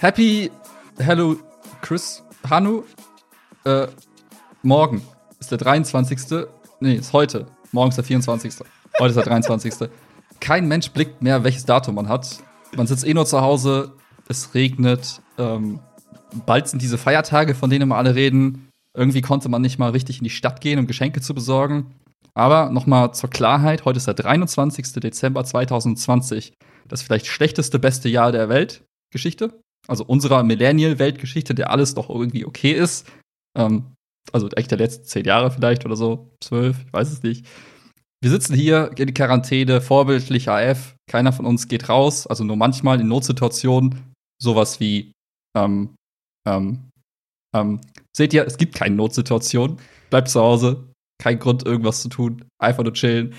Happy Hello Chris Hanu. Äh, morgen ist der 23. Nee, ist heute. Morgen ist der 24. Heute ist der 23. Kein Mensch blickt mehr, welches Datum man hat. Man sitzt eh nur zu Hause, es regnet. Ähm, bald sind diese Feiertage, von denen immer alle reden. Irgendwie konnte man nicht mal richtig in die Stadt gehen, um Geschenke zu besorgen. Aber nochmal zur Klarheit: heute ist der 23. Dezember 2020. Das vielleicht schlechteste, beste Jahr der Weltgeschichte also unserer Millennial-Weltgeschichte, der alles doch irgendwie okay ist. Ähm, also echt der letzten zehn Jahre vielleicht oder so, zwölf, ich weiß es nicht. Wir sitzen hier in Quarantäne, vorbildlich AF, keiner von uns geht raus, also nur manchmal in Notsituationen sowas wie, ähm, ähm, ähm, seht ihr, es gibt keine Notsituation, bleibt zu Hause, kein Grund, irgendwas zu tun, einfach nur chillen.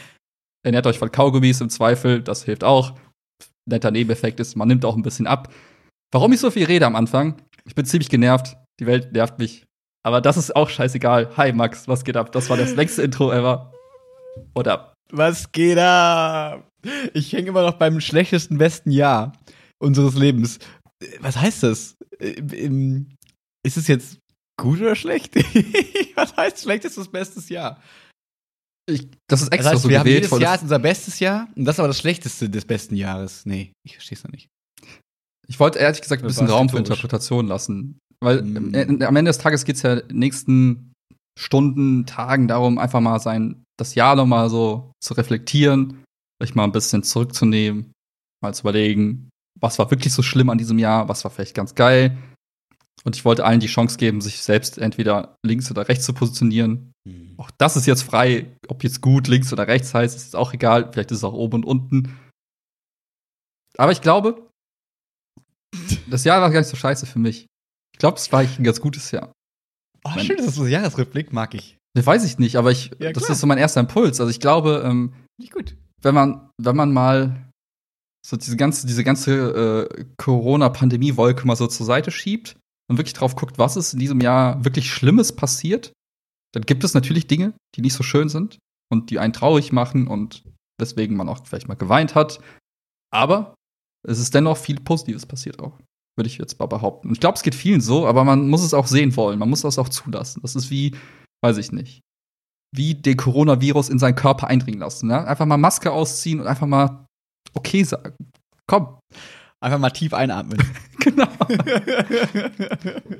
Ernährt euch von Kaugummis im Zweifel, das hilft auch. Netter Nebeneffekt ist, man nimmt auch ein bisschen ab. Warum ich so viel rede am Anfang? Ich bin ziemlich genervt. Die Welt nervt mich. Aber das ist auch scheißegal. Hi Max, was geht ab? Das war das längste Intro ever. Oder? Was geht ab? Ich hänge immer noch beim schlechtesten besten Jahr unseres Lebens. Was heißt das? Ist es jetzt gut oder schlecht? was heißt schlechtestes bestes Jahr? Ich, das ist extra das heißt, so wir gewählt. Haben jedes Jahr ist unser bestes Jahr und das ist aber das schlechteste des besten Jahres. Nee, ich verstehe es noch nicht. Ich wollte ehrlich gesagt ein bisschen Raum für Interpretation lassen. Weil mhm. am Ende des Tages geht es ja nächsten Stunden, Tagen darum, einfach mal sein, das Jahr nochmal so zu reflektieren, sich mal ein bisschen zurückzunehmen, mal zu überlegen, was war wirklich so schlimm an diesem Jahr, was war vielleicht ganz geil. Und ich wollte allen die Chance geben, sich selbst entweder links oder rechts zu positionieren. Mhm. Auch das ist jetzt frei, ob jetzt gut links oder rechts heißt, ist auch egal. Vielleicht ist es auch oben und unten. Aber ich glaube, das Jahr war gar nicht so scheiße für mich. Ich glaube, es war ein ganz gutes Jahr. Oh, schön, dass das so Jahresrückblick mag ich. Das weiß ich nicht, aber ich, ja, das ist so mein erster Impuls. Also ich glaube, ähm, gut. Wenn man, wenn man mal so diese ganze, diese ganze äh, Corona-Pandemie-Wolke mal so zur Seite schiebt und wirklich drauf guckt, was ist in diesem Jahr wirklich Schlimmes passiert, dann gibt es natürlich Dinge, die nicht so schön sind und die einen traurig machen und weswegen man auch vielleicht mal geweint hat. Aber es ist dennoch viel Positives passiert auch. Würde ich jetzt mal behaupten. Ich glaube, es geht vielen so, aber man muss es auch sehen wollen. Man muss das auch zulassen. Das ist wie, weiß ich nicht, wie den Coronavirus in seinen Körper eindringen lassen. Ne? Einfach mal Maske ausziehen und einfach mal okay sagen. Komm. Einfach mal tief einatmen. genau.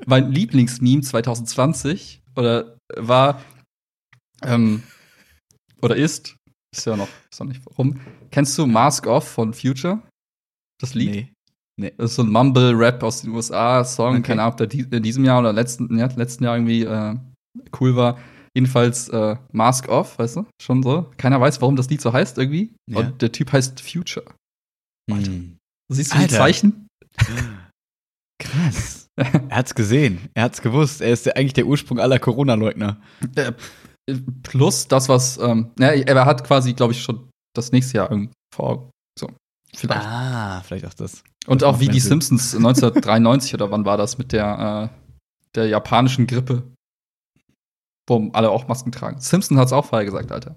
mein Lieblingsmeme 2020 oder war ähm, oder ist, ist ja noch, ist noch nicht warum. Kennst du Mask Off von Future? Das Lied? Nee. Nee. Das ist so ein Mumble-Rap aus den USA, Song, okay. keine Ahnung, ob der in diesem Jahr oder letzten, ja, letzten Jahr irgendwie äh, cool war. Jedenfalls äh, Mask Off, weißt du? Schon so. Keiner weiß, warum das Lied so heißt irgendwie. Ja. Und der Typ heißt Future. Hm. Siehst du Alter. die Zeichen? Krass. er hat's gesehen. Er hat's gewusst. Er ist der, eigentlich der Ursprung aller Corona-Leugner. Äh, plus das, was, ähm, ja, er hat quasi, glaube ich, schon das nächste Jahr vor so. Vielleicht. Ah, vielleicht auch das. Und auch wie die Simpsons 1993 oder wann war das mit der, äh, der japanischen Grippe, wo alle auch Masken tragen. Simpson hat's auch vorher gesagt, Alter.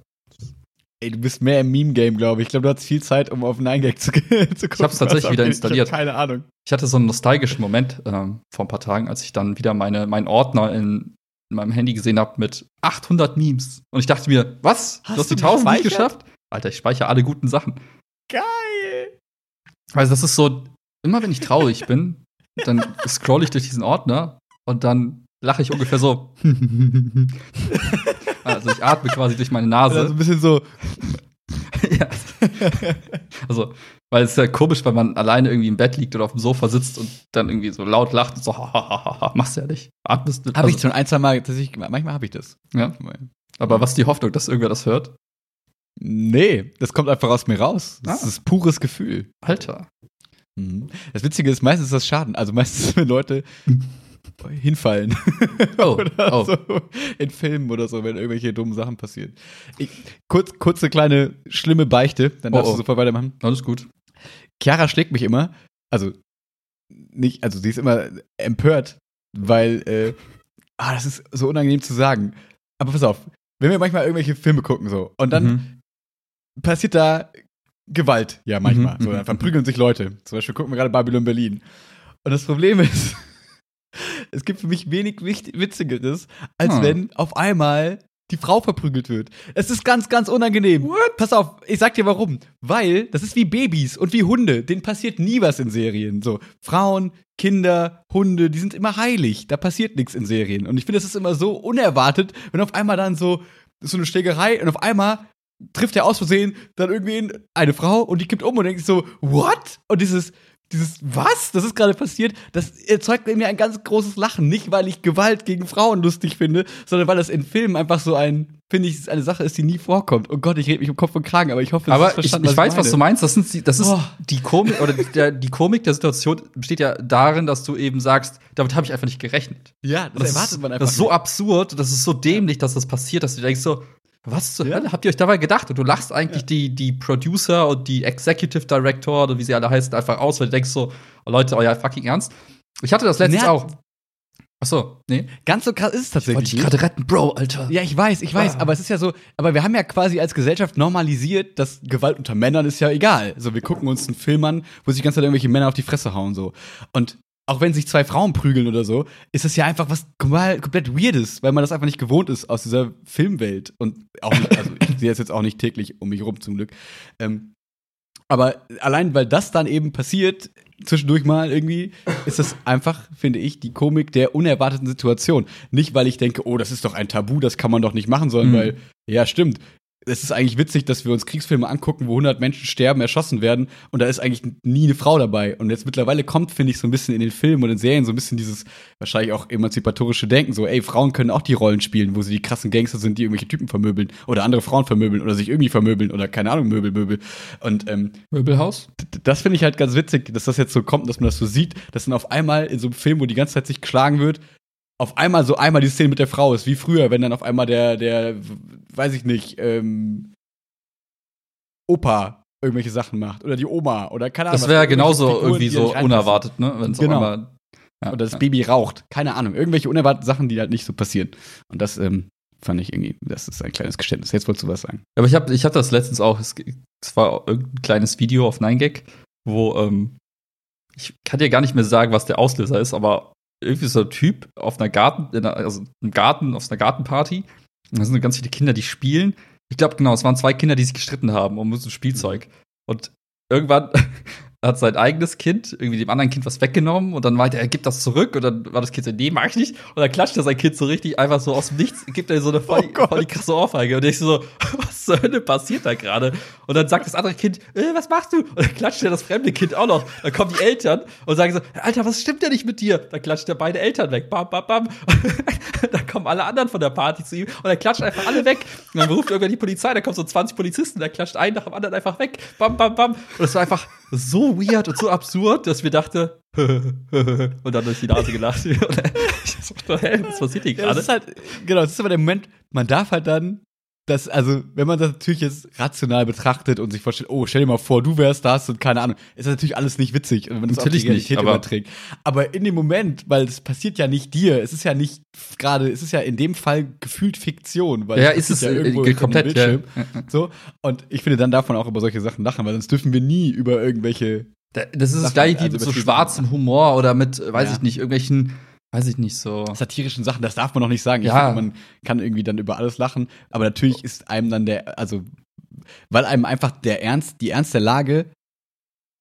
Ey, du bist mehr im Meme-Game, glaube ich. Ich glaube, du hast viel Zeit, um auf einen Gag zu, zu gucken. Ich hab's tatsächlich wieder installiert. Keine Ahnung. Ich hatte so einen nostalgischen Moment ähm, vor ein paar Tagen, als ich dann wieder meine, meinen Ordner in, in meinem Handy gesehen habe mit 800 Memes. Und ich dachte mir, was? Hast du hast die 1000 nicht geschafft? Alter, ich speichere alle guten Sachen. Geil! Also, das ist so, immer wenn ich traurig bin, dann scroll ich durch diesen Ordner und dann lache ich ungefähr so. also, ich atme quasi durch meine Nase. Also, ein bisschen so. ja. Also, weil es ist ja komisch, wenn man alleine irgendwie im Bett liegt oder auf dem Sofa sitzt und dann irgendwie so laut lacht und so, machst du ja nicht. Atmest du. Habe ich also schon ein, zwei Mal, manchmal habe ich das. Ja. Aber was ist die Hoffnung, dass irgendwer das hört? Nee, das kommt einfach aus mir raus. Das ah. ist pures Gefühl. Alter. Mhm. Das Witzige ist, meistens ist das Schaden. Also meistens, wenn Leute hinfallen. Oh, oder oh. so in Filmen oder so, wenn irgendwelche dummen Sachen passieren. Ich, kurz, kurze kleine schlimme Beichte, dann Oh, darfst oh. du sofort weitermachen. Alles gut. Chiara schlägt mich immer, also nicht, also sie ist immer empört, weil, äh, ah, das ist so unangenehm zu sagen. Aber pass auf, wenn wir manchmal irgendwelche Filme gucken so und dann Mhm. passiert da Gewalt, ja manchmal. Mhm, so, mhm, dann verprügeln sich Leute. Zum Beispiel gucken wir gerade Babylon Berlin. Und das Problem ist, es gibt für mich wenig Witzigeres, als Hm. wenn auf einmal die Frau verprügelt wird. Es ist ganz, ganz unangenehm. Pass auf, ich sag dir warum. Weil das ist wie Babys und wie Hunde. Denen passiert nie was in Serien. So, Frauen, Kinder, Hunde, die sind immer heilig. Da passiert nichts in Serien. Und ich finde, das ist immer so unerwartet, wenn auf einmal dann so, so eine Schlägerei und auf einmal trifft er aus Versehen dann irgendwie eine Frau und die kippt um und denkt so, what? Und dieses, dieses, was? Das ist gerade passiert, das erzeugt in mir ein ganz großes Lachen. Nicht, weil ich Gewalt gegen Frauen lustig finde, sondern weil das in Filmen einfach so ein, finde ich, eine Sache ist, die nie vorkommt. Oh Gott, ich rede mich um Kopf und Kragen, aber ich hoffe, das Aber ist ich, verstanden, ich weiß, was du meinst. Das, sind die, das ist Oh. die Komik oder der, die Komik der Situation besteht ja darin, dass du eben sagst, damit habe ich einfach nicht gerechnet. Ja, Und das, erwartet ist, man einfach Das ist so nicht. absurd, das ist so dämlich, dass das passiert, dass du denkst so, was zur Ja. Hölle habt ihr euch dabei gedacht? Und du lachst eigentlich die, die Producer und die Executive Director oder wie sie alle heißen einfach aus, weil du denkst so, oh, Leute, euer fucking Ernst. Ich hatte das letztens Ja. auch. Achso, nee. Ganz so krass ist es Wollte tatsächlich. ich gerade retten, Bro, Alter. Ja, ich weiß, ich weiß, Ah. aber es ist ja so, aber wir haben ja quasi als Gesellschaft normalisiert, dass Gewalt unter Männern ist ja egal. Also wir gucken uns einen Film an, wo sich die ganze Zeit irgendwelche Männer auf die Fresse hauen so. Und auch wenn sich zwei Frauen prügeln oder so, ist das ja einfach was komplett, Weirdes, weil man das einfach nicht gewohnt ist aus dieser Filmwelt. Und auch nicht, also ich sehe es jetzt auch nicht täglich um mich rum zum Glück. Ähm, aber allein weil das dann eben passiert, zwischendurch mal irgendwie, ist das einfach, finde ich, die Komik der unerwarteten Situation. Nicht, weil ich denke, oh, das ist doch ein Tabu, das kann man doch nicht machen, sondern Mhm. weil, ja, stimmt. Es ist eigentlich witzig, dass wir uns Kriegsfilme angucken, wo 100 Menschen sterben, erschossen werden und da ist eigentlich nie eine Frau dabei. Und jetzt mittlerweile kommt, finde ich, so ein bisschen in den Filmen und in Serien so ein bisschen dieses wahrscheinlich auch emanzipatorische Denken, so, ey, Frauen können auch die Rollen spielen, wo sie die krassen Gangster sind, die irgendwelche Typen vermöbeln oder andere Frauen vermöbeln oder sich irgendwie vermöbeln oder keine Ahnung, Möbel, Möbel. Und ähm, Möbelhaus? das finde ich halt ganz witzig, dass das jetzt so kommt, dass man das so sieht, dass dann auf einmal in so einem Film, wo die ganze Zeit sich geschlagen wird, auf einmal so einmal die Szene mit der Frau ist, wie früher, wenn dann auf einmal der, der, weiß ich nicht, ähm, Opa irgendwelche Sachen macht oder die Oma oder keine Ahnung. Das wäre irgendwelche genauso Figuren, irgendwie so unerwartet, ne? Wenn es Genau. einmal. Ja, Oder das ja. Baby raucht. Keine Ahnung. Irgendwelche unerwarteten Sachen, die halt nicht so passieren. Und das ähm, fand ich irgendwie, das ist ein kleines Geständnis. Jetzt wolltest du was sagen. Aber ich habe ich hab das letztens auch, es, es war irgendein kleines Video auf 9gag, wo, ähm, ich kann dir gar nicht mehr sagen, was der Auslöser ist, aber irgendwie so ein Typ auf einer Garten, in einer, also im Garten, auf einer Gartenparty. Und da sind ganz viele Kinder, die spielen. Ich glaube, genau, es waren zwei Kinder, die sich gestritten haben um so ein Spielzeug. Und irgendwann hat sein eigenes Kind irgendwie dem anderen Kind was weggenommen und dann meinte er, gib das zurück und dann war das Kind so, nee, mach ich nicht. Und dann klatscht er sein Kind so richtig einfach so aus dem Nichts, gibt er so eine voll, Oh voll die krasse Ohrfeige. Und ich so, was zur Hölle passiert da gerade? Und dann sagt das andere Kind, äh, was machst du? Und dann klatscht er das fremde Kind auch noch. Dann kommen die Eltern und sagen so, Alter, was stimmt denn nicht mit dir? Dann klatscht er beide Eltern weg. Bam, bam, bam. dann kommen alle anderen von der Party zu ihm und er klatscht einfach alle weg. Und dann ruft irgendwann die Polizei, da kommen so 20 Polizisten, der klatscht einen nach dem anderen einfach weg. Bam, bam, bam. Und das war einfach so weird und so absurd, dass wir dachten, und dann durch die Nase gelacht. Ich so, hä, was passiert hier Ja, das gerade? ist halt, genau, das ist aber der Moment, man darf halt dann, das, also, wenn man das natürlich jetzt rational betrachtet und sich vorstellt, oh, stell dir mal vor, du wärst das und keine Ahnung, ist das natürlich alles nicht witzig, wenn man das Natürlich auf die Realität nicht, aber- überträgt. Aber in dem Moment, weil es passiert ja nicht dir, es ist ja nicht gerade, es ist ja in dem Fall gefühlt Fiktion, weil Ja, passiert ist es äh, irgendwo äh, komplett. Ja. Bildschirm. So, und ich finde, dann darf man auch über solche Sachen lachen, weil sonst dürfen wir nie über irgendwelche Da- Das ist das gleiche wie also mit so schwarzem Humor oder mit, äh, weiß Ja. ich nicht, irgendwelchen, weiß ich nicht, so. satirischen Sachen, das darf man noch nicht sagen. Ich Ja. finde, man kann irgendwie dann über alles lachen, aber natürlich ist einem dann der, also, weil einem einfach der Ernst, die Ernst der Lage,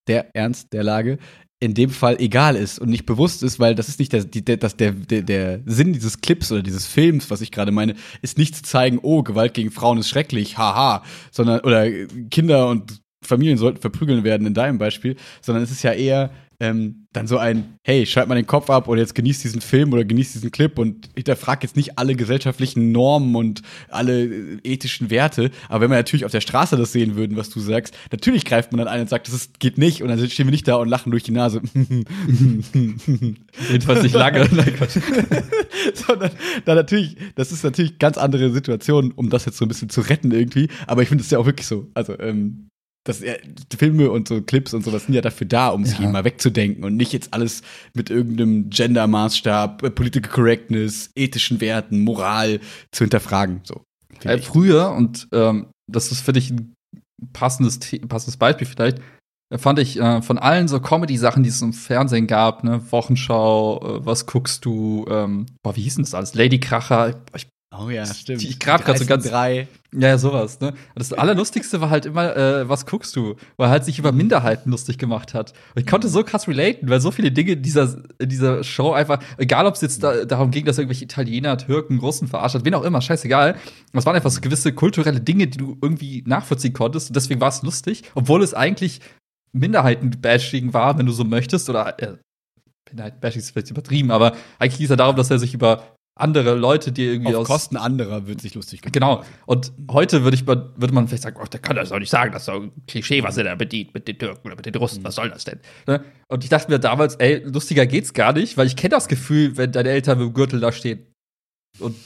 der Ernst der Lage in dem Fall egal ist und nicht bewusst ist, weil das ist nicht der, die, der, das, der, der, der Sinn dieses Clips oder dieses Films, was ich gerade meine, ist nicht zu zeigen, oh, Gewalt gegen Frauen ist schrecklich, haha, sondern, oder Kinder und Familien sollten verprügeln werden in deinem Beispiel, sondern es ist ja eher, ähm, dann so ein, hey, schalt mal den Kopf ab oder jetzt genießt diesen Film oder genießt diesen Clip und hinterfrag jetzt nicht alle gesellschaftlichen Normen und alle äh, ethischen Werte. Aber wenn wir natürlich auf der Straße das sehen würden, was du sagst, natürlich greift man dann ein und sagt, das ist, geht nicht. Und dann stehen wir nicht da und lachen durch die Nase. Jedenfalls nicht lange. Sondern da natürlich, das ist natürlich ganz andere Situation, um das jetzt so ein bisschen zu retten irgendwie. Aber ich finde es ja auch wirklich so. Also, ähm, das, ja, Filme und so Clips und sowas sind ja dafür da, um sich Ja. mal wegzudenken und nicht jetzt alles mit irgendeinem Gender-Maßstab, äh, Political Correctness, ethischen Werten, Moral zu hinterfragen. So. Äh, früher, und ähm, das ist für dich ein passendes, passendes Beispiel vielleicht, äh, fand ich äh, von allen so Comedy-Sachen, die es im Fernsehen gab, ne, Wochenschau, äh, was guckst du, ähm, boah, wie hieß denn das alles? Lady Kracher, ich, Oh ja, stimmt. ich grad grad so ganz- drei. Ja, sowas, ne? Das Allerlustigste war halt immer, äh, was guckst du? Weil er halt sich über Minderheiten lustig gemacht hat. Und ich konnte so krass relaten, weil so viele Dinge in dieser, dieser Show einfach, egal ob es jetzt da, darum ging, dass irgendwelche Italiener, Türken, Russen verarscht hat, wen auch immer, scheißegal. Es waren einfach so gewisse kulturelle Dinge, die du irgendwie nachvollziehen konntest. Und deswegen war es lustig, obwohl es eigentlich Minderheiten-Bashing war, wenn du so möchtest. Oder äh, Minderheiten-Bashing ist vielleicht übertrieben, aber eigentlich ging es ja darum, dass er sich über andere Leute, die irgendwie Auf aus Kosten anderer wird sich lustig gemacht. Genau. Und heute würde ich würde man vielleicht sagen, oh, der kann das doch nicht sagen, das ist doch ein Klischee, was er da bedient mit den Türken oder mit den Russen, was soll das denn? Ne? Und ich dachte mir damals, ey, lustiger geht's gar nicht, weil ich kenne das Gefühl, wenn deine Eltern mit dem Gürtel da stehen. Und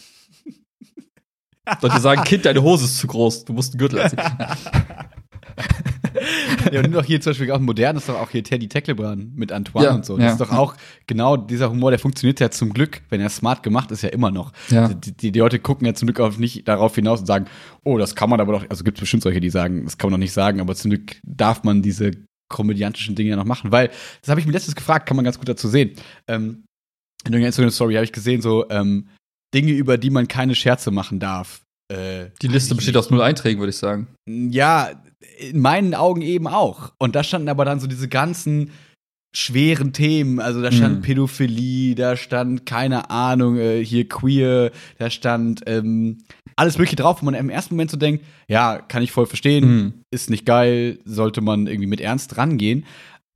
Leute sagen, Kind, deine Hose ist zu groß, du musst einen Gürtel anziehen. Ja, und doch hier zum Beispiel auch modern, ist doch auch hier Teddy Tecklebrand mit Antoine Ja, und so. Das ja. ist doch auch genau dieser Humor, der funktioniert ja zum Glück, wenn er smart gemacht ist, ja immer noch. Ja. Die, die, die Leute gucken ja zum Glück auch nicht darauf hinaus und sagen, oh, das kann man aber doch, also gibt es bestimmt solche, die sagen, das kann man doch nicht sagen, aber zum Glück darf man diese komödiantischen Dinge ja noch machen, weil, das habe ich mir letztens gefragt, kann man ganz gut dazu sehen. Ähm, in irgendeiner Instagram-Story habe ich gesehen, so ähm, Dinge, über die man keine Scherze machen darf. Äh, Die Liste besteht aus null Einträgen, würde ich sagen. ja, in meinen Augen eben auch. Und da standen aber dann so diese ganzen schweren Themen. Also da stand Mhm. Pädophilie, da stand, keine Ahnung, äh, hier queer, da stand ähm, alles Mögliche drauf, wo man im ersten Moment so denkt, ja, kann ich voll verstehen, Mhm. ist nicht geil, sollte man irgendwie mit Ernst rangehen.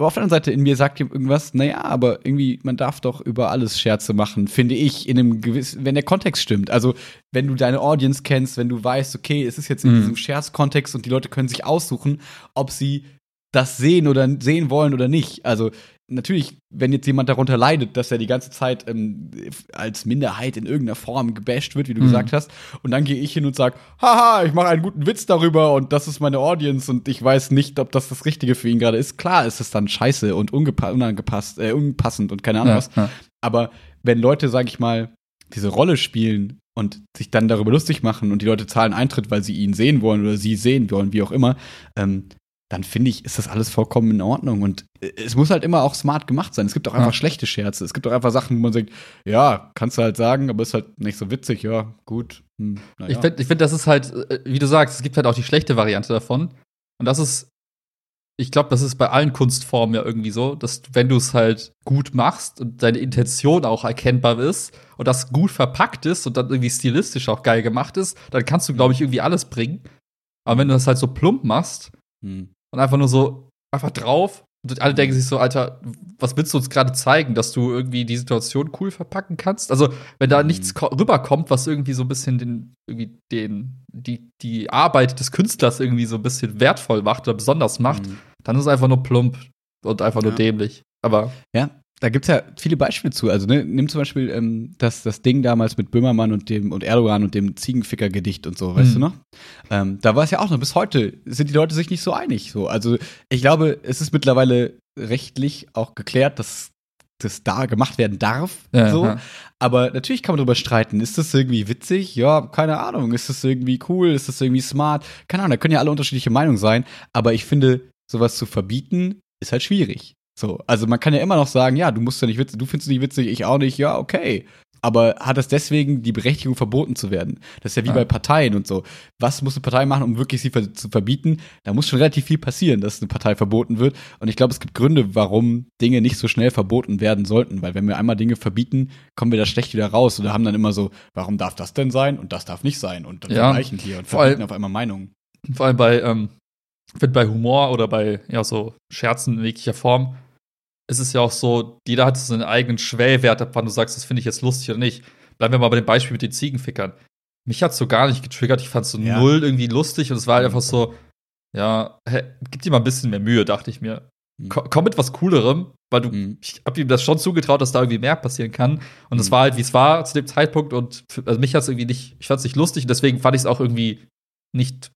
Aber auf der anderen Seite in mir sagt ihm irgendwas, naja, aber irgendwie, man darf doch über alles Scherze machen, finde ich, in einem gewissen, wenn der Kontext stimmt. Also, wenn du deine Audience kennst, wenn du weißt, okay, es ist jetzt in Mhm. diesem Scherzkontext und die Leute können sich aussuchen, ob sie das sehen oder sehen wollen oder nicht. Also, natürlich, wenn jetzt jemand darunter leidet, dass er die ganze Zeit ähm, als Minderheit in irgendeiner Form gebasht wird, wie du Mhm. gesagt hast, und dann gehe ich hin und sage, haha, ich mache einen guten Witz darüber und das ist meine Audience und ich weiß nicht, ob das das Richtige für ihn gerade ist. Klar ist es dann scheiße und unangepasst, äh, unpassend und keine Ahnung was. ja. Aber wenn Leute, sag ich mal, diese Rolle spielen und sich dann darüber lustig machen und die Leute zahlen Eintritt, weil sie ihn sehen wollen oder sie sehen wollen, wie auch immer, ähm, dann finde ich, ist das alles vollkommen in Ordnung. Und äh, es muss halt immer auch smart gemacht sein. Es gibt auch einfach Ja. schlechte Scherze. Es gibt auch einfach Sachen, wo man sagt, ja, kannst du halt sagen, aber ist halt nicht so witzig, ja, gut. Hm, na Ich ja. finde, ich find, das ist halt, äh, wie du sagst, es gibt halt auch die schlechte Variante davon. Und das ist, ich glaube, das ist bei allen Kunstformen ja irgendwie so, dass wenn du es halt gut machst und deine Intention auch erkennbar ist und das gut verpackt ist und dann irgendwie stilistisch auch geil gemacht ist, dann kannst du, glaube ich, irgendwie alles bringen. Aber wenn du das halt so plump machst Hm. Und einfach nur so einfach drauf und alle denken sich so, Alter, was willst du uns gerade zeigen, dass du irgendwie die Situation cool verpacken kannst? Also, wenn da Mhm. nichts ko- rüberkommt, was irgendwie so ein bisschen den, irgendwie den, die, die Arbeit des Künstlers irgendwie so ein bisschen wertvoll macht oder besonders macht, Hm. dann ist es einfach nur plump und einfach nur Ja. dämlich. Aber Ja, da gibt's ja viele Beispiele zu. Also ne, nimm zum Beispiel ähm, das, das Ding damals mit Böhmermann und dem und Erdogan und dem Ziegenficker-Gedicht und so, weißt Hm. du noch? Ähm, da war es ja auch noch. Bis heute sind die Leute sich nicht so einig. So, also ich glaube, es ist mittlerweile rechtlich auch geklärt, dass das da gemacht werden darf. Ja, so. ja. Aber natürlich kann man darüber streiten. Ist das irgendwie witzig? Ja, keine Ahnung. Ist das irgendwie cool? Ist das irgendwie smart? Keine Ahnung. Da können ja alle unterschiedliche Meinungen sein. Aber ich finde, sowas zu verbieten, ist halt schwierig. So, also man kann ja immer noch sagen, ja, du musst ja nicht witzig, du findest es nicht witzig, ich auch nicht, ja, okay. Aber hat es deswegen die Berechtigung, verboten zu werden? Das ist ja wie Ja. bei Parteien und so. Was muss eine Partei machen, um wirklich sie ver zu verbieten? Da muss schon relativ viel passieren, dass eine Partei verboten wird. Und ich glaube, es gibt Gründe, warum Dinge nicht so schnell verboten werden sollten. Weil wenn wir einmal Dinge verbieten, kommen wir da schlecht wieder raus. Oder haben dann immer so, warum darf das denn sein und das darf nicht sein? Und dann Ja. vergleichen wir und verbieten auf einmal Meinungen. vor allem bei, ähm, find bei Humor oder bei ja, so Scherzen in jeglicher Form, es ist ja auch so, jeder hat so einen eigenen Schwellwert, ab wann du sagst, das finde ich jetzt lustig oder nicht. Bleiben wir mal bei dem Beispiel mit den Ziegenfickern. Mich hat's so gar nicht getriggert. Ich fand's so Ja. null irgendwie lustig und es war halt einfach so, ja, hä, gib dir mal ein bisschen mehr Mühe, dachte ich mir. Mhm. Ko komm mit was Coolerem, weil du, Mhm. ich hab ihm das schon zugetraut, dass da irgendwie mehr passieren kann. Und es Mhm. war halt, wie es war zu dem Zeitpunkt und für, also mich hat's irgendwie nicht, ich fand's nicht lustig und deswegen fand ich es auch irgendwie nicht,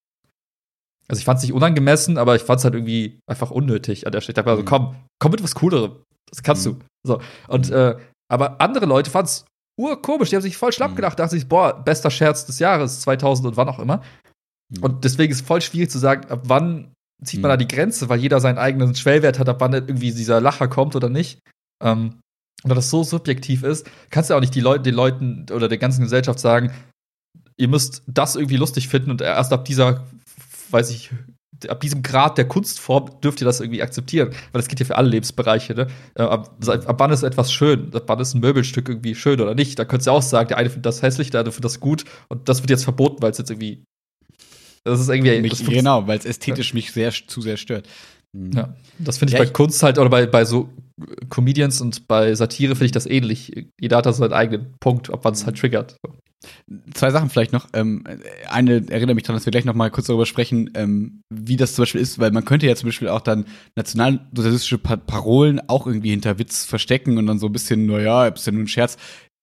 also ich fand's nicht unangemessen, aber ich fand's halt irgendwie einfach unnötig an der Stelle. Ich dachte mir so, Mhm. komm, komm mit was Coolerem. Das kannst Mhm. du. So. Und, Mhm. äh, aber andere Leute fanden's urkomisch, die haben sich voll schlapp Mhm. gedacht, dachten sich, boah, bester Scherz des Jahres, 2000 und wann auch immer. Mhm. Und deswegen ist es voll schwierig zu sagen, ab wann zieht man Mhm. da die Grenze, weil jeder seinen eigenen Schwellwert hat, ab wann irgendwie dieser Lacher kommt oder nicht. Ähm, und da das so subjektiv ist, kannst du auch nicht die Leute, den Leuten oder der ganzen Gesellschaft sagen, ihr müsst das irgendwie lustig finden und erst ab dieser, weiß ich, ab diesem Grad der Kunstform dürft ihr das irgendwie akzeptieren. Weil das geht ja für alle Lebensbereiche, ne? Äh, Ab, ab wann ist etwas schön? Ab wann ist ein Möbelstück irgendwie schön oder nicht? Da könntest du auch sagen, der eine findet das hässlich, der andere findet das gut und das wird jetzt verboten, weil es jetzt irgendwie. Das ist irgendwie. mich, genau, weil es ästhetisch mich sehr zu sehr stört. Mhm. Ja, das finde ich Ja, bei ich- Kunst halt oder bei, bei so Comedians und bei Satire finde ich das ähnlich. Jeder hat da seinen eigenen Punkt, ob man es halt triggert. Zwei Sachen vielleicht noch. Ähm, eine erinnere mich daran, dass wir gleich noch mal kurz darüber sprechen, ähm, wie das zum Beispiel ist, weil man könnte ja zum Beispiel auch dann nationalsozialistische pa Parolen auch irgendwie hinter Witz verstecken und dann so ein bisschen, naja, ist ja nur ein Scherz.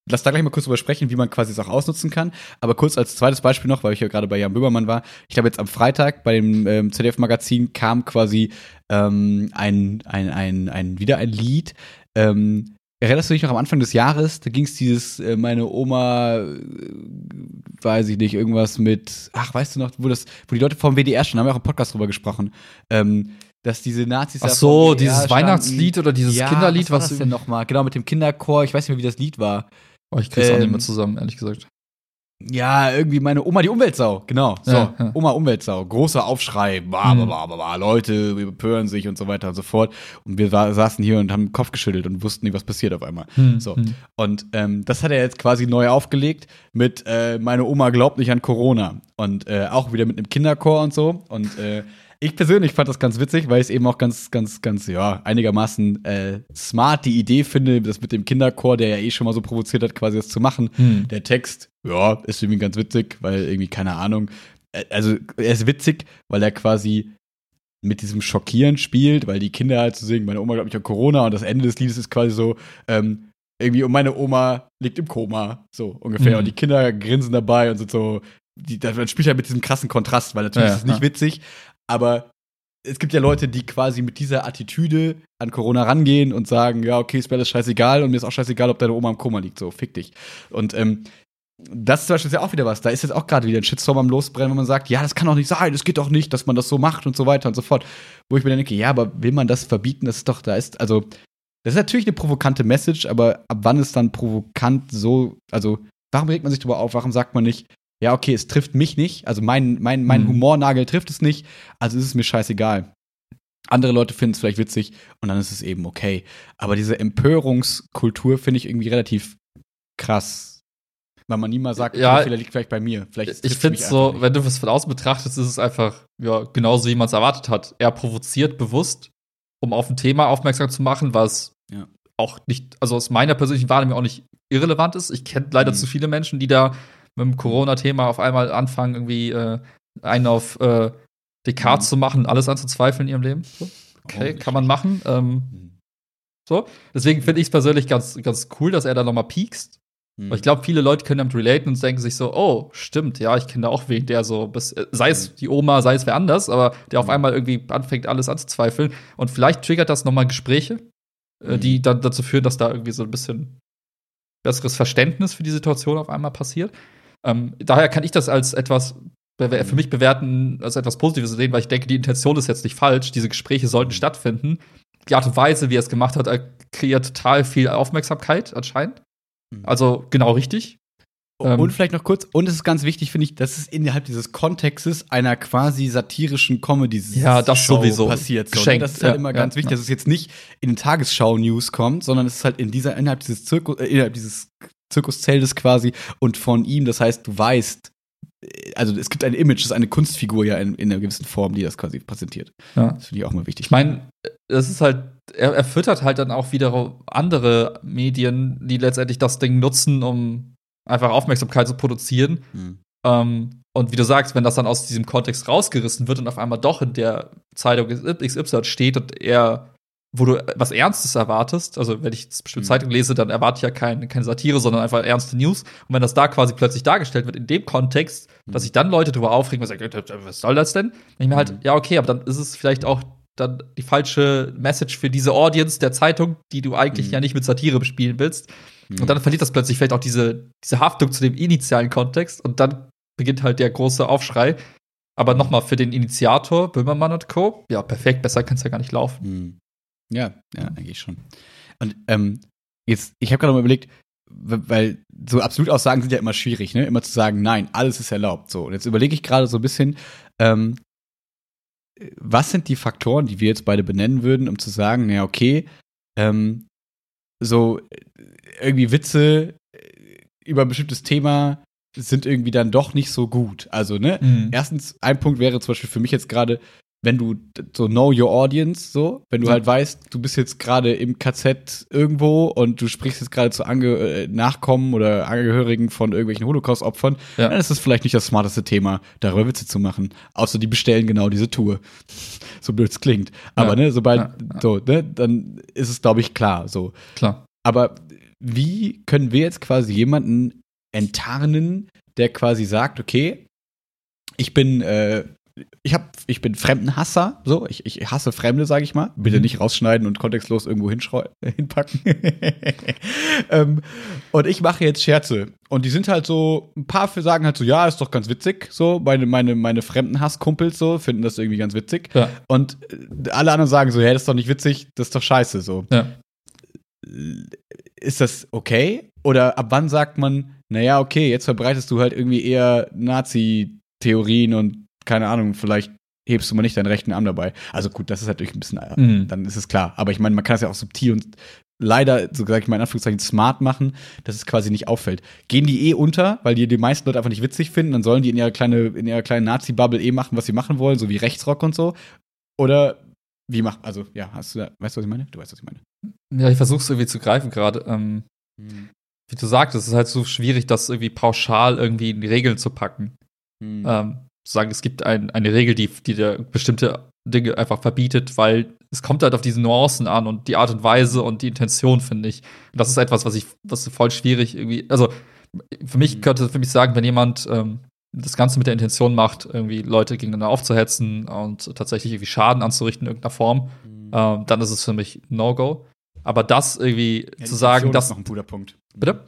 Lass da gleich mal kurz drüber sprechen, wie man quasi es auch ausnutzen kann. Aber kurz als zweites Beispiel noch, weil ich ja gerade bei Jan Böhmermann war. Ich glaube, jetzt am Freitag bei dem ähm, ZDF-Magazin kam quasi ähm, ein, ein, ein, ein, wieder ein Lied. Ähm, erinnerst du dich noch am Anfang des Jahres? Da ging es dieses, äh, meine Oma, äh, weiß ich nicht, irgendwas mit, ach, weißt du noch, wo das, wo die Leute vom WDR schon, haben wir auch im Podcast drüber gesprochen, ähm, dass diese Nazis Ach so, dieses standen. Weihnachtslied oder dieses ja, Kinderlied, was war was. das denn nochmal? Genau, mit dem Kinderchor, ich weiß nicht mehr, wie das Lied war. Oh, ich krieg's auch nicht Ähm, mehr zusammen, ehrlich gesagt. Ja, irgendwie meine Oma, die Umweltsau, genau. So, Ja, ja. Oma Umweltsau, großer Aufschrei, bla, bla, Mhm. bla, bla, bla, Leute empören sich und so weiter und so fort. Und wir sa saßen hier und haben den Kopf geschüttelt und wussten nicht, was passiert auf einmal. So. Hm. Und ähm, das hat er jetzt quasi neu aufgelegt mit äh, Meine Oma glaubt nicht an Corona. Und äh, auch wieder mit einem Kinderchor und so. Und äh, ich persönlich fand das ganz witzig, weil ich es eben auch ganz, ganz, ganz, ja, einigermaßen äh, smart die Idee finde, das mit dem Kinderchor, der ja eh schon mal so provoziert hat, quasi das zu machen. Hm. Der Text, ja, ist irgendwie ganz witzig, weil irgendwie, keine Ahnung. Äh, Also, er ist witzig, weil er quasi mit diesem Schockieren spielt, weil die Kinder halt zu singen, meine Oma glaubt nicht an Corona und das Ende des Liedes ist quasi so, ähm, irgendwie, und meine Oma liegt im Koma, so ungefähr. Mhm. Und die Kinder grinsen dabei und sind so, die, das spielt ja mit diesem krassen Kontrast, weil natürlich Ja, ist es nicht ja. witzig, aber es gibt ja Leute, die quasi mit dieser Attitüde an Corona rangehen und sagen, ja, okay, ist mir alles scheißegal und mir ist auch scheißegal, ob deine Oma im Koma liegt, so, fick dich. Und ähm, das zum Beispiel ist ja auch wieder was. Da ist jetzt auch gerade wieder ein Shitstorm am Losbrennen, wenn man sagt, ja, das kann doch nicht sein, das geht doch nicht, dass man das so macht und so weiter und so fort. Wo ich mir dann denke, ja, aber will man das verbieten? Das ist doch, da ist, also, das ist natürlich eine provokante Message, aber ab wann ist dann provokant so, also, warum regt man sich darüber auf? Warum sagt man nicht, ja, okay, es trifft mich nicht, also mein, mein, mein Mhm. Humornagel trifft es nicht, also ist es mir scheißegal. Andere Leute finden es vielleicht witzig und dann ist es eben okay. Aber diese Empörungskultur finde ich irgendwie relativ krass. Weil man nie mal sagt, Ja, der Fehler liegt vielleicht bei mir. Vielleicht Ich finde mich so, nicht. wenn du es von außen betrachtest, ist es einfach, ja, genauso wie man es erwartet hat. Er provoziert bewusst, um auf ein Thema aufmerksam zu machen, was Ja. auch nicht, also aus meiner persönlichen Wahrnehmung auch nicht irrelevant ist. Ich kenne leider Mhm. zu viele Menschen, die da mit dem Corona-Thema auf einmal anfangen, irgendwie äh, einen auf äh, Descartes Mhm. zu machen, alles anzuzweifeln in ihrem Leben. So. Okay, Oh, kann man machen. Ähm, Mhm. so. Deswegen finde ich es persönlich ganz, ganz cool, dass er da nochmal piekst. Mhm. Weil ich glaube, viele Leute können damit relaten und denken sich so, oh, stimmt, ja, ich kenne da auch wen, der so, bis, äh, sei es die Oma, sei es wer anders, aber der auf Mhm. einmal irgendwie anfängt, alles anzuzweifeln. Und vielleicht triggert das nochmal Gespräche, äh, Mhm. die dann dazu führen, dass da irgendwie so ein bisschen besseres Verständnis für die Situation auf einmal passiert. Ähm, daher kann ich das als etwas für mich bewerten, als etwas Positives sehen, weil ich denke, die Intention ist jetzt nicht falsch. Diese Gespräche sollten Mhm. stattfinden. Die Art und Weise, wie er es gemacht hat, kreiert total viel Aufmerksamkeit anscheinend. Mhm. Also genau richtig. ähm, und vielleicht noch kurz, und es ist ganz wichtig, finde ich, dass es innerhalb dieses Kontextes einer quasi satirischen comedy Ja, das sowieso. passiert. So, ne? Geschenkt, Das ist halt ja, immer ja, ganz wichtig, ja. dass es jetzt nicht in den Tagesschau-News kommt, sondern es ist halt in dieser, innerhalb dieses Zirkus, äh, innerhalb dieses Zirkuszeltes quasi und von ihm, das heißt, du weißt, äh, also es gibt ein Image, das ist eine Kunstfigur ja in, in einer gewissen Form, die das quasi präsentiert. Ja. Das finde ich auch mal wichtig. Ich meine, es ist halt, er, er füttert halt dann auch wieder andere Medien, die letztendlich das Ding nutzen, um einfach Aufmerksamkeit zu produzieren. Hm. Ähm, und wie du sagst, wenn das dann aus diesem Kontext rausgerissen wird und auf einmal doch in der Zeitung XY steht und er, wo du was Ernstes erwartest, also wenn ich eine bestimmte Mhm. Zeitung lese, dann erwarte ich ja kein, keine Satire, sondern einfach ernste News. Und wenn das da quasi plötzlich dargestellt wird in dem Kontext, dass sich dann Leute darüber aufregen und sagen, "Äh, was soll das denn? Dann ich mir halt, Mhm. ja, okay, aber dann ist es vielleicht auch dann die falsche Message für diese Audience der Zeitung, die du eigentlich Mhm. ja nicht mit Satire bespielen willst. Mhm. Und dann verliert das plötzlich vielleicht auch diese, diese Haftung zu dem initialen Kontext und dann beginnt halt der große Aufschrei. Aber nochmal für den Initiator, Böhmermann und Co., ja, perfekt, besser kann es ja gar nicht laufen. Ja, ja, eigentlich schon. Und ähm, jetzt, ich habe gerade mal überlegt, weil so Absolutaussagen sind ja immer schwierig, ne? Immer zu sagen, nein, alles ist erlaubt. So, und jetzt überlege ich gerade so ein bisschen, ähm, was sind die Faktoren, die wir jetzt beide benennen würden, um zu sagen, ja, okay, ähm, so irgendwie Witze äh, über ein bestimmtes Thema sind irgendwie dann doch nicht so gut. Also, ne? Mhm. Erstens, ein Punkt wäre zum Beispiel für mich jetzt gerade, wenn du so know your audience, so, wenn du Ja. halt weißt, du bist jetzt gerade im KZ irgendwo und du sprichst jetzt gerade zu Ange äh, Nachkommen oder Angehörigen von irgendwelchen Holocaust-Opfern, Ja. dann ist das vielleicht nicht das smarteste Thema, darüber Witze zu machen. Außer die bestellen genau diese Tour. so blöd es klingt. Aber Ja. ne, sobald, so, ne, dann ist es, glaube ich, klar, so. Klar. Aber wie können wir jetzt quasi jemanden enttarnen, der quasi sagt, okay, ich bin, äh, ich hab, ich bin Fremdenhasser, so, ich, ich hasse Fremde, sage ich mal. Bitte Mhm. nicht rausschneiden und kontextlos irgendwo hinpacken. ähm, und ich mache jetzt Scherze. Und die sind halt so, ein paar für sagen halt so, ja, ist doch ganz witzig, so, meine, meine, meine Fremdenhasskumpels so, finden das irgendwie ganz witzig. Ja. Und äh, alle anderen sagen so, hey, das ist doch nicht witzig, das ist doch scheiße, so Ja. ist das okay? Oder ab wann sagt man, naja, okay, jetzt verbreitest du halt irgendwie eher Nazi-Theorien und keine Ahnung, vielleicht hebst du mal nicht deinen rechten Arm dabei. Also gut, das ist natürlich ein bisschen, äh, Mhm. dann ist es klar. Aber ich meine, man kann es ja auch subtil und leider, so sage ich mal in Anführungszeichen, smart machen, dass es quasi nicht auffällt. Gehen die eh unter, weil die die meisten Leute einfach nicht witzig finden, dann sollen die in ihrer kleine, in ihrer kleinen Nazi-Bubble eh machen, was sie machen wollen, so wie Rechtsrock und so. Oder wie macht, also ja, hast du da, weißt du, was ich meine? Du weißt, was ich meine. Ja, ich versuche es irgendwie zu greifen gerade. Ähm, wie du sagtest, es ist halt so schwierig, das irgendwie pauschal irgendwie in die Regeln zu packen. Hm. ähm, sagen, es gibt ein, eine Regel, die, die dir bestimmte Dinge einfach verbietet, weil es kommt halt auf diese Nuancen an und die Art und Weise und die Intention, finde ich. Und das ist etwas, was ich, was voll schwierig irgendwie, also für mich Mhm. könnte für mich sagen, wenn jemand ähm, das Ganze mit der Intention macht, irgendwie Leute gegeneinander aufzuhetzen und tatsächlich irgendwie Schaden anzurichten in irgendeiner Form, ähm, dann ist es für mich No-Go. Aber das irgendwie Ja, zu sagen, dass ist noch ein guter Punkt. Bitte?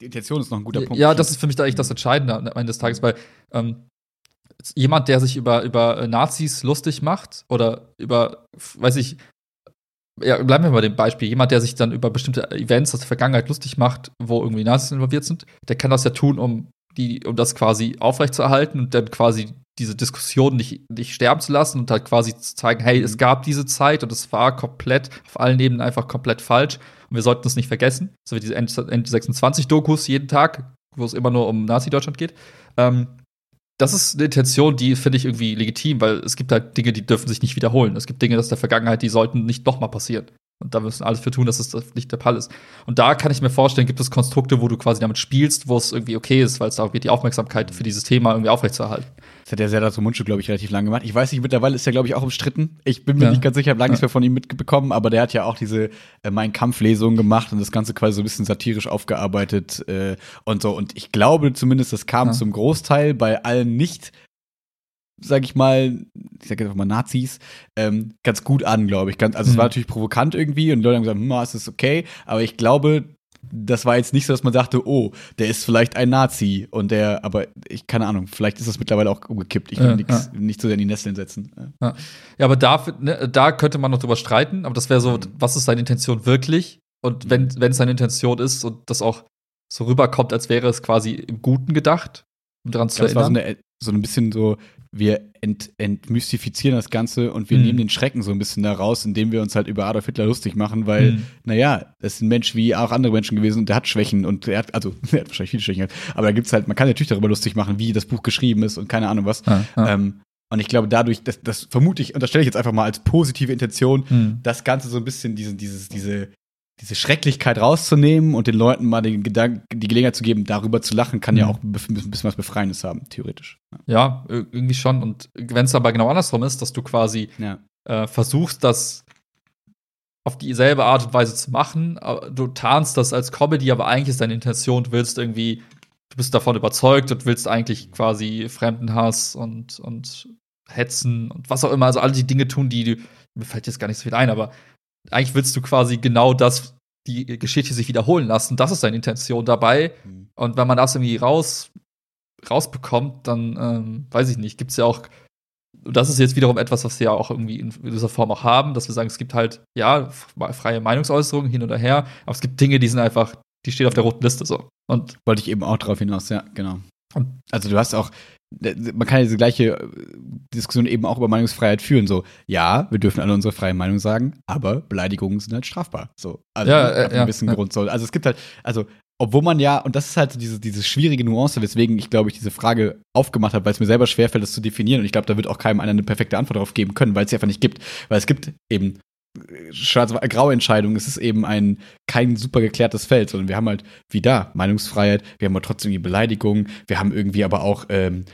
Die Intention ist noch ein guter Punkt. Ja, das ist für mich da eigentlich das Entscheidende am Ende des Tages, weil ähm, jemand, der sich über, über äh, Nazis lustig macht oder über, weiß ich, ja, bleiben wir bei dem Beispiel, jemand, der sich dann über bestimmte Events aus der Vergangenheit lustig macht, wo irgendwie Nazis involviert sind, der kann das ja tun, um die, um das quasi aufrechtzuerhalten und dann quasi diese Diskussion nicht, nicht sterben zu lassen und halt quasi zu zeigen, hey, es Mhm. gab diese Zeit und es war komplett, auf allen Ebenen einfach komplett falsch und wir sollten es nicht vergessen. So wie diese End, End 26 Dokus jeden Tag, wo es immer nur um Nazi-Deutschland geht. Ähm, das ist eine Intention, die finde ich irgendwie legitim, weil es gibt halt Dinge, die dürfen sich nicht wiederholen. Es gibt Dinge aus der Vergangenheit, die sollten nicht nochmal passieren. Und da müssen wir alles für tun, dass es das nicht der Fall ist. Und da kann ich mir vorstellen, gibt es Konstrukte, wo du quasi damit spielst, wo es irgendwie okay ist, weil es darum geht, die Aufmerksamkeit für dieses Thema irgendwie aufrechtzuerhalten. Das hat der Serdar Mundschuh, glaube ich, relativ lange gemacht. Ich weiß nicht, mittlerweile ist er, glaube ich, auch umstritten. Ich bin mir Ja. nicht ganz sicher, habe lange nichts Ja. mehr von ihm mitbekommen, aber der hat ja auch diese äh, Mein Kampf-Lesung gemacht und das Ganze quasi so ein bisschen satirisch aufgearbeitet äh, und so. Und ich glaube zumindest, das kam Ja. zum Großteil bei allen nicht, sag ich mal, ich sag jetzt einfach mal Nazis, ähm, ganz gut an, glaube ich. Ganz, also es Mhm. war natürlich provokant irgendwie und die Leute haben gesagt, hm, es ist okay, aber ich glaube, das war jetzt nicht so, dass man sagte, oh, der ist vielleicht ein Nazi und der, aber ich keine Ahnung, vielleicht ist das mittlerweile auch umgekippt. Ich will Ja, nix, nicht so sehr in die Nesseln setzen. Ja, aber da, ne, da könnte man noch drüber streiten, aber das wäre so, Mhm. was ist seine Intention wirklich? Und wenn, wenn es seine Intention ist und das auch so rüberkommt, als wäre es quasi im Guten gedacht, um daran zu glaub, es war so, erinnern. eine, so ein bisschen so, wir ent, entmystifizieren das Ganze und wir Mhm. nehmen den Schrecken so ein bisschen da raus, indem wir uns halt über Adolf Hitler lustig machen, weil, Mhm. naja, das ist ein Mensch wie auch andere Menschen gewesen und der hat Schwächen und er hat, also, er hat wahrscheinlich viele Schwächen, aber da gibt's halt, man kann natürlich darüber lustig machen, wie das Buch geschrieben ist und keine Ahnung was. Ja, ja. Ähm, Und ich glaube, dadurch, das, das vermute ich, unterstelle ich jetzt einfach mal als positive Intention, Hm. das Ganze so ein bisschen diese, dieses, diese, diese Schrecklichkeit rauszunehmen und den Leuten mal den Gedanken, die Gelegenheit zu geben, darüber zu lachen, kann ja Mhm. auch ein bisschen was Befreiendes haben, theoretisch. Ja, ir- irgendwie schon. Und wenn es aber genau andersrum ist, dass du quasi Ja. äh, versuchst, das auf dieselbe Art und Weise zu machen, aber du tarnst das als Comedy, aber eigentlich ist deine Intention, du willst irgendwie, du bist davon überzeugt und willst eigentlich quasi Fremdenhass und, und Hetzen und was auch immer, also all die Dinge tun, die du, mir fällt jetzt gar nicht so viel ein, aber eigentlich willst du quasi genau das, die Geschichte sich wiederholen lassen. Das ist deine Intention dabei. Mhm. Und wenn man das irgendwie raus, rausbekommt, dann ähm, weiß ich nicht, gibt es ja auch, das ist jetzt wiederum etwas, was wir ja auch irgendwie in dieser Form auch haben, dass wir sagen, es gibt halt, ja, freie Meinungsäußerung hin oder her, aber es gibt Dinge, die sind einfach, die stehen auf der roten Liste so. Und Wollte ich eben auch drauf hinaus, ja, genau. Also du hast auch, man kann ja diese gleiche Diskussion eben auch über Meinungsfreiheit führen. So, ja, wir dürfen alle unsere freie Meinung sagen, aber Beleidigungen sind halt strafbar. So, also Ja, ab äh, ja, gewissen ja. Grund. So, also es gibt halt, also obwohl man ja, und das ist halt so diese, diese schwierige Nuance, weswegen ich glaube, ich diese Frage aufgemacht habe, weil es mir selber schwerfällt, das zu definieren. Und ich glaube, da wird auch keinem einer eine perfekte Antwort darauf geben können, weil es sie einfach nicht gibt. Weil es gibt eben schwarz-graue Entscheidungen. Es ist eben ein kein super geklärtes Feld, sondern wir haben halt wie da Meinungsfreiheit, wir haben aber trotzdem die Beleidigungen, wir haben irgendwie aber auch ähm,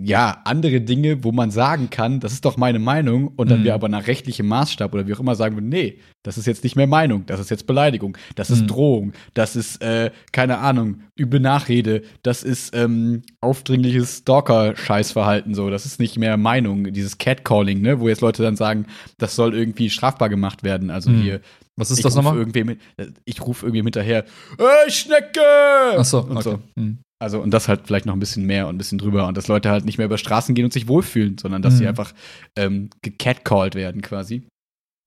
ja andere Dinge, wo man sagen kann, das ist doch meine Meinung und dann Mhm. wir aber nach rechtlichem Maßstab oder wie auch immer sagen würden, nee, das ist jetzt nicht mehr Meinung, das ist jetzt Beleidigung, das ist Mhm. Drohung, das ist äh, keine Ahnung, üble Nachrede, das ist ähm, aufdringliches Stalker-Scheißverhalten so, das ist nicht mehr Meinung, dieses Catcalling, ne, wo jetzt Leute dann sagen, das soll irgendwie strafbar gemacht werden, also Mhm. hier was ist das nochmal? Irgendwem, mit- ich rufe irgendwie hinterher, ey, Schnecke! Achso, und okay. so. Hm. Also, und das halt vielleicht noch ein bisschen mehr und ein bisschen drüber und dass Leute halt nicht mehr über Straßen gehen und sich wohlfühlen, sondern dass sie Mhm. einfach ähm, gecatcalled werden quasi.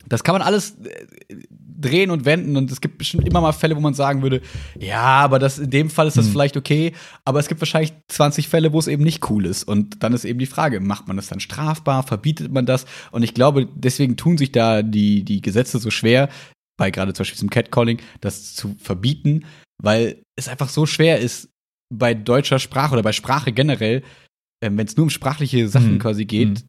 Das kann man alles äh, drehen und wenden und es gibt bestimmt immer mal Fälle, wo man sagen würde, ja, aber das, in dem Fall ist das Mhm. vielleicht okay, aber es gibt wahrscheinlich 20 Fälle, wo es eben nicht cool ist und dann ist eben die Frage, macht man das dann strafbar, verbietet man das und ich glaube, deswegen tun sich da die, die Gesetze so schwer, bei gerade zum Beispiel zum Catcalling, das zu verbieten, weil es einfach so schwer ist, bei deutscher Sprache oder bei Sprache generell, ähm, wenn es nur um sprachliche Sachen Mhm. quasi geht,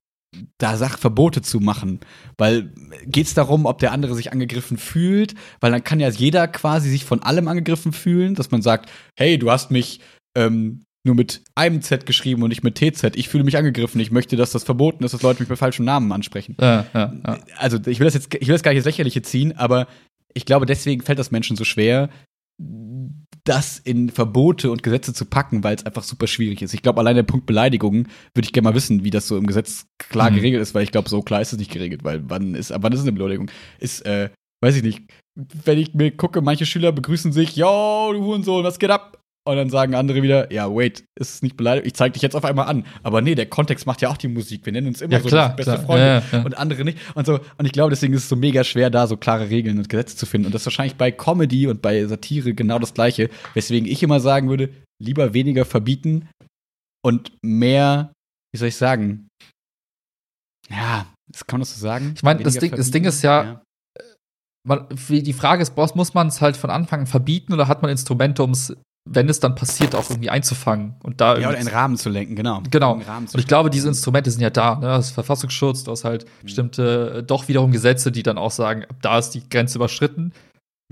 da Sachverbote zu machen. Weil geht es darum, ob der andere sich angegriffen fühlt, weil dann kann ja jeder quasi sich von allem angegriffen fühlen, dass man sagt, hey, du hast mich ähm, nur mit einem Z geschrieben und nicht mit TZ. Ich fühle mich angegriffen. Ich möchte, dass das verboten ist, dass Leute mich bei falschen Namen ansprechen Ja, ja, ja. also ich will das jetzt, ich will das gar nicht ins Lächerliche ziehen, aber ich glaube, deswegen fällt das Menschen so schwer, das in Verbote und Gesetze zu packen, weil es einfach super schwierig ist. Ich glaube, allein der Punkt Beleidigungen würde ich gerne mal wissen, wie das so im Gesetz klar Mhm. geregelt ist, weil ich glaube, so klar ist es nicht geregelt, weil wann ist, ab wann ist es eine Beleidigung? Ist, äh, weiß ich nicht. Wenn ich mir gucke, manche Schüler begrüßen sich, yo, du Hurensohn, was geht ab? Und dann sagen andere wieder, ja, wait, ist es nicht beleidigt? Ich zeig dich jetzt auf einmal an. Aber nee, der Kontext macht ja auch die Musik. Wir nennen uns immer Ja, so klar, beste klar. Freunde Ja, ja, und andere nicht. Und so, und ich glaube, deswegen ist es so mega schwer, da so klare Regeln und Gesetze zu finden. Und das ist wahrscheinlich bei Comedy und bei Satire genau das Gleiche. Weswegen ich immer sagen würde, lieber weniger verbieten und mehr, wie soll ich sagen? Ja, das kann man das so sagen. Ich meine, das das Ding ist ja- wie die Frage ist, Boss, muss man es halt von Anfang an verbieten oder hat man Instrumente, um es, wenn es dann passiert, auch irgendwie einzufangen und da Ja, oder irgendwie einen Rahmen zu lenken, genau. Genau. Und ich glaube, diese Instrumente sind ja da. Ne? Das ist Verfassungsschutz, du hast halt Mhm. bestimmte, äh, doch wiederum Gesetze, die dann auch sagen, ab da ist die Grenze überschritten.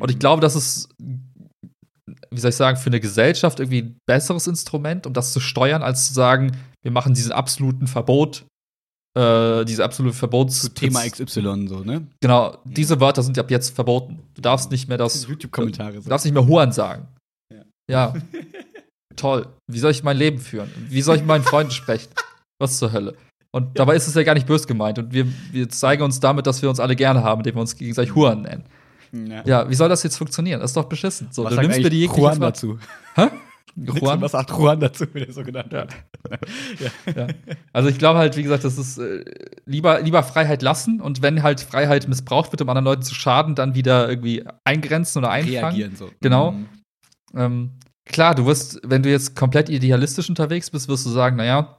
Und ich Mhm. glaube, das ist, wie soll ich sagen, für eine Gesellschaft irgendwie ein besseres Instrument, um das zu steuern, als zu sagen, wir machen diesen absoluten Verbot, äh, diese absolute Verbots. zu Thema XY so, ne? Genau, diese Wörter sind ab jetzt verboten. Du darfst nicht mehr das. YouTube-Kommentare Du darfst nicht mehr Huren sagen. Ja. Ja. Toll. Wie soll ich mein Leben führen? Wie soll ich mit meinen Freunden sprechen? Was zur Hölle? Und dabei ist es ja gar nicht böse gemeint. Und wir, wir zeigen uns damit, dass wir uns alle gerne haben, indem wir uns gegenseitig Huren nennen. Ja. Ja, wie soll das jetzt funktionieren? Das ist doch beschissen. So, Was du sagt nimmst mir die jegliche Juan Frage- dazu? Hä? Juan? Was sagt Juan dazu, wie der so genannt Ja. wird? Ja. Also ich glaube halt, wie gesagt, das ist äh, lieber, lieber Freiheit lassen und wenn halt Freiheit missbraucht wird, um anderen Leuten zu schaden, dann wieder irgendwie eingrenzen oder einfangen. Reagieren so. Genau. Mhm. Ähm, klar, du wirst, wenn du jetzt komplett idealistisch unterwegs bist, wirst du sagen, naja,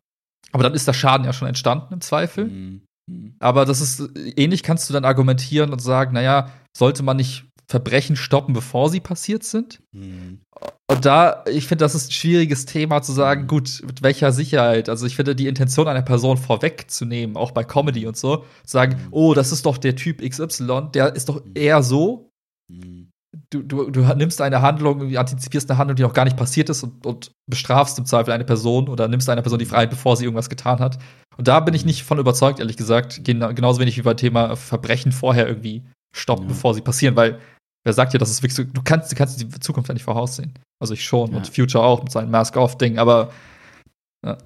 aber dann ist der Schaden ja schon entstanden im Zweifel. Mhm. Mhm. Aber das ist ähnlich kannst du dann argumentieren und sagen, naja, sollte man nicht Verbrechen stoppen, bevor sie passiert sind? Mhm. Und da, ich finde, das ist ein schwieriges Thema zu sagen, gut, mit welcher Sicherheit. Also ich finde, die Intention einer Person vorwegzunehmen, auch bei Comedy und so, zu sagen, oh, das ist doch der Typ XY, der ist doch eher so. Du, du, du nimmst eine Handlung, antizipierst eine Handlung, die noch gar nicht passiert ist und, und bestrafst im Zweifel eine Person oder nimmst einer Person die Freiheit, bevor sie irgendwas getan hat. Und da bin ich nicht von überzeugt, ehrlich gesagt, genauso wenig wie beim Thema Verbrechen vorher irgendwie stoppen, ja. bevor sie passieren, weil wer sagt ja, dass es wirklich so, du kannst, du kannst die Zukunft ja nicht voraussehen. Also ich schon ja. und Future auch mit seinem Mask-Off-Ding, aber ja.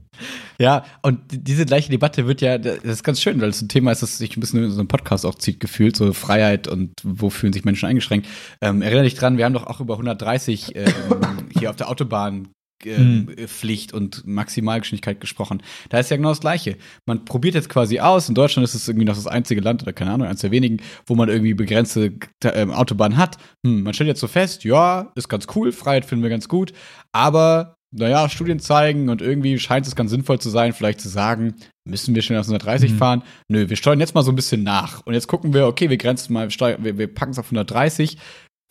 ja, und diese gleiche Debatte wird ja, das ist ganz schön, weil es ein Thema ist, das sich ein bisschen in so einem Podcast auch zieht, gefühlt, so Freiheit und wo fühlen sich Menschen eingeschränkt. Ähm, erinnere dich dran, wir haben doch auch über 130 ähm, hier auf der Autobahn hm. Pflicht und Maximalgeschwindigkeit gesprochen. Da ist ja genau das Gleiche. Man probiert jetzt quasi aus. In Deutschland ist es irgendwie noch das einzige Land oder keine Ahnung, eines der wenigen, wo man irgendwie begrenzte äh, Autobahn hat. Hm, man stellt jetzt so fest, ja, ist ganz cool, Freiheit finden wir ganz gut, aber naja, Studien zeigen und irgendwie scheint es ganz sinnvoll zu sein, vielleicht zu sagen, müssen wir schon auf 130 mhm. fahren? Nö, wir steuern jetzt mal so ein bisschen nach. Und jetzt gucken wir, okay, wir grenzen mal, wir, wir packen es auf 130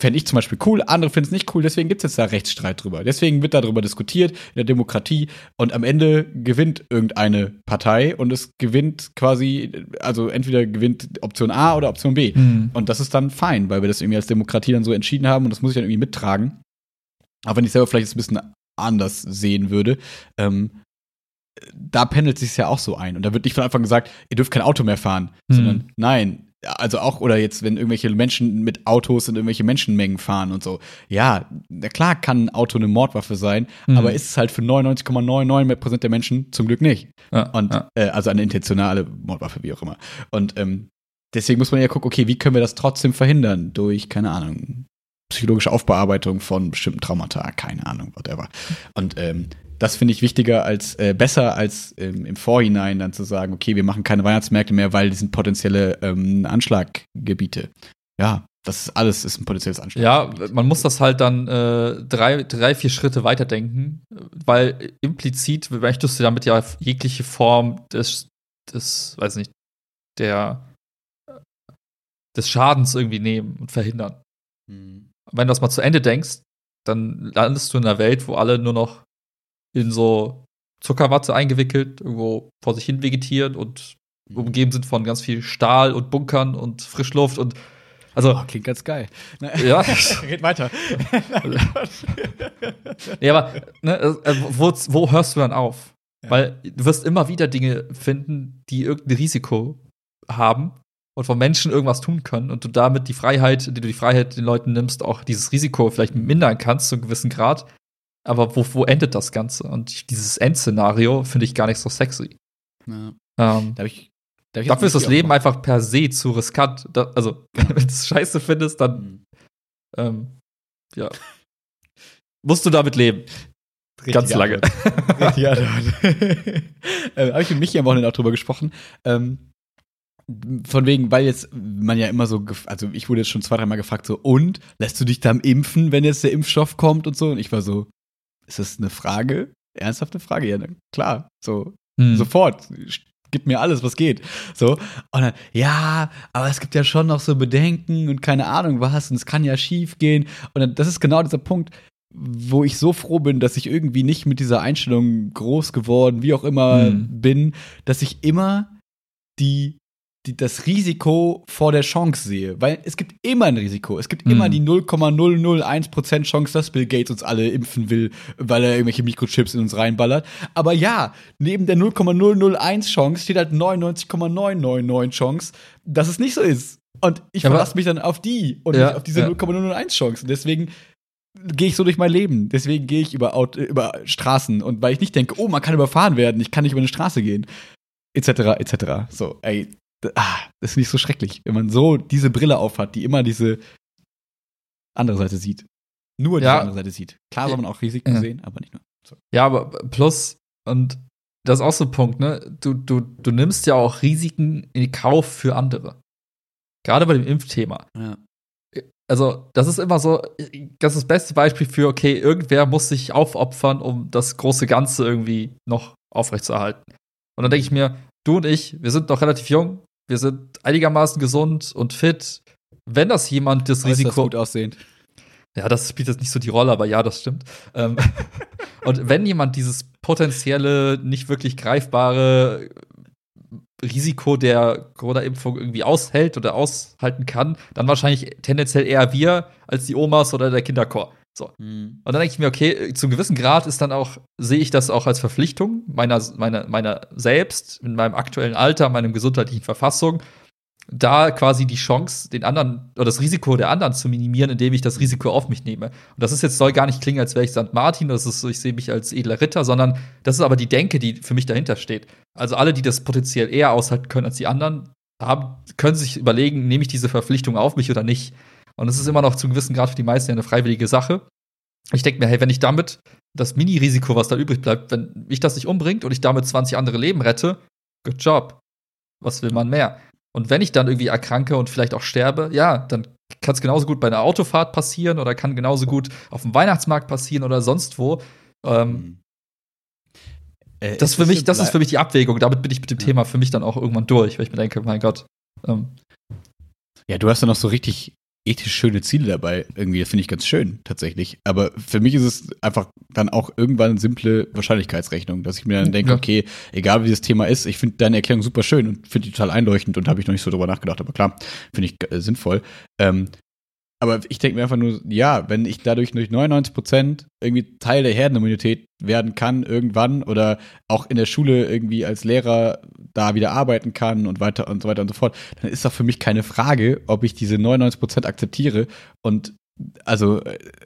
Fände ich zum Beispiel cool, andere finden es nicht cool, deswegen gibt es jetzt da Rechtsstreit drüber. Deswegen wird darüber diskutiert in der Demokratie und am Ende gewinnt irgendeine Partei und es gewinnt quasi, also entweder gewinnt Option A oder Option B. Mhm. Und das ist dann fein, weil wir das irgendwie als Demokratie dann so entschieden haben und das muss ich dann irgendwie mittragen. Auch wenn ich selber vielleicht ein bisschen anders sehen würde. Ähm, da pendelt sich ja auch so ein. Und da wird nicht von Anfang gesagt, ihr dürft kein Auto mehr fahren, mhm. sondern nein, also auch, oder jetzt, wenn irgendwelche Menschen mit Autos in irgendwelche Menschenmengen fahren und so. Ja, na klar kann ein Auto eine Mordwaffe sein, mhm. aber ist es halt für 99,99 Prozent der Menschen zum Glück nicht. Ja, und, ja. Äh, also eine intentionale Mordwaffe, wie auch immer. Und ähm, deswegen muss man ja gucken, okay, wie können wir das trotzdem verhindern? Durch, keine Ahnung, psychologische Aufbearbeitung von bestimmten Traumata, keine Ahnung, whatever. Und ähm, das finde ich wichtiger als äh, besser als ähm, im Vorhinein dann zu sagen, okay, wir machen keine Weihnachtsmärkte mehr, weil die sind potenzielle ähm, Anschlaggebiete. Ja, das ist alles ist ein potenzielles Anschlag. Ja, man muss das halt dann äh, drei, drei, vier Schritte weiterdenken, weil implizit möchtest du damit ja jegliche Form des, des, weiß nicht, der des Schadens irgendwie nehmen und verhindern. Hm. Wenn du das mal zu Ende denkst, dann landest du in einer Welt, wo alle nur noch in so Zuckerwatte eingewickelt, irgendwo vor sich hin vegetieren und mhm. umgeben sind von ganz viel Stahl und Bunkern und Frischluft und also oh, klingt ganz geil. Ja, geht weiter. nee, aber ne, äh, wo, wo hörst du dann auf? Ja. Weil du wirst immer wieder Dinge finden, die irgendein Risiko haben und von Menschen irgendwas tun können und du damit die Freiheit, die du die Freiheit den Leuten nimmst, auch dieses Risiko vielleicht mindern kannst zu einem gewissen Grad. Aber wo, wo endet das Ganze? Und dieses Endszenario finde ich gar nicht so sexy. Ja. Ähm, darf ich, darf ich dafür ist das Leben einfach per se zu riskant. Da, also, wenn du es scheiße findest, dann mhm. ähm, ja. musst du damit leben. Richtig Ganz lange. Richtig ähm, Habe ich mit Michi am Wochenende auch drüber gesprochen. Ähm, von wegen, weil jetzt man ja immer so, also ich wurde jetzt schon zwei, dreimal gefragt, so, und lässt du dich dann impfen, wenn jetzt der Impfstoff kommt und so? Und ich war so, ist das eine Frage? Ernsthafte Frage? Ja, klar. So, hm. sofort. Gib mir alles, was geht. So. Und dann, ja, aber es gibt ja schon noch so Bedenken und keine Ahnung was und es kann ja schief gehen. Und dann, das ist genau dieser Punkt, wo ich so froh bin, dass ich irgendwie nicht mit dieser Einstellung groß geworden, wie auch immer hm. bin, dass ich immer die die, das Risiko vor der Chance sehe. Weil es gibt immer ein Risiko. Es gibt mhm. immer die 0,001% Chance, dass Bill Gates uns alle impfen will, weil er irgendwelche Mikrochips in uns reinballert. Aber ja, neben der 0,001 Chance steht halt 99,999 Chance, dass es nicht so ist. Und ich ja, verlasse mich dann auf die und ja, nicht auf diese ja. 0,001 Chance. Und deswegen gehe ich so durch mein Leben. Deswegen gehe ich über, Auto, über Straßen. Und weil ich nicht denke, oh, man kann überfahren werden, ich kann nicht über eine Straße gehen. Etc., etc. So, ey, ah, das ist nicht so schrecklich, wenn man so diese Brille aufhat, die immer diese andere Seite sieht. Nur die ja. andere Seite sieht. Klar soll man auch Risiken ja. sehen, aber nicht nur. So. Ja, aber plus, und das ist auch so ein Punkt, ne? Du, du, du nimmst ja auch Risiken in Kauf für andere. Gerade bei dem Impfthema. Ja. Also, das ist immer so, das ist das beste Beispiel für, okay, irgendwer muss sich aufopfern, um das große Ganze irgendwie noch aufrechtzuerhalten. Und dann denke ich mir, du und ich, wir sind noch relativ jung, wir sind einigermaßen gesund und fit. Wenn das jemand das Risiko. gut aussehend. Ja, das spielt jetzt nicht so die Rolle, aber ja, das stimmt. Ähm, und wenn jemand dieses potenzielle, nicht wirklich greifbare Risiko der Corona-Impfung irgendwie aushält oder aushalten kann, dann wahrscheinlich tendenziell eher wir als die Omas oder der Kinderchor. So. Mhm. Und dann denke ich mir, okay, zu einem gewissen Grad ist dann auch, sehe ich das auch als Verpflichtung meiner, meiner, meiner selbst, in meinem aktuellen Alter, meiner gesundheitlichen Verfassung, da quasi die Chance, den anderen oder das Risiko der anderen zu minimieren, indem ich das Risiko auf mich nehme. Und das ist jetzt soll gar nicht klingen, als wäre ich St. Martin, das ist so, ich sehe mich als edler Ritter, sondern das ist aber die Denke, die für mich dahinter steht. Also alle, die das potenziell eher aushalten können als die anderen, haben, können sich überlegen, nehme ich diese Verpflichtung auf mich oder nicht. Und es ist immer noch zu einem gewissen Grad für die meisten eine freiwillige Sache. Ich denke mir, hey, wenn ich damit das Mini-Risiko, was da übrig bleibt, wenn mich das nicht umbringt und ich damit 20 andere Leben rette, good job. Was will man mehr? Und wenn ich dann irgendwie erkranke und vielleicht auch sterbe, ja, dann kann es genauso gut bei einer Autofahrt passieren oder kann genauso gut auf dem Weihnachtsmarkt passieren oder sonst wo. Ähm, mhm. äh, das, für mich, das ist für mich die Abwägung. Damit bin ich mit dem ja. Thema für mich dann auch irgendwann durch, weil ich mir denke, mein Gott. Ähm, ja, du hast dann noch so richtig ethisch schöne Ziele dabei. Irgendwie, das finde ich ganz schön, tatsächlich. Aber für mich ist es einfach dann auch irgendwann eine simple Wahrscheinlichkeitsrechnung, dass ich mir dann denke, ja. okay, egal wie das Thema ist, ich finde deine Erklärung super schön und finde die total einleuchtend und habe ich noch nicht so drüber nachgedacht, aber klar, finde ich äh, sinnvoll. Ähm, aber ich denke mir einfach nur, ja, wenn ich dadurch durch 99 Prozent irgendwie Teil der Herdenimmunität werden kann irgendwann oder auch in der Schule irgendwie als Lehrer da wieder arbeiten kann und weiter und so weiter und so fort, dann ist doch für mich keine Frage, ob ich diese 99 Prozent akzeptiere und also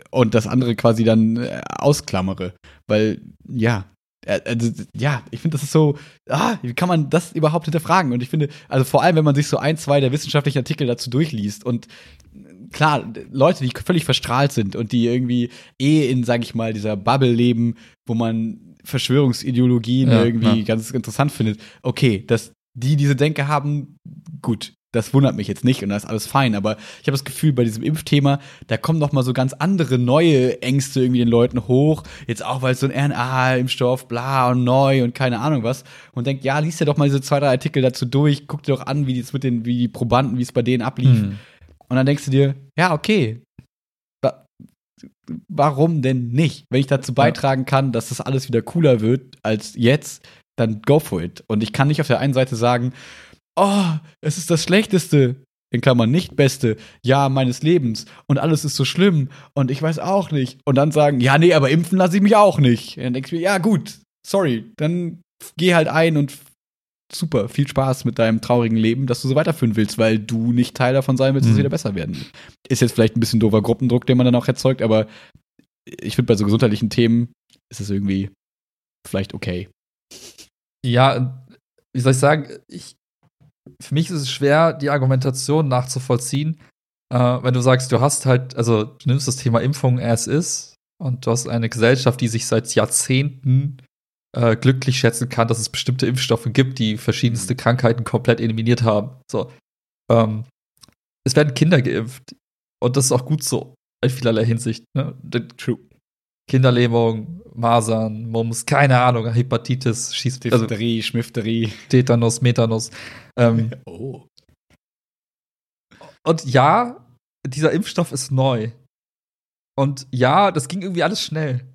und das andere quasi dann äh, ausklammere, weil ja, äh, also, ja, ich finde, das ist so, ah, wie kann man das überhaupt hinterfragen? Und ich finde, also vor allem, wenn man sich so ein, zwei der wissenschaftlichen Artikel dazu durchliest und klar, Leute, die völlig verstrahlt sind und die irgendwie eh in, sag ich mal, dieser Bubble leben, wo man Verschwörungsideologien ja, irgendwie ja. ganz interessant findet. Okay, dass die diese Denke haben, gut, das wundert mich jetzt nicht und das ist alles fein, aber ich habe das Gefühl, bei diesem Impfthema, da kommen noch mal so ganz andere neue Ängste irgendwie den Leuten hoch. Jetzt auch, weil es so ein RNA-Impfstoff, bla und neu und keine Ahnung was. Und denkt, ja, liest ja doch mal diese zwei, drei Artikel dazu durch, guck dir doch an, wie die mit den, wie die Probanden, wie es bei denen ablief. Hm. Und dann denkst du dir, ja, okay. Warum denn nicht? Wenn ich dazu beitragen kann, dass das alles wieder cooler wird als jetzt, dann go for it. Und ich kann nicht auf der einen Seite sagen, oh, es ist das Schlechteste, in Klammern nicht Beste, Jahr meines Lebens und alles ist so schlimm und ich weiß auch nicht. Und dann sagen, ja, nee, aber impfen lasse ich mich auch nicht. Und dann denkst du mir, ja, gut, sorry, dann geh halt ein und super, viel Spaß mit deinem traurigen Leben, dass du so weiterführen willst, weil du nicht Teil davon sein willst, dass es mhm. wieder besser werden. Ist jetzt vielleicht ein bisschen doofer Gruppendruck, den man dann auch erzeugt, aber ich finde, bei so gesundheitlichen Themen ist es irgendwie vielleicht okay. Ja, wie soll ich sagen, ich, für mich ist es schwer, die Argumentation nachzuvollziehen, äh, wenn du sagst, du hast halt, also du nimmst das Thema Impfung, as ist, und du hast eine Gesellschaft, die sich seit Jahrzehnten äh, glücklich schätzen kann, dass es bestimmte Impfstoffe gibt, die verschiedenste mhm. Krankheiten komplett eliminiert haben. So. Ähm, es werden Kinder geimpft. Und das ist auch gut so, in vielerlei Hinsicht. Ne? True. Kinderlähmung, Masern, Mumps, keine Ahnung, Hepatitis, Diphtherie, also, Schmifterie. Tetanus, Metanus. Ähm, oh. Und ja, dieser Impfstoff ist neu. Und ja, das ging irgendwie alles schnell.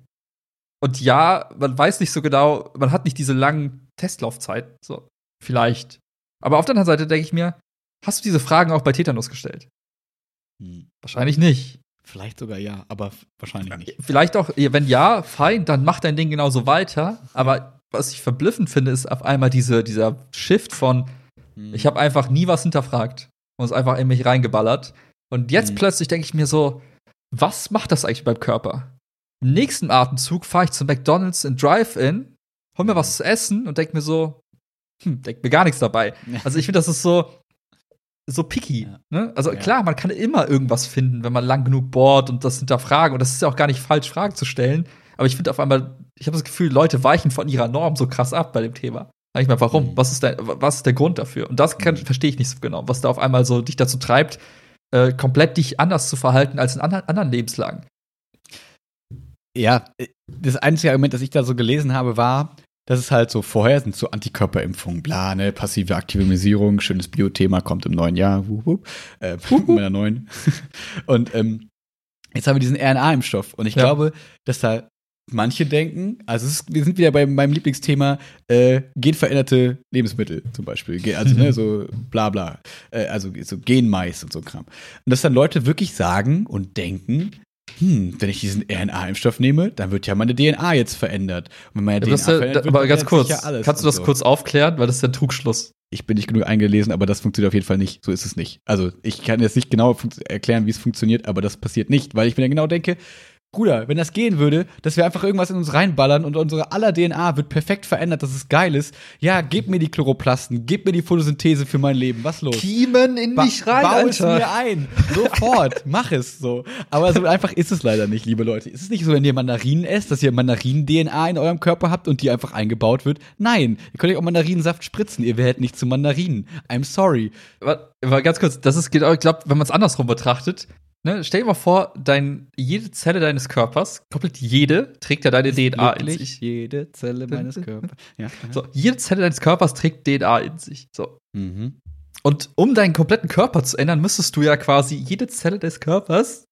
Und ja, man weiß nicht so genau, man hat nicht diese langen Testlaufzeiten. So, vielleicht. Aber auf der anderen Seite denke ich mir, hast du diese Fragen auch bei Tetanus gestellt? Hm. Wahrscheinlich nicht. Vielleicht sogar ja, aber wahrscheinlich nicht. Vielleicht auch, wenn ja, fein, dann mach dein Ding genauso weiter. Aber was ich verblüffend finde, ist auf einmal diese, dieser Shift von, hm. ich habe einfach nie was hinterfragt und es einfach in mich reingeballert. Und jetzt hm. plötzlich denke ich mir so, was macht das eigentlich beim Körper? Im nächsten Atemzug fahre ich zu McDonalds in Drive-In, hol mir was zu essen und denk mir so, hm, denk mir gar nichts dabei. Also ich finde, das ist so, so picky. Ja. Ne? Also ja. klar, man kann immer irgendwas finden, wenn man lang genug bohrt und das hinterfragen. Und das ist ja auch gar nicht falsch, Fragen zu stellen. Aber ich finde auf einmal, ich habe das Gefühl, Leute weichen von ihrer Norm so krass ab bei dem Thema. Sag ich mal, warum? Mhm. Was, ist der, was ist der Grund dafür? Und das mhm. verstehe ich nicht so genau, was da auf einmal so dich dazu treibt, äh, komplett dich anders zu verhalten als in anderen, anderen Lebenslagen. Ja, das einzige Argument, das ich da so gelesen habe, war, dass es halt so vorher sind so Antikörperimpfungen, bla, ne, passive Aktivisierung, schönes Biothema, kommt im neuen Jahr, wup, wup, äh, wup, meiner neuen. Und ähm, Jetzt haben wir diesen RNA-Impfstoff. Und ich Ja. glaube, dass da manche denken, also ist, wir sind wieder bei meinem Lieblingsthema, äh, genveränderte Lebensmittel zum Beispiel. Also, ne, so bla bla. Äh, also so Genmais und so Kram. Und dass dann Leute wirklich sagen und denken, hm, wenn ich diesen RNA-Impfstoff nehme, dann wird ja meine DNA jetzt verändert. Und wenn meine Ja, DNA ja, verändert da, aber ganz kurz, ja alles kannst du das so. kurz aufklären, weil das ist ein Trugschluss. Ich bin nicht genug eingelesen, aber das funktioniert auf jeden Fall nicht. So ist es nicht. Also ich kann jetzt nicht genau erklären, wie es funktioniert, aber das passiert nicht, weil ich mir dann genau denke, Bruder, wenn das gehen würde, dass wir einfach irgendwas in uns reinballern und unsere aller DNA wird perfekt verändert, dass es geil ist. Ja, gib mir die Chloroplasten, gib mir die Photosynthese für mein Leben. Was los? Kiemen in Ba- bau es mir ein. Sofort. Mach es so. Aber so einfach ist es leider nicht, liebe Leute. Ist es nicht so, wenn ihr Mandarinen esst, dass ihr Mandarinen-DNA in eurem Körper habt und die einfach eingebaut wird? Nein. Ihr könnt euch auch Mandarinensaft spritzen. Ihr werdet nicht zu Mandarinen. I'm sorry. Aber, aber ganz kurz, das ist genau, ich glaube, wenn man es andersrum betrachtet, ne, stell dir mal vor, dein, jede Zelle deines Körpers, komplett jede, trägt ja deine DNA in sich. jede Zelle meines Körpers. Ja. So, jede Zelle deines Körpers trägt DNA in sich. So. Mhm. Und um deinen kompletten Körper zu ändern, müsstest du ja quasi jede Zelle des Körpers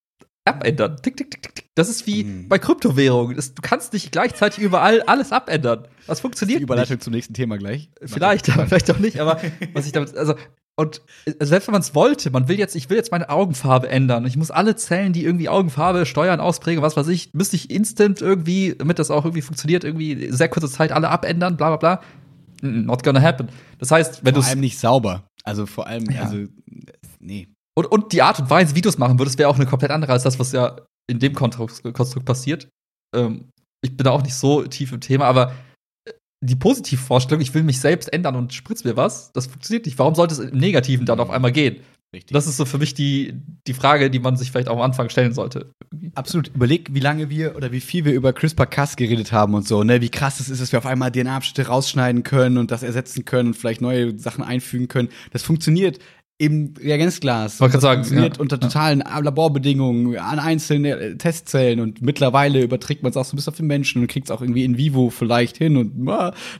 abändern. Tick, tick, tick, tick, tick. Das ist wie Mhm. bei Kryptowährungen. Das, du kannst nicht gleichzeitig überall alles abändern. Das Die funktioniert Überleitung nicht. zum nächsten Thema gleich. Vielleicht, aber vielleicht auch nicht. Aber was ich damit, also und äh, selbst wenn man es wollte, man will jetzt, ich will jetzt meine Augenfarbe ändern. Ich muss alle Zellen, die irgendwie Augenfarbe steuern, ausprägen, was weiß ich, müsste ich instant irgendwie, damit das auch irgendwie funktioniert, irgendwie sehr kurze Zeit alle abändern, bla bla bla. Not gonna happen. Das heißt, wenn du Vor allem nicht sauber. Also vor allem, Ja. also, nee. Und, und die Art und Weise, wie du es machen würdest, wäre auch eine komplett andere als das, was ja in dem Konstrukt, Konstrukt passiert. Ähm, ich bin da auch nicht so tief im Thema, aber die Positivvorstellung, ich will mich selbst ändern und spritz mir was, das funktioniert nicht. Warum sollte es im Negativen dann auf einmal gehen? Richtig. Das ist so für mich die, die Frage, die man sich vielleicht auch am Anfang stellen sollte. Absolut. Überleg, wie lange wir oder wie viel wir über CRISPR-Cas geredet haben und so, ne? Wie krass es ist, dass wir auf einmal DNA-Abschnitte rausschneiden können und das ersetzen können und vielleicht neue Sachen einfügen können. Das funktioniert im Reagenzglas. Das gerade sagen, funktioniert ja. unter totalen Laborbedingungen, an einzelnen äh, Testzellen und mittlerweile überträgt man es auch so bis auf den Menschen und kriegt es auch irgendwie in vivo vielleicht hin und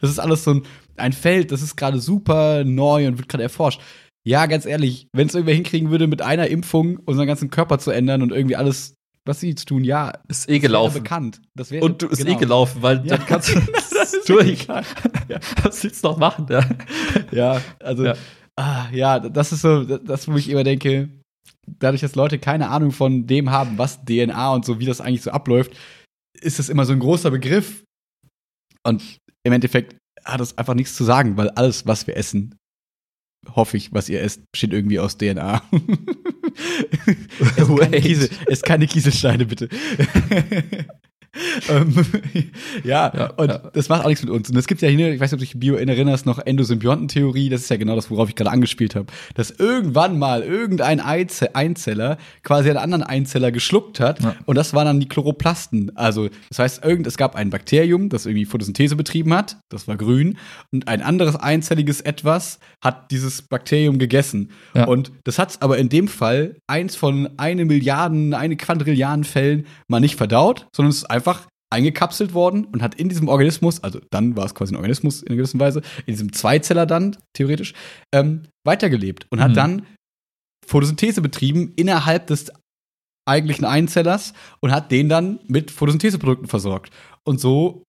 das ist alles so ein, ein Feld, das ist gerade super neu und wird gerade erforscht. Ja, ganz ehrlich, wenn es irgendwer hinkriegen würde, mit einer Impfung unseren ganzen Körper zu ändern und irgendwie alles, was sie zu tun, ja, Ist eh gelaufen. bekannt. Das wäre, Und du ist eh genau. gelaufen, weil Ja. dann kannst du Das durch. Ja. Was willst du noch machen? Ja. Ja, also, Ja. Ah, ja, das ist so, das, wo ich immer denke, dadurch, dass Leute keine Ahnung von dem haben, was DNA und so, wie das eigentlich so abläuft, ist das immer so ein großer Begriff. Und im Endeffekt hat das einfach nichts zu sagen, weil alles, was wir essen, hoffe ich, was ihr esst, besteht irgendwie aus DNA. es, keine. Kiesel, es keine Kieselsteine, bitte. ähm, ja, Ja, und ja. das macht auch nichts mit uns. Und es gibt ja hier, ich weiß nicht, ob du dich Bio erinnerst, noch Endosymbiontentheorie, das ist ja genau das, worauf ich gerade angespielt habe, dass irgendwann mal irgendein Eize Einzeller quasi einen anderen Einzeller geschluckt hat Ja. und das waren dann die Chloroplasten. Also, das heißt, irgend, es gab ein Bakterium, das irgendwie Photosynthese betrieben hat, das war grün, und ein anderes einzelliges Etwas hat dieses Bakterium gegessen. Und das hat aber in dem Fall eins von eine Milliarden, eine Quadrilliarden Fällen mal nicht verdaut, sondern es ist einfach eingekapselt worden und hat in diesem Organismus, also dann war es quasi ein Organismus in einer gewissen Weise, in diesem Zweizeller dann, theoretisch, ähm, weitergelebt und hat Mhm. dann Photosynthese betrieben innerhalb des eigentlichen Einzellers und hat den dann mit Photosyntheseprodukten versorgt. Und so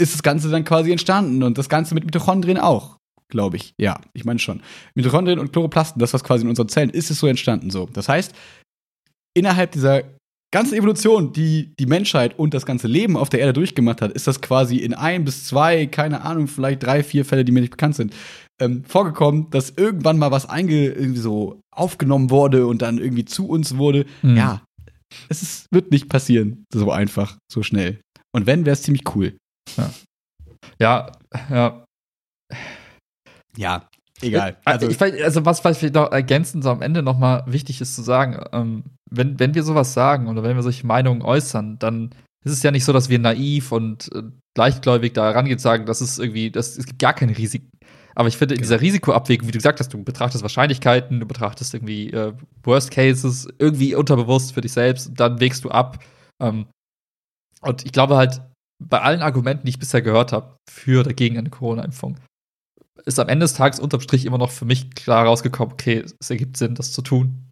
ist das Ganze dann quasi entstanden und das Ganze mit Mitochondrien auch, glaube ich. Ja, ich meine schon. Mitochondrien und Chloroplasten, das was quasi in unseren Zellen ist, ist so entstanden so. Das heißt, innerhalb dieser ganzen Evolution, die die Menschheit und das ganze Leben auf der Erde durchgemacht hat, ist das quasi in ein bis zwei, keine Ahnung, vielleicht drei, vier Fälle, die mir nicht bekannt sind, ähm, vorgekommen, dass irgendwann mal was einge irgendwie so aufgenommen wurde und dann irgendwie zu uns wurde. Mhm. Ja, es ist, wird nicht passieren, so einfach, so schnell. Und wenn, wäre es ziemlich cool. Ja, ja. Ja, egal. Also, Also, ich, also was vielleicht noch ergänzend so am Ende noch mal wichtig ist zu sagen, ähm, wenn, wenn wir sowas sagen oder wenn wir solche Meinungen äußern, dann ist es ja nicht so, dass wir naiv und äh, leichtgläubig da rangehen und sagen, das ist irgendwie, das, es gibt gar keine Risiken. Aber ich finde, in Genau. dieser Risikoabwägung, wie du gesagt hast, du betrachtest Wahrscheinlichkeiten, du betrachtest irgendwie äh, Worst Cases, irgendwie unterbewusst für dich selbst, und dann wägst du ab. Ähm, und ich glaube halt, bei allen Argumenten, die ich bisher gehört habe, für oder gegen eine Corona-Impfung, ist am Ende des Tages unterm Strich immer noch für mich klar rausgekommen, okay, es ergibt Sinn, das zu tun.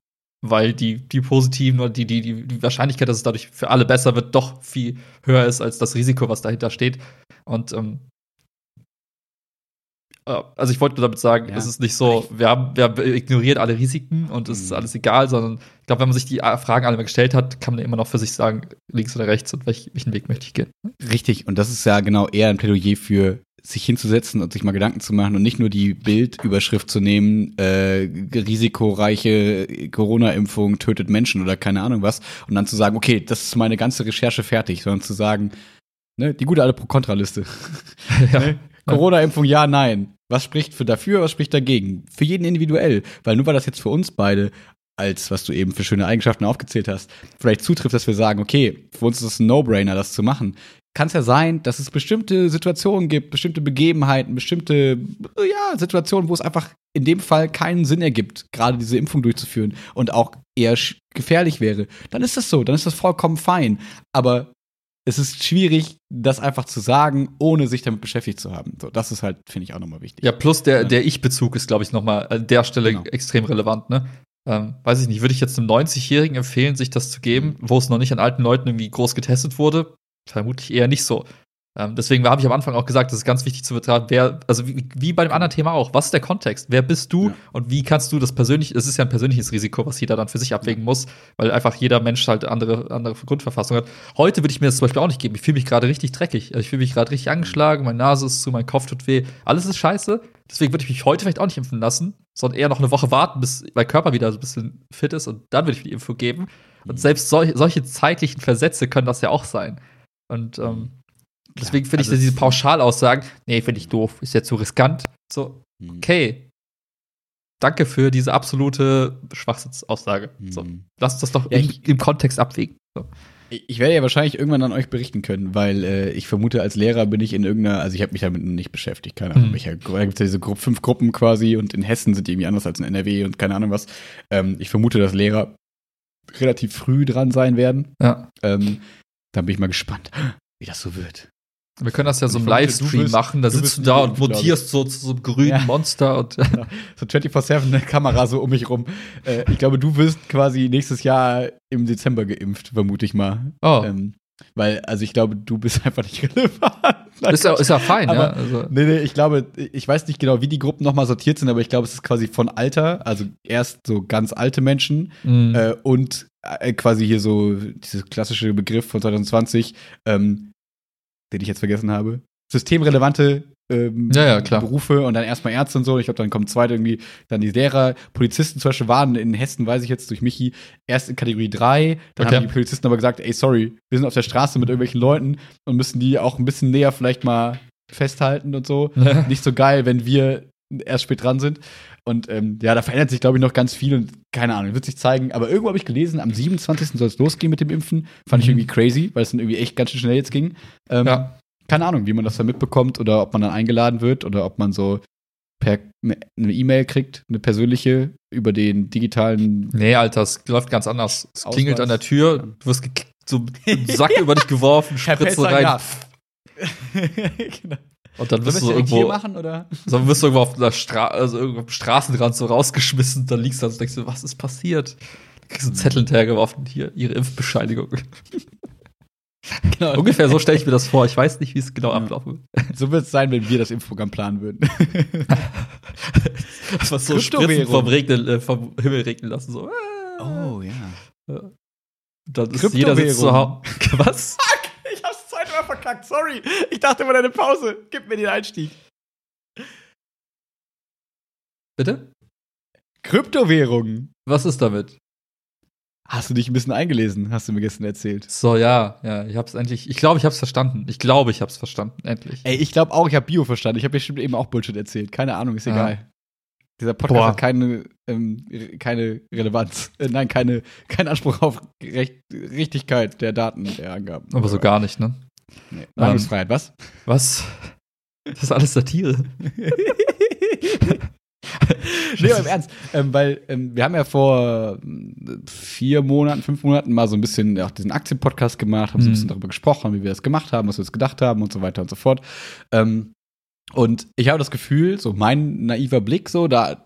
Weil die, die positiven oder die, die, die Wahrscheinlichkeit, dass es dadurch für alle besser wird, doch viel höher ist als das Risiko, was dahinter steht. Und ähm, äh, also ich wollte nur damit sagen, ja. es ist nicht so, wir haben, wir haben ignoriert alle Risiken und es mhm. ist alles egal, sondern ich glaube, wenn man sich die Fragen alle mal gestellt hat, kann man immer noch für sich sagen, links oder rechts und welch, welchen Weg möchte ich gehen. Richtig, und das ist ja genau eher ein Plädoyer für sich hinzusetzen und sich mal Gedanken zu machen und nicht nur die Bildüberschrift zu nehmen, äh, risikoreiche Corona-Impfung tötet Menschen oder keine Ahnung was, und dann zu sagen, okay, das ist meine ganze Recherche fertig, sondern zu sagen, ne, die gute alte Pro-Kontra-Liste. Ja. ne? Corona-Impfung ja, nein. Was spricht für dafür, was spricht dagegen? Für jeden individuell. Weil nur weil das jetzt für uns beide als was du eben für schöne Eigenschaften aufgezählt hast, vielleicht zutrifft, dass wir sagen, okay, für uns ist es ein No-Brainer, das zu machen. Kann es ja sein, dass es bestimmte Situationen gibt, bestimmte Begebenheiten, bestimmte ja, Situationen, wo es einfach in dem Fall keinen Sinn ergibt, gerade diese Impfung durchzuführen und auch eher gefährlich wäre. Dann ist das so, dann ist das vollkommen fein. Aber es ist schwierig, das einfach zu sagen, ohne sich damit beschäftigt zu haben. So, das ist halt, finde ich, auch nochmal wichtig. Ja, plus der, der Ich-Bezug ist, glaube ich, nochmal an der Stelle genau. extrem relevant, ne? Ähm, weiß ich nicht, würde ich jetzt einem 90-Jährigen empfehlen, sich das zu geben, wo es noch nicht an alten Leuten irgendwie groß getestet wurde? Vermutlich eher nicht so. Ähm, deswegen habe ich am Anfang auch gesagt, das ist ganz wichtig zu betrachten, wer, also wie, wie, bei dem anderen Thema auch, was ist der Kontext? Wer bist du ja. und wie kannst du das persönlich, es ist ja ein persönliches Risiko, was jeder dann für sich abwägen muss, weil einfach jeder Mensch halt andere, andere Grundverfassung hat. Heute würde ich mir das zum Beispiel auch nicht geben. Ich fühle mich gerade richtig dreckig. Also ich fühle mich gerade richtig angeschlagen, meine Nase ist zu, mein Kopf tut weh. Alles ist scheiße. Deswegen würde ich mich heute vielleicht auch nicht impfen lassen, sondern eher noch eine Woche warten, bis mein Körper wieder so ein bisschen fit ist und dann würde ich mir die Info geben. Und selbst sol solche zeitlichen Versätze können das ja auch sein. Und ähm, Deswegen finde also ich diese Pauschalaussagen, nee, finde ich doof, ist ja zu riskant. So, hm. okay. Danke für diese absolute Schwachsinnsaussage. So, mhm. lasst das doch ja, im, im, Kontext abwägen. So. Ich werde ja wahrscheinlich irgendwann an euch berichten können, weil äh, ich vermute, als Lehrer bin ich in irgendeiner, also ich habe mich damit nicht beschäftigt, keine Ahnung, mhm. welcher, da gibt es ja diese Gru fünf Gruppen quasi und in Hessen sind die irgendwie anders als in NRW und keine Ahnung was. Ähm, ich vermute, dass Lehrer relativ früh dran sein werden. Ja. Ähm, dann bin ich mal gespannt, wie das so wird. Wir können das ja so im Livestream machen. Da sitzt du da und mutierst so zu so einem grünen ja. Monster und so 24-7 eine Kamera so um mich rum. Äh, ich glaube, du wirst quasi nächstes Jahr im Dezember geimpft, vermute ich mal. Oh. Ähm, weil, also ich glaube, du bist einfach nicht relevant. ist, ja, ist ja fein, aber, ja. Also. Nee, nee, ich glaube, ich weiß nicht genau, wie die Gruppen nochmal sortiert sind, aber ich glaube, es ist quasi von Alter, also erst so ganz alte Menschen mhm. äh, und äh, quasi hier so dieser klassische Begriff von 2020, ähm, den ich jetzt vergessen habe. Systemrelevante ähm, ja, ja, Berufe und dann erstmal Ärzte und so. Ich glaube, dann kommt zweite irgendwie, dann die Lehrer, Polizisten zum Beispiel waren in Hessen, weiß ich jetzt durch Michi, erst in Kategorie 3. Dann okay. haben die Polizisten aber gesagt, ey, sorry, wir sind auf der Straße mit irgendwelchen Leuten und müssen die auch ein bisschen näher vielleicht mal festhalten und so. Nicht so geil, wenn wir erst spät dran sind. Und ähm, ja, da verändert sich, glaube ich, noch ganz viel und keine Ahnung, wird sich zeigen. Aber irgendwo habe ich gelesen, am 27. soll es losgehen mit dem Impfen. Fand mhm. ich irgendwie crazy, weil es dann irgendwie echt ganz schön schnell jetzt ging. Ähm, ja. Keine Ahnung, wie man das dann mitbekommt oder ob man dann eingeladen wird oder ob man so per ne, eine E-Mail kriegt, eine persönliche über den digitalen. Nee, Alter, es läuft ganz anders. Es Ausweis. klingelt an der Tür, du wirst so einen Sack über dich geworfen, spritzt rein. Ja. genau. Und dann wirst du so irgendwo machen oder? So wirst du irgendwo auf der Stra also irgendwo am Straßenrand so rausgeschmissen, dann liegst du da und denkst du, was ist passiert? Dann kriegst du einen Zettel hinterhergeworfen, hier ihre Impfbescheinigung. Genau. Ungefähr so stelle ich mir das vor. Ich weiß nicht, wie es genau ja. ablaufen wird. So wird es sein, wenn wir das Impfprogramm planen würden. Was so Spritzen vom, Regnen, äh, vom Himmel regnen lassen. So. Oh ja. ja. Dann ist jeder sitzt zu Hause. Was? mal verkackt, sorry. Ich dachte immer deine Pause. Gib mir den Einstieg. Bitte? Kryptowährungen. Was ist damit? Hast du dich ein bisschen eingelesen, hast du mir gestern erzählt. So, ja, ja, ich hab's endlich, ich glaube, ich hab's verstanden. Ich glaube, ich hab's verstanden, endlich. Ey, ich glaube auch, ich habe Bio verstanden. Ich habe bestimmt eben auch Bullshit erzählt. Keine Ahnung, ist egal. Ja. Dieser Podcast Boah. hat keine, ähm, keine Relevanz. Äh, nein, keine, keinen Anspruch auf Recht, Richtigkeit der Daten, der Angaben. Aber so gar nicht, ne? Nee. Meinungsfreiheit, ähm, was? Was? Das ist alles Satire. nee, aber im Ernst, ähm, weil ähm, wir haben ja vor äh, vier Monaten, fünf Monaten mal so ein bisschen auch diesen Aktienpodcast gemacht, haben so ein bisschen mhm. darüber gesprochen, wie wir das gemacht haben, was wir jetzt gedacht haben und so weiter und so fort. Ähm, und ich habe das Gefühl, so mein naiver Blick, so da, äh,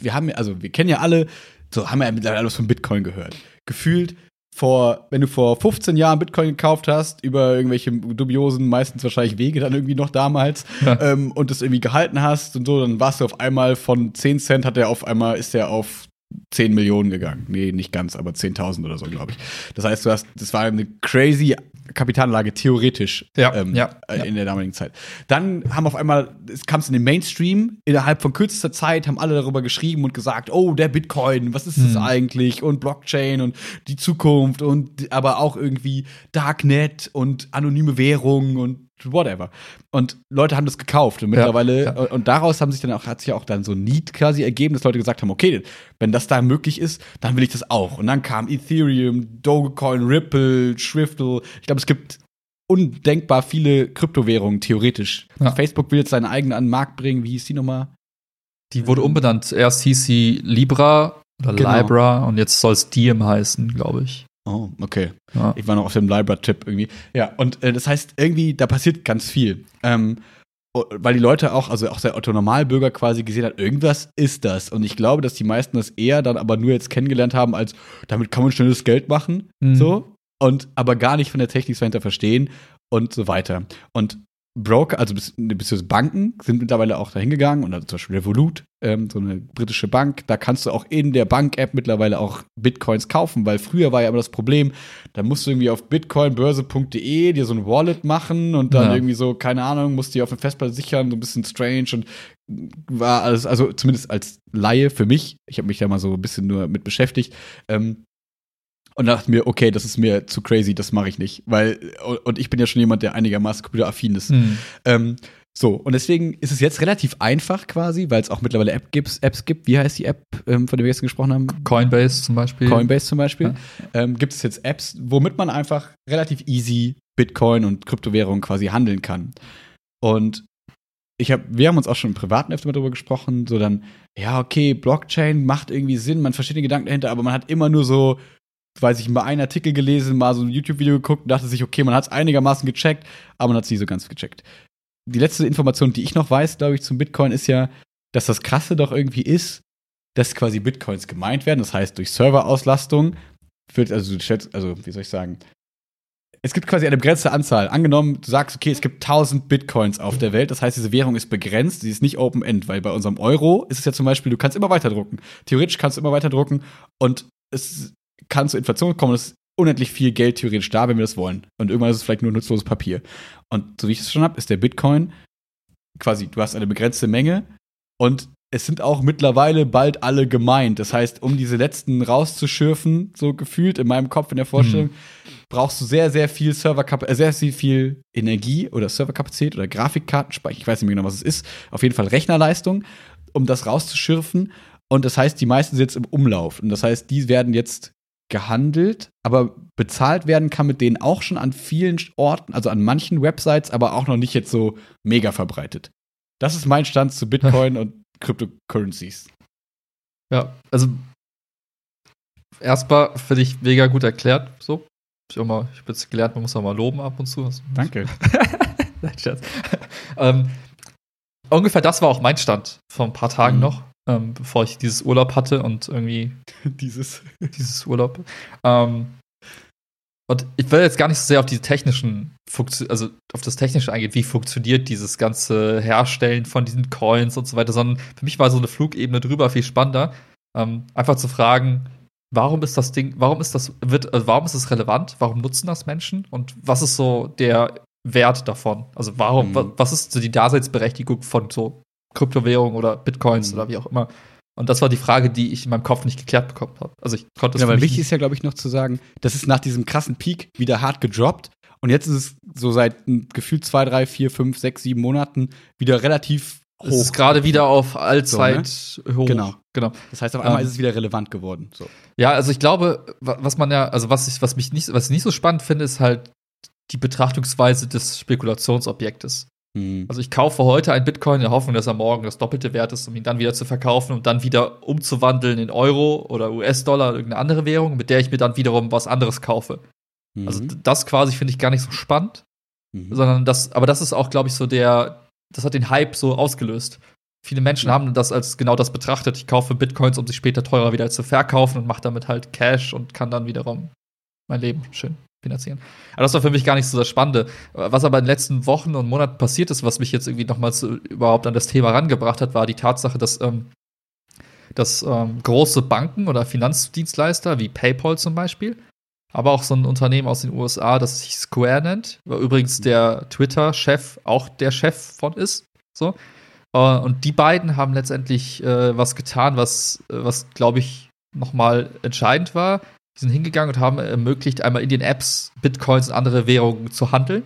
wir haben, also wir kennen ja alle so haben wir ja mittlerweile alles von Bitcoin gehört. Gefühlt vor, wenn du vor 15 Jahren Bitcoin gekauft hast, über irgendwelche dubiosen, meistens wahrscheinlich Wege dann irgendwie noch damals, ja. ähm, und das irgendwie gehalten hast und so, dann warst du auf einmal von 10 Cent hat er auf einmal, ist er auf 10 Millionen gegangen. Nee, nicht ganz, aber 10.000 oder so, glaube ich. Das heißt, du hast, das war eine crazy Kapitalanlage, theoretisch, ja, ähm, ja, äh, in der damaligen Zeit. Dann haben auf einmal, es kam es in den Mainstream, innerhalb von kürzester Zeit haben alle darüber geschrieben und gesagt, oh, der Bitcoin, was ist das hm. eigentlich? Und Blockchain und die Zukunft und aber auch irgendwie Darknet und anonyme Währung und whatever. Und Leute haben das gekauft und mittlerweile, ja, ja. und daraus haben sich dann auch, hat sich auch dann so ein Need quasi ergeben, dass Leute gesagt haben, okay, wenn das da möglich ist, dann will ich das auch. Und dann kam Ethereum, Dogecoin, Ripple, Shriftle. Ich glaube, es gibt undenkbar viele Kryptowährungen, theoretisch. Ja. Facebook will jetzt seine eigene an den Markt bringen. Wie hieß die nochmal? Die wurde umbenannt. Erst hieß sie Libra oder genau. Libra und jetzt soll es Diem heißen, glaube ich. Oh, okay. Ja. Ich war noch auf dem Libra-Tipp irgendwie. Ja, und äh, das heißt, irgendwie, da passiert ganz viel. Ähm, weil die Leute auch, also auch der Otto Normalbürger quasi gesehen hat, irgendwas ist das. Und ich glaube, dass die meisten das eher dann aber nur jetzt kennengelernt haben, als damit kann man schnelles Geld machen. Mhm. So. Und aber gar nicht von der Technik dahinter verstehen und so weiter. Und Broker, also beziehungsweise Banken sind mittlerweile auch dahin gegangen und also zum Beispiel Revolut, ähm, so eine britische Bank, da kannst du auch in der Bank-App mittlerweile auch Bitcoins kaufen, weil früher war ja immer das Problem, da musst du irgendwie auf bitcoinbörse.de dir so ein Wallet machen und dann ja. irgendwie so, keine Ahnung, musst du dir auf eine Festplatte sichern, so ein bisschen strange und war alles, also zumindest als Laie für mich, ich habe mich da mal so ein bisschen nur mit beschäftigt, ähm, und dachte mir, okay, das ist mir zu crazy, das mache ich nicht. Weil, und ich bin ja schon jemand, der einigermaßen computeraffin ist. Mhm. Ähm, so, und deswegen ist es jetzt relativ einfach quasi, weil es auch mittlerweile App gibt, Apps gibt. Wie heißt die App, ähm, von der wir gestern gesprochen haben? Coinbase zum Beispiel. Coinbase zum Beispiel. Ja. Ähm, gibt es jetzt Apps, womit man einfach relativ easy Bitcoin und Kryptowährungen quasi handeln kann. Und ich hab, wir haben uns auch schon im privaten öfter mal darüber gesprochen, so dann, ja, okay, Blockchain macht irgendwie Sinn, man versteht den Gedanken dahinter, aber man hat immer nur so weiß ich, mal einen Artikel gelesen, mal so ein YouTube-Video geguckt und dachte sich, okay, man hat es einigermaßen gecheckt, aber man hat es nie so ganz gecheckt. Die letzte Information, die ich noch weiß, glaube ich, zum Bitcoin ist ja, dass das Krasse doch irgendwie ist, dass quasi Bitcoins gemeint werden. Das heißt, durch Serverauslastung wird, also, also, wie soll ich sagen, es gibt quasi eine begrenzte Anzahl. Angenommen, du sagst, okay, es gibt 1000 Bitcoins auf der Welt. Das heißt, diese Währung ist begrenzt. Sie ist nicht Open-End, weil bei unserem Euro ist es ja zum Beispiel, du kannst immer weiter drucken. Theoretisch kannst du immer weiter drucken und es kann zur Inflation kommen, es ist unendlich viel Geld theoretisch da, wenn wir das wollen. Und irgendwann ist es vielleicht nur nutzloses Papier. Und so wie ich es schon habe, ist der Bitcoin quasi, du hast eine begrenzte Menge und es sind auch mittlerweile bald alle gemeint. Das heißt, um diese letzten rauszuschürfen, so gefühlt in meinem Kopf in der Vorstellung, mhm. brauchst du sehr, sehr viel Serverkapazität, äh, sehr, sehr viel Energie oder Serverkapazität oder Grafikkartenspeicher. Ich weiß nicht mehr genau, was es ist. Auf jeden Fall Rechnerleistung, um das rauszuschürfen. Und das heißt, die meisten sind jetzt im Umlauf. Und das heißt, die werden jetzt gehandelt, aber bezahlt werden kann mit denen auch schon an vielen Orten, also an manchen Websites, aber auch noch nicht jetzt so mega verbreitet. Das ist mein Stand zu Bitcoin und Cryptocurrencies. Ja, also erstmal finde ich mega gut erklärt. So, ich habe jetzt gelernt, man muss auch mal loben ab und zu. Danke. Nein, Scherz. ähm, ungefähr das war auch mein Stand vor ein paar Tagen mhm. noch ähm, bevor ich dieses Urlaub hatte und irgendwie dieses, dieses Urlaub. Ähm, und ich will jetzt gar nicht so sehr auf die technischen, Funktion also auf das Technische eingehen, wie funktioniert dieses ganze Herstellen von diesen Coins und so weiter, sondern für mich war so eine Flugebene drüber viel spannender. Ähm, einfach zu fragen, warum ist das Ding, warum ist das, wird, also warum ist es relevant? Warum nutzen das Menschen? Und was ist so der Wert davon? Also warum, mhm. was ist so die Daseinsberechtigung von so Kryptowährung oder Bitcoins mhm. oder wie auch immer. Und das war die Frage, die ich in meinem Kopf nicht geklärt bekommen habe. Also ich konnte es Ja, aber wichtig ist ja, glaube ich, noch zu sagen, das ist nach diesem krassen Peak wieder hart gedroppt. Und jetzt ist es so seit gefühlt zwei, drei, vier, fünf, sechs, sieben Monaten wieder relativ hoch. Es ist gerade wieder auf Allzeit so, ne? hoch. Genau. genau. Das heißt, auf einmal ähm, ist es wieder relevant geworden. So. Ja, also ich glaube, was man ja, also was ich, was mich nicht, was ich nicht so spannend finde, ist halt die Betrachtungsweise des Spekulationsobjektes. Mhm. Also ich kaufe heute ein Bitcoin in der Hoffnung, dass er morgen das doppelte Wert ist, um ihn dann wieder zu verkaufen und dann wieder umzuwandeln in Euro oder US-Dollar oder irgendeine andere Währung, mit der ich mir dann wiederum was anderes kaufe. Mhm. Also das quasi finde ich gar nicht so spannend, mhm. sondern das, aber das ist auch, glaube ich, so der, das hat den Hype so ausgelöst Viele Menschen ja. haben das als genau das betrachtet. Ich kaufe Bitcoins, um sie später teurer wieder zu verkaufen und mache damit halt Cash und kann dann wiederum mein Leben schön finanzieren. Aber das war für mich gar nicht so das Spannende. Was aber in den letzten Wochen und Monaten passiert ist, was mich jetzt irgendwie nochmals überhaupt an das Thema rangebracht hat, war die Tatsache, dass, ähm, dass ähm, große Banken oder Finanzdienstleister wie PayPal zum Beispiel, aber auch so ein Unternehmen aus den USA, das sich Square nennt, wo übrigens der Twitter-Chef auch der Chef von ist. So. Äh, und die beiden haben letztendlich äh, was getan, was, was glaube ich, nochmal entscheidend war. Die sind hingegangen und haben ermöglicht, einmal in den Apps Bitcoins und andere Währungen zu handeln.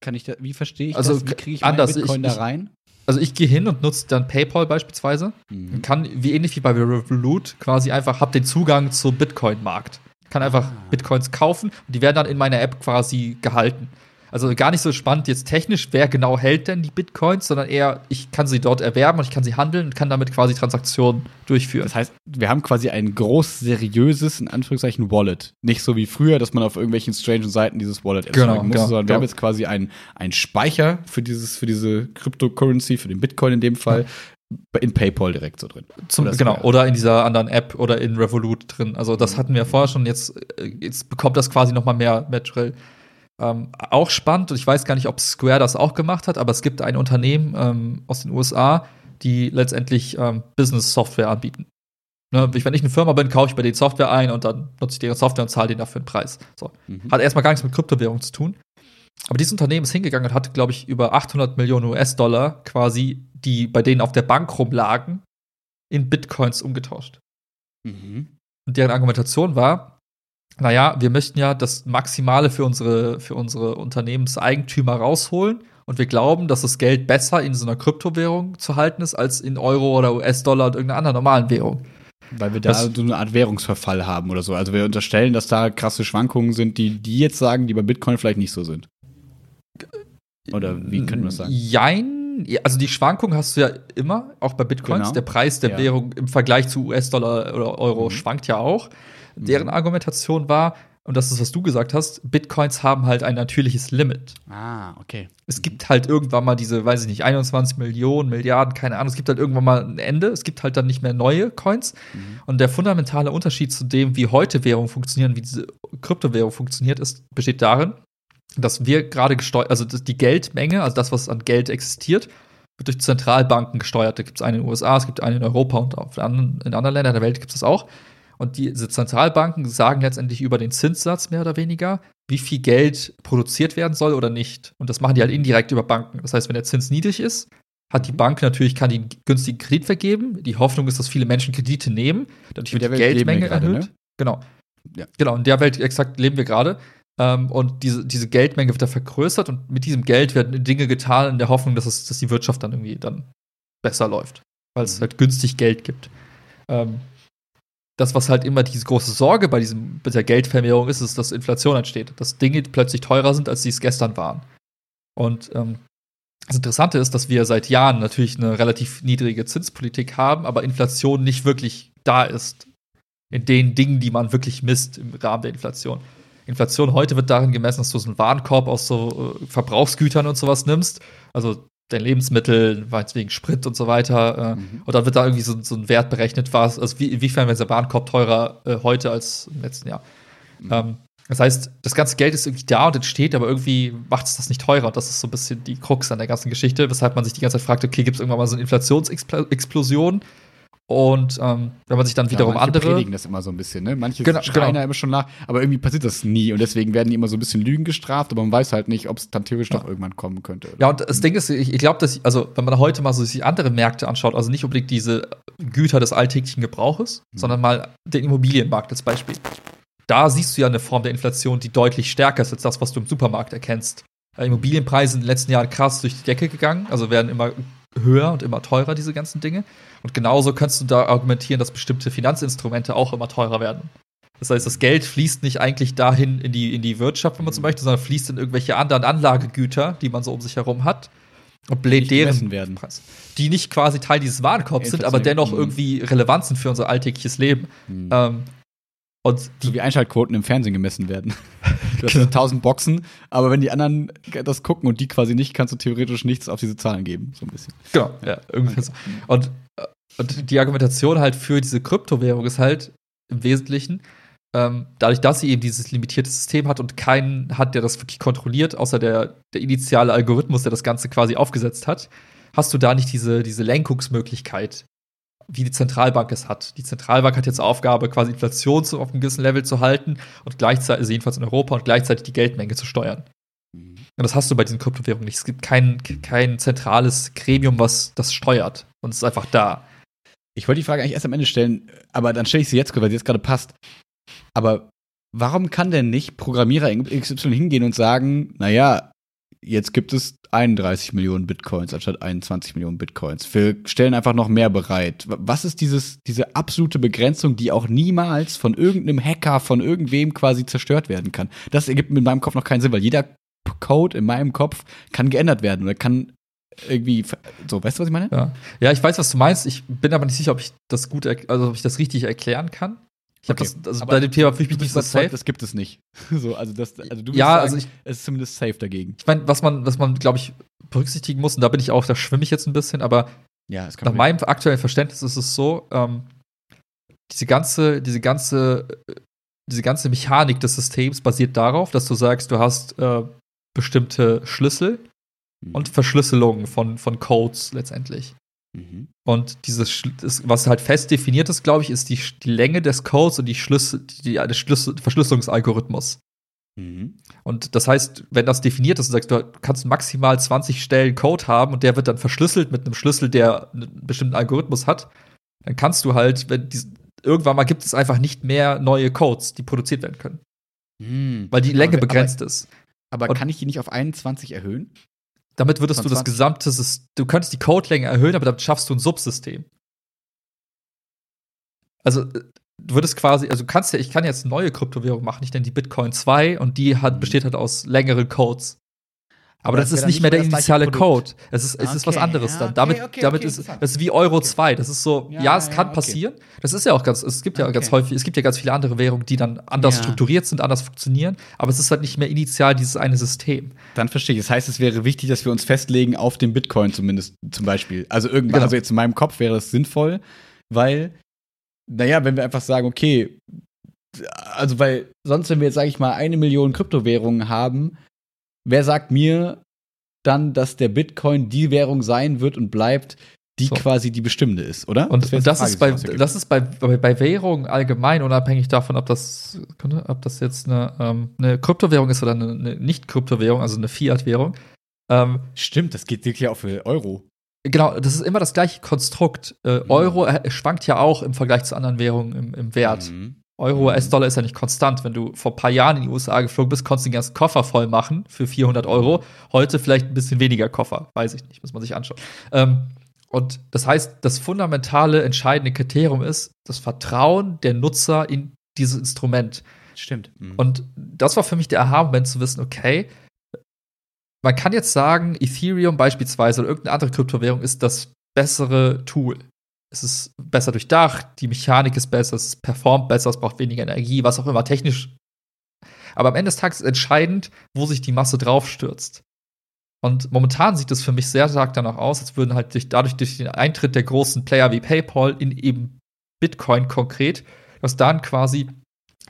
Kann ich da, wie verstehe ich also, das? Wie kriege ich anders. Bitcoin ich, da rein? Also ich gehe hin und nutze dann PayPal beispielsweise. Mhm. Kann, wie ähnlich wie bei Revolut, quasi einfach, habe den Zugang zum Bitcoin-Markt. Kann einfach ah. Bitcoins kaufen und die werden dann in meiner App quasi gehalten. Also gar nicht so spannend jetzt technisch, wer genau hält denn die Bitcoins, sondern eher, ich kann sie dort erwerben und ich kann sie handeln und kann damit quasi Transaktionen durchführen. Das heißt, wir haben quasi ein groß seriöses, in Anführungszeichen, Wallet. Nicht so wie früher, dass man auf irgendwelchen strangen Seiten dieses Wallet erzeugen genau, muss, genau, sondern wir haben jetzt quasi einen Speicher für dieses, für diese Cryptocurrency, für den Bitcoin in dem Fall, in PayPal direkt so drin. Zum, oder genau, oder in dieser anderen App oder in Revolut drin. Also das hatten wir vorher schon, jetzt, äh, jetzt bekommt das quasi noch mal mehr, mehr Drill. Ähm, auch spannend, und ich weiß gar nicht, ob Square das auch gemacht hat, aber es gibt ein Unternehmen ähm, aus den USA, die letztendlich ähm, Business-Software anbieten. Ne, wenn ich eine Firma bin, kaufe ich bei denen Software ein und dann nutze ich deren Software und zahle denen dafür einen Preis. So. Mhm. Hat erstmal gar nichts mit Kryptowährung zu tun. Aber dieses Unternehmen ist hingegangen und hat, glaube ich, über 800 Millionen US-Dollar quasi, die bei denen auf der Bank rumlagen, in Bitcoins umgetauscht. Mhm. Und deren Argumentation war, naja, wir möchten ja das Maximale für unsere, für unsere Unternehmenseigentümer rausholen. Und wir glauben, dass das Geld besser in so einer Kryptowährung zu halten ist, als in Euro oder US-Dollar oder irgendeiner anderen normalen Währung. Weil wir da das, so eine Art Währungsverfall haben oder so. Also wir unterstellen, dass da krasse Schwankungen sind, die die jetzt sagen, die bei Bitcoin vielleicht nicht so sind. Oder wie können wir das sagen? Jein. Also die Schwankungen hast du ja immer, auch bei Bitcoins. Genau. Der Preis der ja. Währung im Vergleich zu US-Dollar oder Euro mhm. schwankt ja auch. Deren mhm. Argumentation war, und das ist, was du gesagt hast, Bitcoins haben halt ein natürliches Limit. Ah, okay. Es gibt halt irgendwann mal diese, weiß ich nicht, 21 Millionen, Milliarden, keine Ahnung, es gibt halt irgendwann mal ein Ende, es gibt halt dann nicht mehr neue Coins. Mhm. Und der fundamentale Unterschied zu dem, wie heute Währungen funktionieren, wie diese Kryptowährung funktioniert, ist, besteht darin, dass wir gerade gesteuert, also die Geldmenge, also das, was an Geld existiert, wird durch Zentralbanken gesteuert. Da gibt es eine in den USA, es gibt eine in Europa und in anderen Ländern der Welt gibt es das auch. Und diese Zentralbanken sagen letztendlich über den Zinssatz mehr oder weniger, wie viel Geld produziert werden soll oder nicht. Und das machen die halt indirekt über Banken. Das heißt, wenn der Zins niedrig ist, hat die Bank natürlich, kann die einen günstigen Kredit vergeben. Die Hoffnung ist, dass viele Menschen Kredite nehmen, dadurch wird die Geldmenge grade, erhöht. Ne? Genau. Ja. Genau, in der Welt exakt leben wir gerade. Ähm, und diese, diese Geldmenge wird da vergrößert und mit diesem Geld werden Dinge getan in der Hoffnung, dass, es, dass die Wirtschaft dann irgendwie dann besser läuft, weil es mhm. halt günstig Geld gibt. Ähm, das, was halt immer diese große Sorge bei, diesem, bei der Geldvermehrung ist, ist, dass Inflation entsteht. Dass Dinge plötzlich teurer sind, als sie es gestern waren. Und ähm, das Interessante ist, dass wir seit Jahren natürlich eine relativ niedrige Zinspolitik haben, aber Inflation nicht wirklich da ist. In den Dingen, die man wirklich misst im Rahmen der Inflation. Inflation heute wird darin gemessen, dass du so einen Warenkorb aus so äh, Verbrauchsgütern und sowas nimmst. Also dein Lebensmittel, wegen Sprit und so weiter. Äh, mhm. Und dann wird da irgendwie so, so ein Wert berechnet, was, also wie, inwiefern wird der Warenkorb teurer äh, heute als im letzten Jahr. Mhm. Ähm, das heißt, das ganze Geld ist irgendwie da und entsteht, aber irgendwie macht es das nicht teurer. Und das ist so ein bisschen die Krux an der ganzen Geschichte, weshalb man sich die ganze Zeit fragt, okay, gibt es irgendwann mal so eine Inflationsexplosion? Und ähm, wenn man sich dann wiederum ja, manche andere. predigen das immer so ein bisschen, ne? Manche genau, schreien genau. ja immer schon nach, aber irgendwie passiert das nie und deswegen werden die immer so ein bisschen Lügen gestraft, aber man weiß halt nicht, ob es dann theoretisch ja. doch irgendwann kommen könnte. Ja, und das Ding ist, ich, ich glaube, dass, also, wenn man heute mal so sich andere Märkte anschaut, also nicht unbedingt diese Güter des alltäglichen Gebrauches, mhm. sondern mal den Immobilienmarkt als Beispiel. Da siehst du ja eine Form der Inflation, die deutlich stärker ist als das, was du im Supermarkt erkennst. Äh, Immobilienpreise in den letzten Jahren krass durch die Decke gegangen, also werden immer höher und immer teurer, diese ganzen Dinge. Und genauso kannst du da argumentieren, dass bestimmte Finanzinstrumente auch immer teurer werden. Das heißt, das Geld fließt nicht eigentlich dahin in die, in die Wirtschaft, wenn man so möchte, sondern fließt in irgendwelche anderen Anlagegüter, die man so um sich herum hat. Und bläht deren werden. Preis. Die nicht quasi Teil dieses Warenkorbs sind, aber dennoch mhm. irgendwie relevant sind für unser alltägliches Leben. Mhm. Ähm, und so wie Einschaltquoten im Fernsehen gemessen werden. Du hast 1000 Boxen, aber wenn die anderen das gucken und die quasi nicht, kannst du theoretisch nichts auf diese Zahlen geben, so ein bisschen. Genau, ja, irgendwie so. Und, und die Argumentation halt für diese Kryptowährung ist halt im Wesentlichen, ähm, dadurch, dass sie eben dieses limitierte System hat und keinen hat, der das wirklich kontrolliert, außer der, der initiale Algorithmus, der das Ganze quasi aufgesetzt hat, hast du da nicht diese, diese Lenkungsmöglichkeit, wie die Zentralbank es hat. Die Zentralbank hat jetzt Aufgabe, quasi Inflation auf einem gewissen Level zu halten und gleichzeitig, also jedenfalls in Europa, und gleichzeitig die Geldmenge zu steuern. Mhm. Und das hast du bei diesen Kryptowährungen nicht. Es gibt kein, kein zentrales Gremium, was das steuert. Und es ist einfach da. Ich wollte die Frage eigentlich erst am Ende stellen, aber dann stelle ich sie jetzt, weil sie jetzt gerade passt. Aber warum kann denn nicht Programmierer XY hingehen und sagen, naja, jetzt gibt es 31 Millionen Bitcoins anstatt 21 Millionen Bitcoins. Wir stellen einfach noch mehr bereit. Was ist dieses, diese absolute Begrenzung, die auch niemals von irgendeinem Hacker, von irgendwem quasi zerstört werden kann? Das ergibt in meinem Kopf noch keinen Sinn, weil jeder Code in meinem Kopf kann geändert werden oder kann irgendwie so, weißt du, was ich meine? Ja. ja, ich weiß, was du meinst. Ich bin aber nicht sicher, ob ich das gut, also ob ich das richtig erklären kann. Ich habe okay. das, also bei dem Thema fühle ich mich nicht so safe. Das gibt es nicht. so, also das, also du ja, sagen, also ich, es ist zumindest safe dagegen. Ich meine, was man, was man, glaube ich, berücksichtigen muss, und da bin ich auch, da schwimme ich jetzt ein bisschen, aber ja, nach meinem aktuellen Verständnis ist es so, ähm, diese ganze, diese ganze, diese ganze Mechanik des Systems basiert darauf, dass du sagst, du hast äh, bestimmte Schlüssel mhm. und Verschlüsselungen von, von Codes letztendlich. Mhm. Und dieses, was halt fest definiert ist, glaube ich, ist die, die Länge des Codes und die Schlüssel, die, der Schlüssel, Verschlüsselungsalgorithmus. Mhm. Und das heißt, wenn das definiert ist, du sagst, du kannst maximal 20 Stellen Code haben und der wird dann verschlüsselt mit einem Schlüssel, der einen bestimmten Algorithmus hat, dann kannst du halt, wenn die, irgendwann mal gibt es einfach nicht mehr neue Codes, die produziert werden können. Mhm. Weil die Länge aber, begrenzt aber, ist. Aber und kann ich die nicht auf 21 erhöhen? Damit würdest du das gesamte System, du könntest die Codelänge erhöhen, aber damit schaffst du ein Subsystem. Also, äh, du würdest quasi, also du kannst ja, ich kann jetzt neue Kryptowährung machen, ich nenne die Bitcoin 2 und die hat, mhm. besteht halt aus längeren Codes. Aber das, das ist nicht mehr der initiale Code. Es ist, es okay. ist was anderes ja, dann. Damit, okay, damit ist, das ist wie Euro 2. Das ist so, ja, ja es kann passieren. Das ist ja auch ganz, es gibt ja ganz häufig, es gibt ja ganz viele andere Währungen, die dann anders strukturiert sind, anders funktionieren. Aber es ist halt nicht mehr initial dieses eine System. Dann verstehe ich. Das heißt, es wäre wichtig, dass wir uns festlegen auf den Bitcoin zumindest, zum Beispiel. Also irgendwann, genau. also jetzt in meinem Kopf wäre das sinnvoll, weil, naja, wenn wir einfach sagen, okay, also weil sonst, wenn wir jetzt, sage ich mal, eine Million Kryptowährungen haben, wer sagt mir dann, dass der Bitcoin die Währung sein wird und bleibt, die so. quasi die bestimmende ist, oder? Und das, und das ist, bei, das ist bei, bei, bei Währungen allgemein, unabhängig davon, ob das, ob das jetzt eine, ähm, eine Kryptowährung ist oder eine, eine Nicht-Kryptowährung, also eine Fiat-Währung. Ähm, Stimmt, das geht wirklich auch für Euro. Genau, das ist immer das gleiche Konstrukt. Äh, mhm. Euro schwankt ja auch im Vergleich zu anderen Währungen im, im Wert. Mhm. Euro, US-Dollar ist ja nicht konstant. Wenn du vor ein paar Jahren in die USA geflogen bist, konntest du den ganzen Koffer voll machen für 400 Euro. Heute vielleicht ein bisschen weniger Koffer. Weiß ich nicht, muss man sich anschauen. Ähm, und das heißt, das fundamentale, entscheidende Kriterium ist das Vertrauen der Nutzer in dieses Instrument. Stimmt. Mhm. Und das war für mich der Aha-Moment zu wissen, okay, man kann jetzt sagen, Ethereum beispielsweise oder irgendeine andere Kryptowährung ist das bessere Tool es ist besser durchdacht, die Mechanik ist besser, es performt besser, es braucht weniger Energie, was auch immer technisch. Aber am Ende des Tages ist entscheidend, wo sich die Masse draufstürzt. Und momentan sieht es für mich sehr stark danach aus, als würden halt durch, dadurch durch den Eintritt der großen Player wie PayPal in eben Bitcoin konkret, dass dann quasi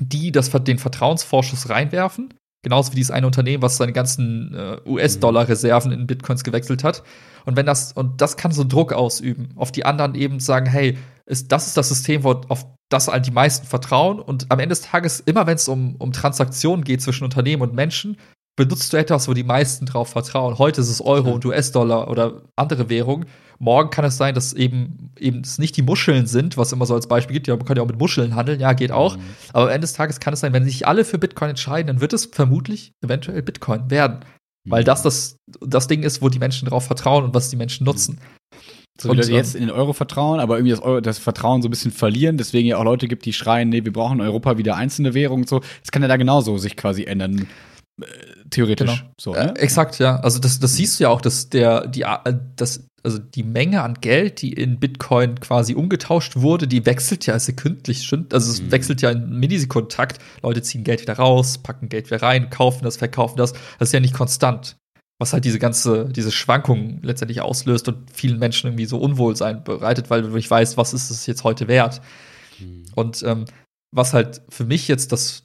die das, den Vertrauensvorschuss reinwerfen Genauso wie dieses eine Unternehmen, was seine ganzen äh, US-Dollar-Reserven in Bitcoins gewechselt hat. Und wenn das, und das kann so Druck ausüben, auf die anderen eben sagen, hey, ist, das ist das System, wo, auf das halt die meisten vertrauen. Und am Ende des Tages, immer wenn es um, um Transaktionen geht zwischen Unternehmen und Menschen, benutzt du etwas, wo die meisten drauf vertrauen. Heute ist es Euro ja. und US-Dollar oder andere Währungen. Morgen kann es sein, dass eben eben es nicht die Muscheln sind, was immer so als Beispiel gibt. Ja, man kann ja auch mit Muscheln handeln, ja, geht auch. Mhm. Aber am Ende des Tages kann es sein, wenn sich alle für Bitcoin entscheiden, dann wird es vermutlich eventuell Bitcoin werden. Mhm. Weil das, das das Ding ist, wo die Menschen drauf vertrauen und was die Menschen nutzen. So wie Leute jetzt in den Euro vertrauen, aber irgendwie das, Euro, das Vertrauen so ein bisschen verlieren, deswegen ja auch Leute gibt, die schreien, nee, wir brauchen in Europa wieder einzelne Währungen und so. Das kann ja da genauso sich quasi ändern. Theoretisch. Genau. So, ne? Äh, exakt, ja. Also das, das siehst du ja auch, dass der, die, äh, das, also die Menge an Geld, die in Bitcoin quasi umgetauscht wurde, die wechselt ja sekündlich. Also es Mhm. wechselt ja in Millisekundentakt. Leute ziehen Geld wieder raus, packen Geld wieder rein, kaufen das, verkaufen das. Das ist ja nicht konstant. Was halt diese ganze, diese Schwankungen letztendlich auslöst und vielen Menschen irgendwie so Unwohlsein bereitet, weil du nicht weißt, was ist es jetzt heute wert. Und ähm, was halt für mich jetzt das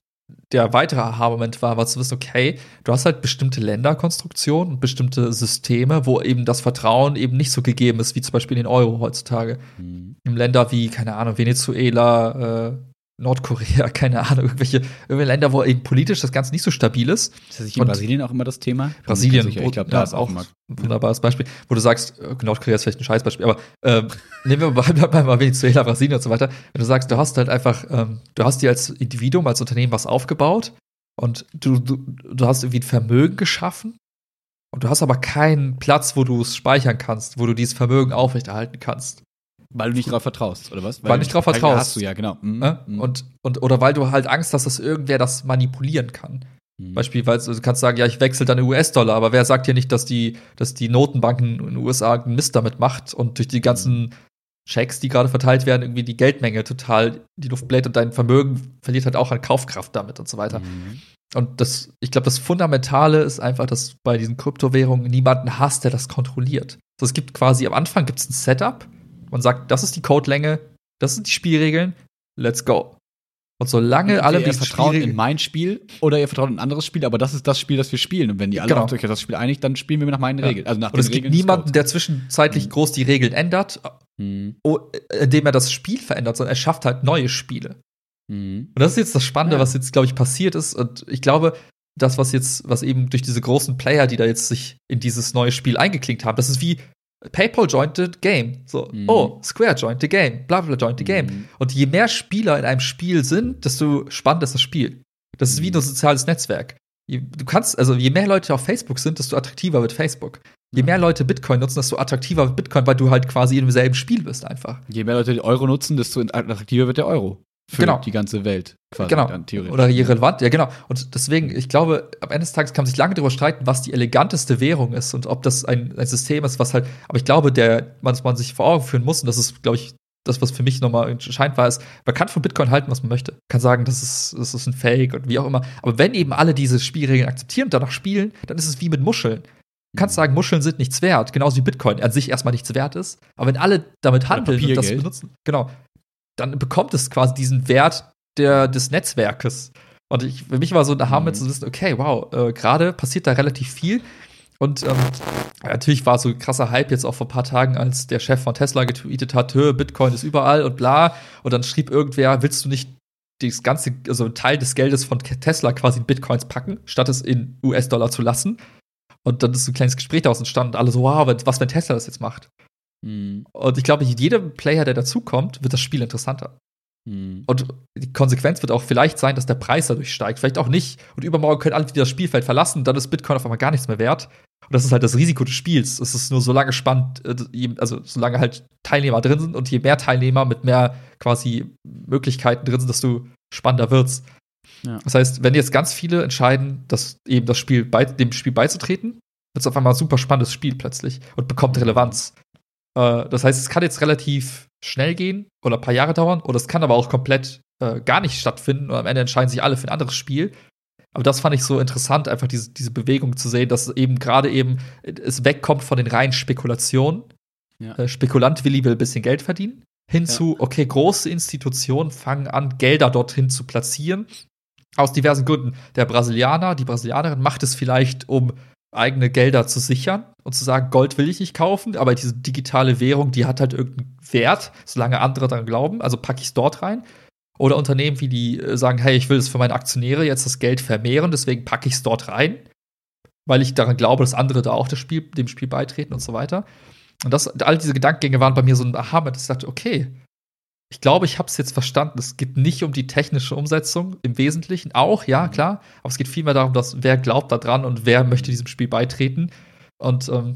der weitere Aha-Moment war, war zu wissen, okay, du hast halt bestimmte Länderkonstruktionen und bestimmte Systeme, wo eben das Vertrauen eben nicht so gegeben ist, wie zum Beispiel in den Euro heutzutage. Mhm. In Länder wie, keine Ahnung, Venezuela, äh, Nordkorea, keine Ahnung, irgendwelche, irgendwelche Länder, wo eben politisch das Ganze nicht so stabil ist. Ist das nicht in Und- Brasilien auch immer das Thema? Brasilien, Sicher, ich glaube, ja, da ist auch ein wunderbares Beispiel, wo du sagst, äh, Nordkorea ist vielleicht ein Scheißbeispiel, aber ähm, nehmen wir mal, mal, mal Venezuela, Brasilien und so weiter. Wenn du sagst, du hast halt einfach, ähm, du hast dir als Individuum, als Unternehmen was aufgebaut und du, du, du hast irgendwie ein Vermögen geschaffen und du hast aber keinen Platz, wo du es speichern kannst, wo du dieses Vermögen aufrechterhalten kannst. Weil du nicht drauf vertraust, oder was? Weil du nicht drauf vertraust. Hast du ja, genau. Mhm. Ne? Mhm. Und, und, oder weil du halt Angst hast, dass irgendwer das manipulieren kann. Mhm. Beispielsweise, du kannst sagen, ja, ich wechsle dann in US-Dollar, aber wer sagt dir nicht, dass die, dass die Notenbanken in den USA einen Mist damit macht und durch die ganzen Checks, die gerade verteilt werden, irgendwie die Geldmenge total die Luft bläht und dein Vermögen verliert halt auch an Kaufkraft damit und so weiter. Mhm. Und das, ich glaube, das Fundamentale ist einfach, dass bei diesen Kryptowährungen niemanden hast, der das kontrolliert. So, es gibt quasi am Anfang gibt es ein Setup. Man sagt, das ist die Codelänge, das sind die Spielregeln, let's go. Und solange alle ihr vertraut in mein Spiel oder ihr vertraut in ein anderes Spiel, aber das ist das Spiel, das wir spielen. Und wenn die alle Genau. auf das Spiel einig, dann spielen wir nach meinen Ja. Regeln. Also nach und es den gibt niemanden, der zwischenzeitlich Mhm. groß die Regeln ändert, oh, indem er das Spiel verändert, sondern er schafft halt neue Spiele. Mhm. Und das ist jetzt das Spannende, Ja. was jetzt, glaube ich, passiert ist. Und ich glaube, das, was jetzt, was eben durch diese großen Player, die da jetzt sich in dieses neue Spiel eingeklinkt haben, das ist wie PayPal joined the game. So, Mhm. oh, Square joined the game, bla bla joined the game. Mhm. Und je mehr Spieler in einem Spiel sind, desto spannender ist das Spiel. Das ist wie Mhm. ein soziales Netzwerk. Je- Du kannst, also je mehr Leute auf Facebook sind, desto attraktiver wird Facebook. Je mehr Leute Bitcoin nutzen, desto attraktiver wird Bitcoin, weil du halt quasi in demselben Spiel bist einfach. Je mehr Leute den Euro nutzen, desto attraktiver wird der Euro. Für Genau. die ganze Welt. Quasi Genau. Dann theoretisch. Oder je relevant, ja genau. Und deswegen, ich glaube, am Ende des Tages kann man sich lange darüber streiten, was die eleganteste Währung ist und ob das ein, ein System ist, was halt, aber ich glaube, der, was man sich vor Augen führen muss, und das ist, glaube ich, das, was für mich nochmal entscheidend war, ist, man kann von Bitcoin halten, was man möchte. Kann sagen, das ist, das ist ein Fake und wie auch immer. Aber wenn eben alle diese Spielregeln akzeptieren und danach spielen, dann ist es wie mit Muscheln. Du kannst sagen, Muscheln sind nichts wert, genauso wie Bitcoin an sich erstmal nichts wert ist. Aber wenn alle damit handeln und das benutzen, genau, dann bekommt es quasi diesen Wert der, des Netzwerkes. Und ich, für mich war so ein Aha-Moment Mhm. zu wissen, okay, wow, äh, gerade passiert da relativ viel. Und ähm, natürlich war so ein krasser Hype jetzt auch vor ein paar Tagen, als der Chef von Tesla getweetet hat, "Hö, Bitcoin ist überall und bla. Und dann schrieb irgendwer, willst du nicht das ganze, also einen Teil des Geldes von Tesla quasi in Bitcoins packen, statt es in US-Dollar zu lassen? Und dann ist so ein kleines Gespräch daraus entstanden und alle so, wow, was, wenn Tesla das jetzt macht? Mhm. Und ich glaube, jedem Player, der dazukommt, wird das Spiel interessanter. Mhm. Und die Konsequenz wird auch vielleicht sein, dass der Preis dadurch steigt, vielleicht auch nicht. Und übermorgen können alle wieder das Spielfeld verlassen, dann ist Bitcoin auf einmal gar nichts mehr wert. Und das ist halt das Risiko des Spiels. Es ist nur so lange spannend, äh, also solange halt Teilnehmer drin sind und je mehr Teilnehmer mit mehr quasi Möglichkeiten drin sind, desto spannender wird's. Ja. Das heißt, wenn jetzt ganz viele entscheiden, dass eben das Spiel bei, dem Spiel beizutreten, wird es auf einmal ein super spannendes Spiel plötzlich und bekommt Relevanz. Äh, das heißt, es kann jetzt relativ schnell gehen oder ein paar Jahre dauern, oder es kann aber auch komplett äh, gar nicht stattfinden und am Ende entscheiden sich alle für ein anderes Spiel. Aber das fand ich so interessant, einfach diese, diese Bewegung zu sehen, dass eben gerade eben es wegkommt von den reinen Spekulationen. Ja. Äh, Spekulant Willi will ein bisschen Geld verdienen. Hinzu, okay, große Institutionen fangen an, Gelder dorthin zu platzieren. Aus diversen Gründen. Der Brasilianer, die Brasilianerin macht es vielleicht, um eigene Gelder zu sichern und zu sagen, Gold will ich nicht kaufen, aber diese digitale Währung, die hat halt irgendeinen Wert, solange andere daran glauben, also packe ich es dort rein. Oder Unternehmen, wie die äh, sagen, hey, ich will es für meine Aktionäre jetzt das Geld vermehren, deswegen packe ich es dort rein, weil ich daran glaube, dass andere da auch Spiel, dem Spiel beitreten und so weiter. Und das, all diese Gedankengänge waren bei mir so ein Aha, dass ich dachte, okay, ich glaube, ich habe es jetzt verstanden. Es geht nicht um die technische Umsetzung im Wesentlichen. Auch, ja, klar. Aber es geht vielmehr darum, dass wer glaubt daran und wer möchte diesem Spiel beitreten. Und ähm,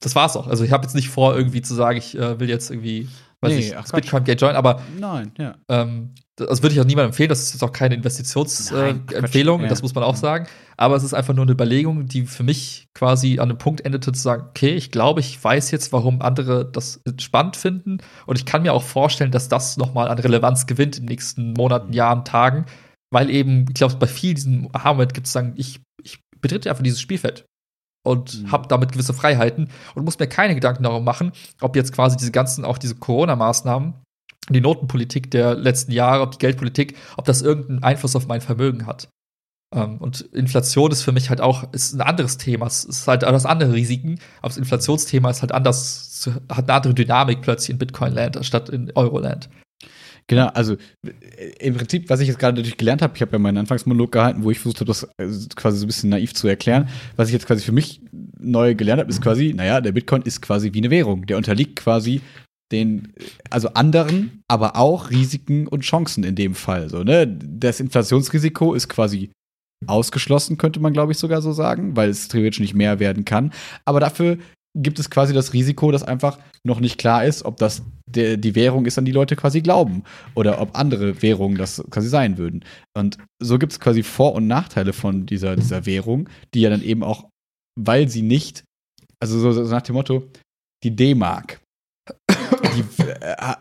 das war's auch. Also ich habe jetzt nicht vor, irgendwie zu sagen, ich äh, will jetzt irgendwie weil Nee, ich ach. Bitcoin Gate join, aber Nein, ja. ähm, das würde ich auch niemandem empfehlen. Das ist jetzt auch keine Investitionsempfehlung, äh, ja. das muss man auch sagen. Aber es ist einfach nur eine Überlegung, die für mich quasi an einem Punkt endete, zu sagen, okay, ich glaube, ich weiß jetzt, warum andere das spannend finden. Und ich kann mir auch vorstellen, dass das nochmal an Relevanz gewinnt in den nächsten Monaten, Jahren, Tagen. Weil eben, ich glaube, bei vielen diesen Aha-Moment gibt es sagen, ich, ich betrete einfach dieses Spielfeld und Mhm. habe damit gewisse Freiheiten und muss mir keine Gedanken darum machen, ob jetzt quasi diese ganzen, auch diese Corona-Maßnahmen, die Notenpolitik der letzten Jahre, ob die Geldpolitik, ob das irgendeinen Einfluss auf mein Vermögen hat. Ähm, und Inflation ist für mich halt auch ist ein anderes Thema. Es ist halt das andere Risiken, aber das Inflationsthema ist halt anders, hat eine andere Dynamik plötzlich in Bitcoin-Land statt in Euro-Land. Genau, also äh, im Prinzip, was ich jetzt gerade natürlich gelernt habe, ich habe ja meinen Anfangsmonolog gehalten, wo ich versucht habe, das äh, quasi so ein bisschen naiv zu erklären. Was ich jetzt quasi für mich neu gelernt habe, ist quasi, naja, der Bitcoin ist quasi wie eine Währung. Der unterliegt quasi den, also anderen, aber auch Risiken und Chancen in dem Fall. So, ne? Das Inflationsrisiko ist quasi ausgeschlossen, könnte man, glaube ich, sogar so sagen, weil es theoretisch nicht mehr werden kann. Aber dafür gibt es quasi das Risiko, dass einfach noch nicht klar ist, ob das der, die Währung ist, an die Leute quasi glauben. Oder ob andere Währungen das quasi sein würden. Und so gibt es quasi Vor- und Nachteile von dieser, dieser Währung, die ja dann eben auch, weil sie nicht, also so, so nach dem Motto, die D-Mark. Die äh,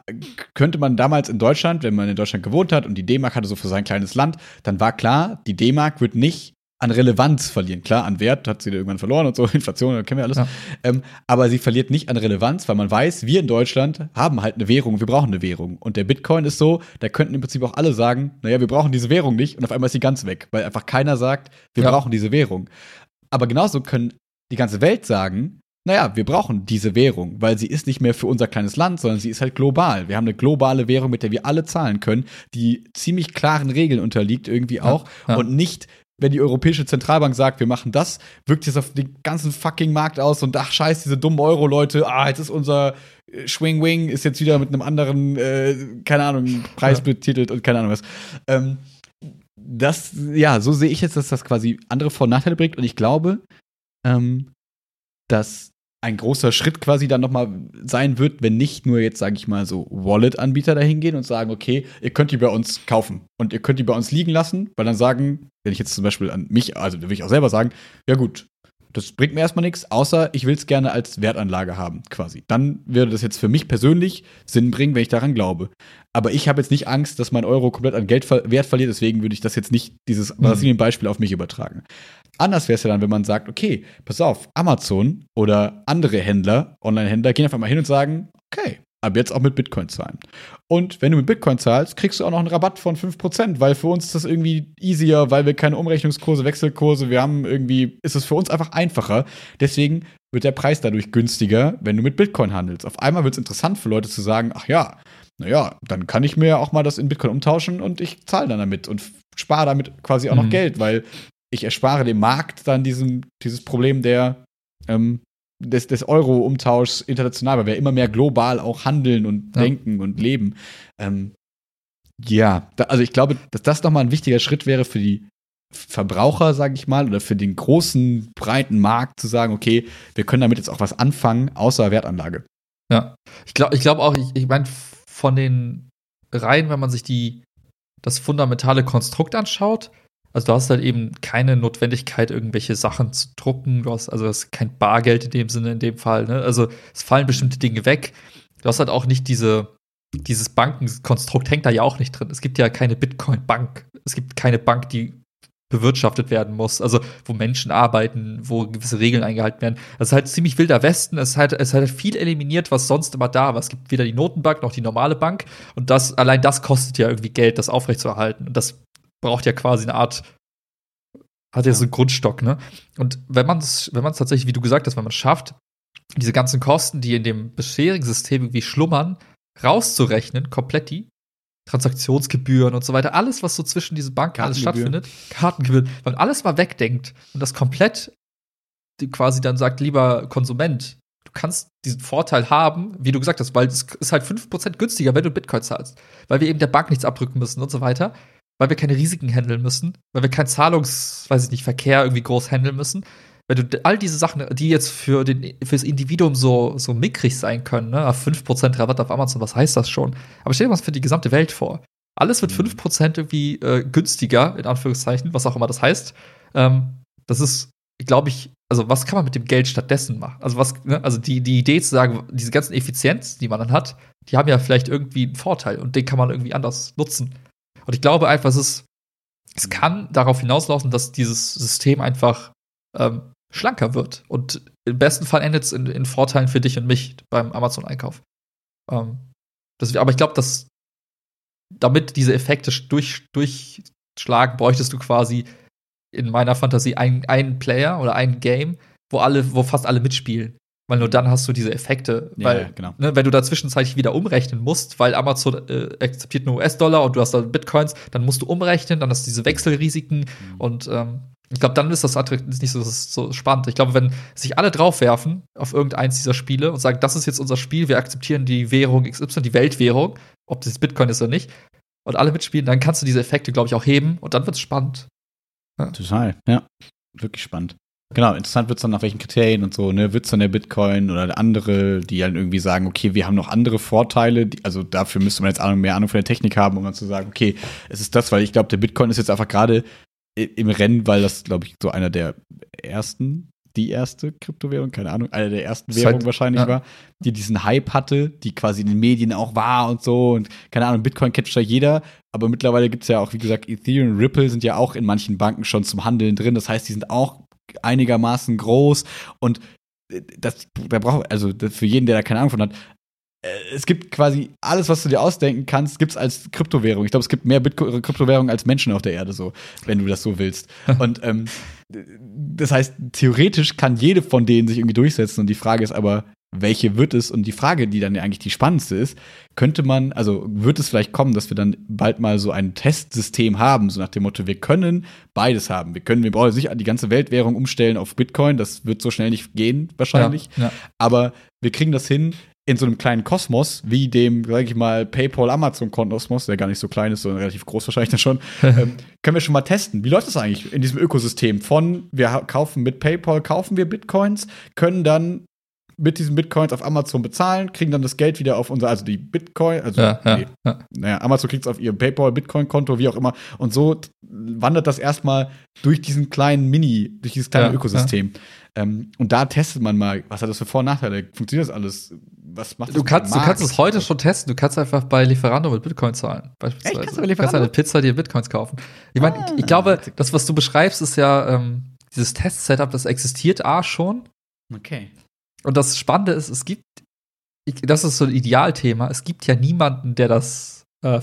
könnte man damals in Deutschland, wenn man in Deutschland gewohnt hat und die D-Mark hatte so für sein kleines Land, dann war klar, die D-Mark wird nicht an Relevanz verlieren. Klar, an Wert hat sie irgendwann verloren und so, Inflation, da kennen wir alles. Ja. Ähm, aber sie verliert nicht an Relevanz, weil man weiß, wir in Deutschland haben halt eine Währung, wir brauchen eine Währung. Und der Bitcoin ist so, da könnten im Prinzip auch alle sagen, naja, wir brauchen diese Währung nicht und auf einmal ist sie ganz weg, weil einfach keiner sagt, wir Ja. brauchen diese Währung. Aber genauso können die ganze Welt sagen, naja, wir brauchen diese Währung, weil sie ist nicht mehr für unser kleines Land, sondern sie ist halt global. Wir haben eine globale Währung, mit der wir alle zahlen können, die ziemlich klaren Regeln unterliegt irgendwie auch ja. und nicht wenn die Europäische Zentralbank sagt, wir machen das, wirkt es auf den ganzen fucking Markt aus und ach scheiß, diese dummen Euro-Leute, ah, jetzt ist unser äh, Swing Wing ist jetzt wieder mit einem anderen, äh, keine Ahnung, Preis Ja. betitelt und keine Ahnung was. Ähm, das, ja, so sehe ich jetzt, dass das quasi andere Vor- und Nachteile bringt und ich glaube, ähm, dass ein großer Schritt quasi dann nochmal sein wird, wenn nicht nur jetzt, sage ich mal, so Wallet-Anbieter dahin gehen und sagen, okay, ihr könnt die bei uns kaufen und ihr könnt die bei uns liegen lassen, weil dann sagen, wenn ich jetzt zum Beispiel an mich, also will ich auch selber sagen, ja gut, das bringt mir erstmal nichts, außer ich will es gerne als Wertanlage haben, quasi. Dann würde das jetzt für mich persönlich Sinn bringen, wenn ich daran glaube. Aber ich habe jetzt nicht Angst, dass mein Euro komplett an Geld ver Wert verliert, deswegen würde ich das jetzt nicht, dieses Mhm. Brasilien-Beispiel auf mich übertragen. Anders wäre es ja dann, wenn man sagt, okay, pass auf, Amazon oder andere Händler, Online-Händler, gehen einfach mal hin und sagen, okay, ab jetzt auch mit Bitcoin zahlen. Und wenn du mit Bitcoin zahlst, kriegst du auch noch einen Rabatt von 5%, weil für uns ist das irgendwie easier, weil wir keine Umrechnungskurse, Wechselkurse, wir haben irgendwie, ist es für uns einfach einfacher. Deswegen wird der Preis dadurch günstiger, wenn du mit Bitcoin handelst. Auf einmal wird es interessant für Leute zu sagen, ach ja, naja, dann kann ich mir auch mal das in Bitcoin umtauschen und ich zahle dann damit und spare damit quasi auch noch Mhm. Geld, weil ich erspare dem Markt dann diesen, dieses Problem der, ähm, des, des Euro-Umtauschs international, weil wir immer mehr global auch handeln und Ja. denken und leben. Ähm, ja, da, also ich glaube, dass das nochmal ein wichtiger Schritt wäre für die Verbraucher, sage ich mal, oder für den großen, breiten Markt zu sagen, okay, wir können damit jetzt auch was anfangen, außer Wertanlage. Ja. Ich glaube ich glaub auch, ich, ich meine, von den Reihen, wenn man sich die, das fundamentale Konstrukt anschaut, also du hast halt eben keine Notwendigkeit, irgendwelche Sachen zu drucken. Du hast also du hast kein Bargeld in dem Sinne, in dem Fall. Ne? Also es fallen bestimmte Dinge weg. Du hast halt auch nicht diese, dieses Bankenkonstrukt hängt da ja auch nicht drin. Es gibt ja keine Bitcoin-Bank. Es gibt keine Bank, die bewirtschaftet werden muss, also wo Menschen arbeiten, wo gewisse Regeln eingehalten werden. Das ist halt ziemlich wilder Westen. Es halt, es halt viel eliminiert, was sonst immer da war. Es gibt weder die Notenbank noch die normale Bank. Und das, allein das kostet ja irgendwie Geld, das aufrechtzuerhalten. Und das braucht ja quasi eine Art, hat ja, so einen Grundstock, ne? Und wenn man es, wenn man es tatsächlich, wie du gesagt hast, wenn man es schafft, diese ganzen Kosten, die in dem bisherigen System irgendwie schlummern, rauszurechnen, komplett die, Transaktionsgebühren und so weiter, alles, was so zwischen diesen Banken alles stattfindet, Kartengebühren, wenn man alles mal wegdenkt und das komplett die quasi dann sagt, lieber Konsument, du kannst diesen Vorteil haben, wie du gesagt hast, weil es ist halt 5% günstiger, wenn du Bitcoin zahlst, weil wir eben der Bank nichts abrücken müssen und so weiter, weil wir keine Risiken handeln müssen, weil wir keinen Zahlungs, weiß ich nicht, Verkehr irgendwie groß handeln müssen. wenn du all diese Sachen, die jetzt für den, fürs Individuum so, so mickrig sein können, ne, 5% Rabatt auf Amazon, was heißt das schon? Aber stell dir mal für die gesamte Welt vor. Alles wird 5% irgendwie äh, günstiger, in Anführungszeichen, was auch immer das heißt. Ähm, das ist, glaube ich, also was kann man mit dem Geld stattdessen machen? Also was, ne? also die, die Idee zu sagen, diese ganzen Effizienz, die man dann hat, die haben ja vielleicht irgendwie einen Vorteil und den kann man irgendwie anders nutzen. Und ich glaube einfach, es ist, es kann darauf hinauslaufen, dass dieses System einfach ähm, schlanker wird. Und im besten Fall endet es in, in, Vorteilen für dich und mich beim Amazon-Einkauf. Ähm, aber ich glaube, dass damit diese Effekte durch, durchschlagen, bräuchtest du quasi in meiner Fantasie einen, Player oder ein Game, wo alle, wo fast alle mitspielen. Weil nur dann hast du diese Effekte. Ja, weil, ja, genau. ne, wenn du da zwischenzeitlich wieder umrechnen musst, weil Amazon äh, akzeptiert nur US-Dollar und du hast da Bitcoins, dann musst du umrechnen, dann hast du diese Wechselrisiken mhm. und ähm, ich glaube, dann ist das nicht so, so, spannend. Ich glaube, wenn sich alle draufwerfen auf irgendeins dieser Spiele und sagen, das ist jetzt unser Spiel, wir akzeptieren die Währung XY, die Weltwährung, ob das Bitcoin ist oder nicht, und alle mitspielen, dann kannst du diese Effekte, glaube ich, auch heben und dann wird es spannend. Ja. Total, ja. Wirklich spannend. Genau, interessant wird es dann nach welchen Kriterien und so, ne? Wird es dann der Bitcoin oder andere, die dann irgendwie sagen, okay, wir haben noch andere Vorteile, die, also dafür müsste man jetzt Ahnung, mehr Ahnung von der Technik haben, um dann zu sagen, okay, es ist das, weil ich glaube, der Bitcoin ist jetzt einfach gerade im Rennen, weil das, glaube ich, so einer der ersten, die erste Kryptowährung, keine Ahnung, einer der ersten Währungen wahrscheinlich ja. war, die diesen Hype hatte, die quasi in den Medien auch war und so. Und keine Ahnung, Bitcoin kennt ja jeder, aber mittlerweile gibt es ja auch, wie gesagt, Ethereum und Ripple sind ja auch in manchen Banken schon zum Handeln drin. Das heißt, die sind auch einigermaßen groß und das, da braucht, also für jeden, der da keine Ahnung von hat, äh, es gibt quasi alles, was du dir ausdenken kannst, gibt es als Kryptowährung. Ich glaube, es gibt mehr Bitcoin Kryptowährungen als Menschen auf der Erde, so, wenn du das so willst. Und ähm, das heißt, theoretisch kann jede von denen sich irgendwie durchsetzen. Und die Frage ist aber, welche wird es? Und die Frage, die dann ja eigentlich die spannendste ist, könnte man, also wird es vielleicht kommen, dass wir dann bald mal so ein Testsystem haben, so nach dem Motto, wir können beides haben. Wir können, wir brauchen sicher die ganze Weltwährung umstellen auf Bitcoin, das wird so schnell nicht gehen, wahrscheinlich. Ja, ja. Aber wir kriegen das hin, in so einem kleinen Kosmos, wie dem, sag ich mal, PayPal-Amazon-Kosmos, der gar nicht so klein ist, sondern relativ groß wahrscheinlich dann schon, ähm, können wir schon mal testen. Wie läuft das eigentlich in diesem Ökosystem? Von, wir kaufen mit PayPal, kaufen wir Bitcoins, können dann mit diesen Bitcoins auf Amazon bezahlen, kriegen dann das Geld wieder auf unser, also die Bitcoin, also ja, nee, ja. naja, Amazon kriegt es auf ihr PayPal, Bitcoin-Konto, wie auch immer. Und so wandert das erstmal durch diesen kleinen Mini, durch dieses kleine ja, Ökosystem. Ähm, und da testet man mal, was hat das für Vor- und Nachteile? Funktioniert das alles? Was macht das du kannst, du kannst es heute schon testen. Du kannst einfach bei Lieferando mit Bitcoin zahlen. Beispielsweise. Echt? Kannst du bei Lieferando? kannst eine Pizza dir Bitcoins kaufen. Ich meine, ah, ich, ich glaube, das, was du beschreibst, ist ja ähm, dieses Test-Setup, das existiert A schon. Okay. Und das Spannende ist, es gibt, das ist so ein Idealthema, es gibt ja niemanden, der das äh,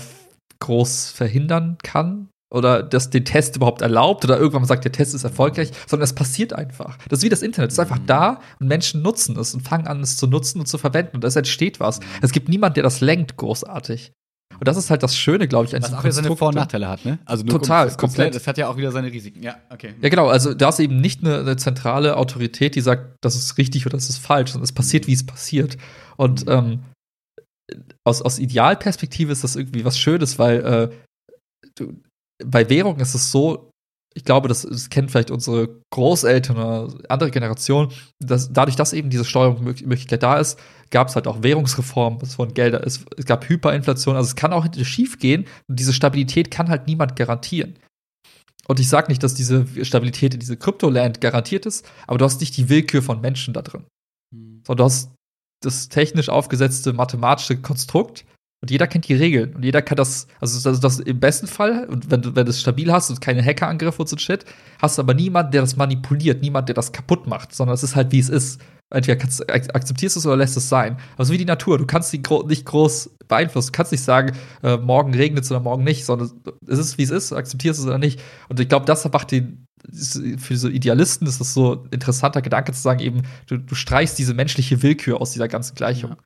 groß verhindern kann oder das den Test überhaupt erlaubt oder irgendwann mal sagt, der Test ist erfolgreich, sondern es passiert einfach. Das ist wie das Internet, es ist einfach da und Menschen nutzen es und fangen an, es zu nutzen und zu verwenden und es entsteht was. Es gibt niemanden, der das lenkt großartig. Und das ist halt das Schöne, glaube ich, an Was auch wieder seine Vor- und Nachteile hat, ne? Also Total, kom komplett. Das hat ja auch wieder seine Risiken. Ja, okay. Ja, genau. Also da ist eben nicht eine, eine zentrale Autorität, die sagt, das ist richtig oder das ist falsch, sondern es passiert, wie es passiert. Und ähm, aus, aus Idealperspektive ist das irgendwie was Schönes, weil äh, du, bei Währung ist es so, ich glaube, das, das kennen vielleicht unsere Großeltern oder andere Generationen, dass dadurch, dass eben diese Steuerungsmöglichkeit da ist, gab es halt auch Währungsreformen, es wurden Gelder, es, es gab Hyperinflation, also es kann auch schief gehen und diese Stabilität kann halt niemand garantieren. Und ich sage nicht, dass diese Stabilität in diese Kryptoland garantiert ist, aber du hast nicht die Willkür von Menschen da drin. Mhm. Sondern du hast das technisch aufgesetzte mathematische Konstrukt, und jeder kennt die Regeln. Und jeder kann das, also das, das im besten Fall, wenn du, wenn du es stabil hast und keine Hackerangriffe und so Shit, hast du aber niemanden, der das manipuliert, niemand, der das kaputt macht, sondern es ist halt, wie es ist. Entweder kannst, akzeptierst du es oder lässt es sein. Also wie die Natur. Du kannst sie gro nicht groß beeinflussen. Du kannst nicht sagen, äh, morgen regnet es oder morgen nicht, sondern es ist, wie es ist, akzeptierst es oder nicht. Und ich glaube, das macht den, für so Idealisten ist das so ein interessanter Gedanke zu sagen, eben, du, du streichst diese menschliche Willkür aus dieser ganzen Gleichung. Ja.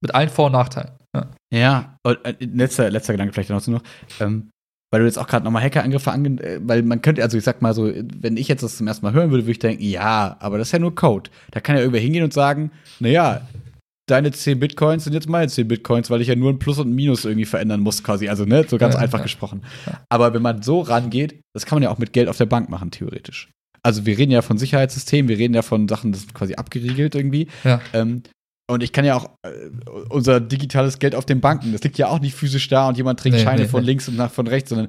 Mit allen Vor- und Nachteilen. Ja, ja und, äh, letzter, letzter Gedanke vielleicht noch. noch ähm, weil du jetzt auch gerade nochmal Hackerangriffe ange äh, weil man könnte, also ich sag mal so, wenn ich jetzt das zum ersten Mal hören würde, würde ich denken, ja, aber das ist ja nur Code. Da kann ja irgendwer hingehen und sagen, naja, deine 10 Bitcoins sind jetzt meine 10 Bitcoins, weil ich ja nur ein Plus und ein Minus irgendwie verändern muss, quasi. Also, ne, so ganz ja, einfach ja. gesprochen. Aber wenn man so rangeht, das kann man ja auch mit Geld auf der Bank machen, theoretisch. Also wir reden ja von Sicherheitssystemen, wir reden ja von Sachen, das ist quasi abgeriegelt irgendwie. Ja. Ähm, und ich kann ja auch äh, unser digitales Geld auf den Banken, das liegt ja auch nicht physisch da und jemand trägt Nee, Scheine nee, von nee. links und nach von rechts, sondern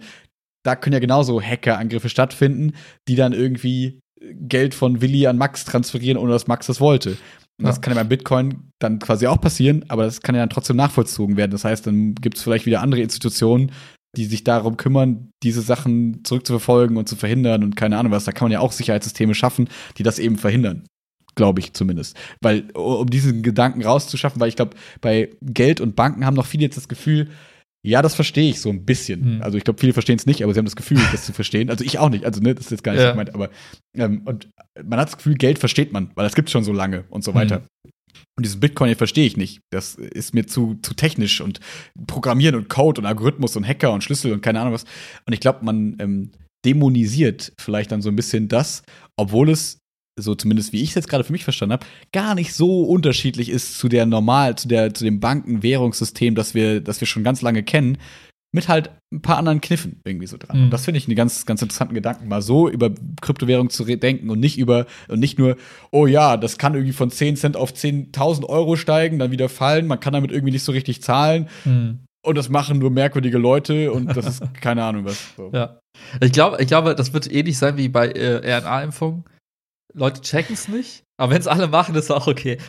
da können ja genauso Hackerangriffe stattfinden, die dann irgendwie Geld von Willi an Max transferieren, ohne dass Max das wollte. Und das Ja. kann ja beim Bitcoin dann quasi auch passieren, aber das kann ja dann trotzdem nachvollzogen werden. Das heißt, dann gibt es vielleicht wieder andere Institutionen, die sich darum kümmern, diese Sachen zurückzuverfolgen und zu verhindern und keine Ahnung was. Da kann man ja auch Sicherheitssysteme schaffen, die das eben verhindern. Glaube ich zumindest. Weil, um diesen Gedanken rauszuschaffen, weil ich glaube, bei Geld und Banken haben noch viele jetzt das Gefühl, ja, das verstehe ich so ein bisschen. Hm. Also ich glaube, viele verstehen es nicht, aber sie haben das Gefühl, das zu verstehen. Also ich auch nicht. Also ne, das ist jetzt gar nicht so Ja. gemeint, aber ähm, und man hat das Gefühl, Geld versteht man, weil das gibt es schon so lange und so Hm. weiter. Und diesen Bitcoin hier verstehe ich nicht. Das ist mir zu, zu technisch und Programmieren und Code und Algorithmus und Hacker und Schlüssel und keine Ahnung was. Und ich glaube, man ähm, dämonisiert vielleicht dann so ein bisschen das, obwohl es, so zumindest wie ich es jetzt gerade für mich verstanden habe, gar nicht so unterschiedlich ist zu der normal, zu der, zu dem Banken-Währungssystem, das wir, das wir schon ganz lange kennen, mit halt ein paar anderen Kniffen irgendwie so dran. Mhm. Und das finde ich einen ganz, ganz interessanten Gedanken, mal so über Kryptowährung zu denken und nicht über, und nicht nur, oh ja, das kann irgendwie von 10 Cent auf 10.000 Euro steigen, dann wieder fallen, man kann damit irgendwie nicht so richtig zahlen Hm. und das machen nur merkwürdige Leute und das ist keine Ahnung was. So. Ja. Ich glaube, ich glaube, das wird ähnlich sein wie bei äh, RNA-Impfungen. Leute checken es nicht, aber wenn es alle machen, ist auch okay.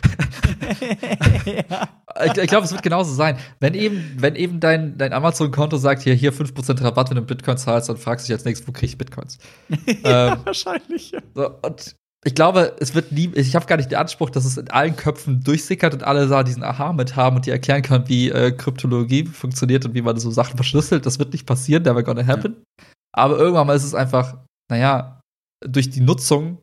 Ich, ich glaube, es wird genauso sein. Wenn eben, wenn eben dein, dein Amazon-Konto sagt, hier, hier 5% Rabatt, wenn du Bitcoin zahlst, dann fragst du dich als nächstes, wo kriege ich Bitcoins? ähm, wahrscheinlich. Ja. so, und ich glaube, es wird nie, ich habe gar nicht den Anspruch, dass es in allen Köpfen durchsickert und alle da diesen Aha mit haben und die erklären können, wie äh, Kryptologie funktioniert und wie man so Sachen verschlüsselt. Das wird nicht passieren, never gonna happen. Aber irgendwann mal ist es einfach, naja, durch die Nutzung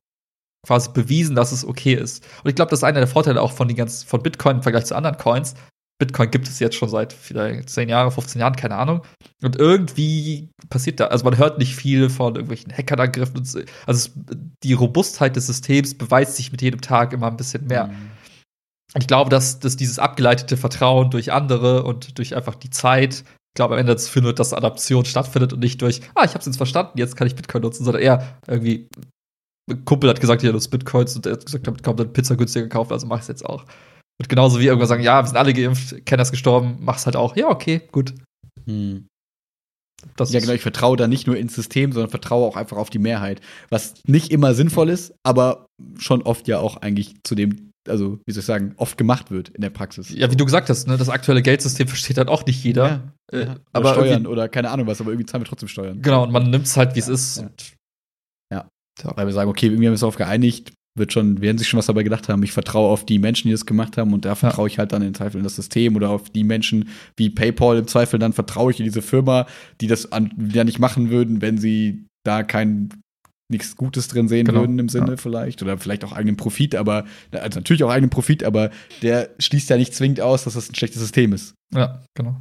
quasi bewiesen, dass es okay ist. Und ich glaube, das ist einer der Vorteile auch von, den ganzen, von Bitcoin im Vergleich zu anderen Coins. Bitcoin gibt es jetzt schon seit vielleicht 10 Jahren, 15 Jahren, keine Ahnung. Und irgendwie passiert da, also man hört nicht viel von irgendwelchen Hackerangriffen. So. Also es, die Robustheit des Systems beweist sich mit jedem Tag immer ein bisschen mehr. Und ich glaube, dass, dass dieses abgeleitete Vertrauen durch andere und durch einfach die Zeit, ich glaube, am Ende dazu wird, dass Adaption stattfindet und nicht durch, ah, ich hab's jetzt verstanden, jetzt kann ich Bitcoin nutzen, sondern eher irgendwie, ein Kumpel hat gesagt, ja, du hast Bitcoins und der hat gesagt, damit man dann Pizza günstiger kaufen, also mach ich's jetzt auch. Und genauso wie irgendwann sagen, ja, wir sind alle geimpft, Kenner ist gestorben, mach's halt auch. Ja, okay, gut. Hm. Das Ja, genau, ich vertraue da nicht nur ins System, sondern vertraue auch einfach auf die Mehrheit. Was nicht immer sinnvoll ist, aber schon oft ja auch eigentlich zu dem, also wie soll ich sagen, oft gemacht wird in der Praxis. Ja, wie du gesagt hast, ne, das aktuelle Geldsystem versteht dann auch nicht jeder. Ja, Äh, ja. aber oder Steuern oder keine Ahnung was, aber irgendwie zahlen wir trotzdem Steuern. Genau, und man nimmt's halt, wie es ist. ja. Und Weil wir sagen, okay, irgendwie haben wir uns darauf geeinigt, wird schon, werden sich schon was dabei gedacht haben. Ich vertraue auf die Menschen, die das gemacht haben und da vertraue ich halt dann im Zweifel in das System oder auf die Menschen wie PayPal im Zweifel, dann vertraue ich in diese Firma, die das an, ja nicht machen würden, wenn sie da kein nichts Gutes drin sehen Genau, würden im Sinne ja. vielleicht oder vielleicht auch eigenen Profit, aber also natürlich auch eigenen Profit, aber der schließt ja nicht zwingend aus, dass das ein schlechtes System ist. ja, genau.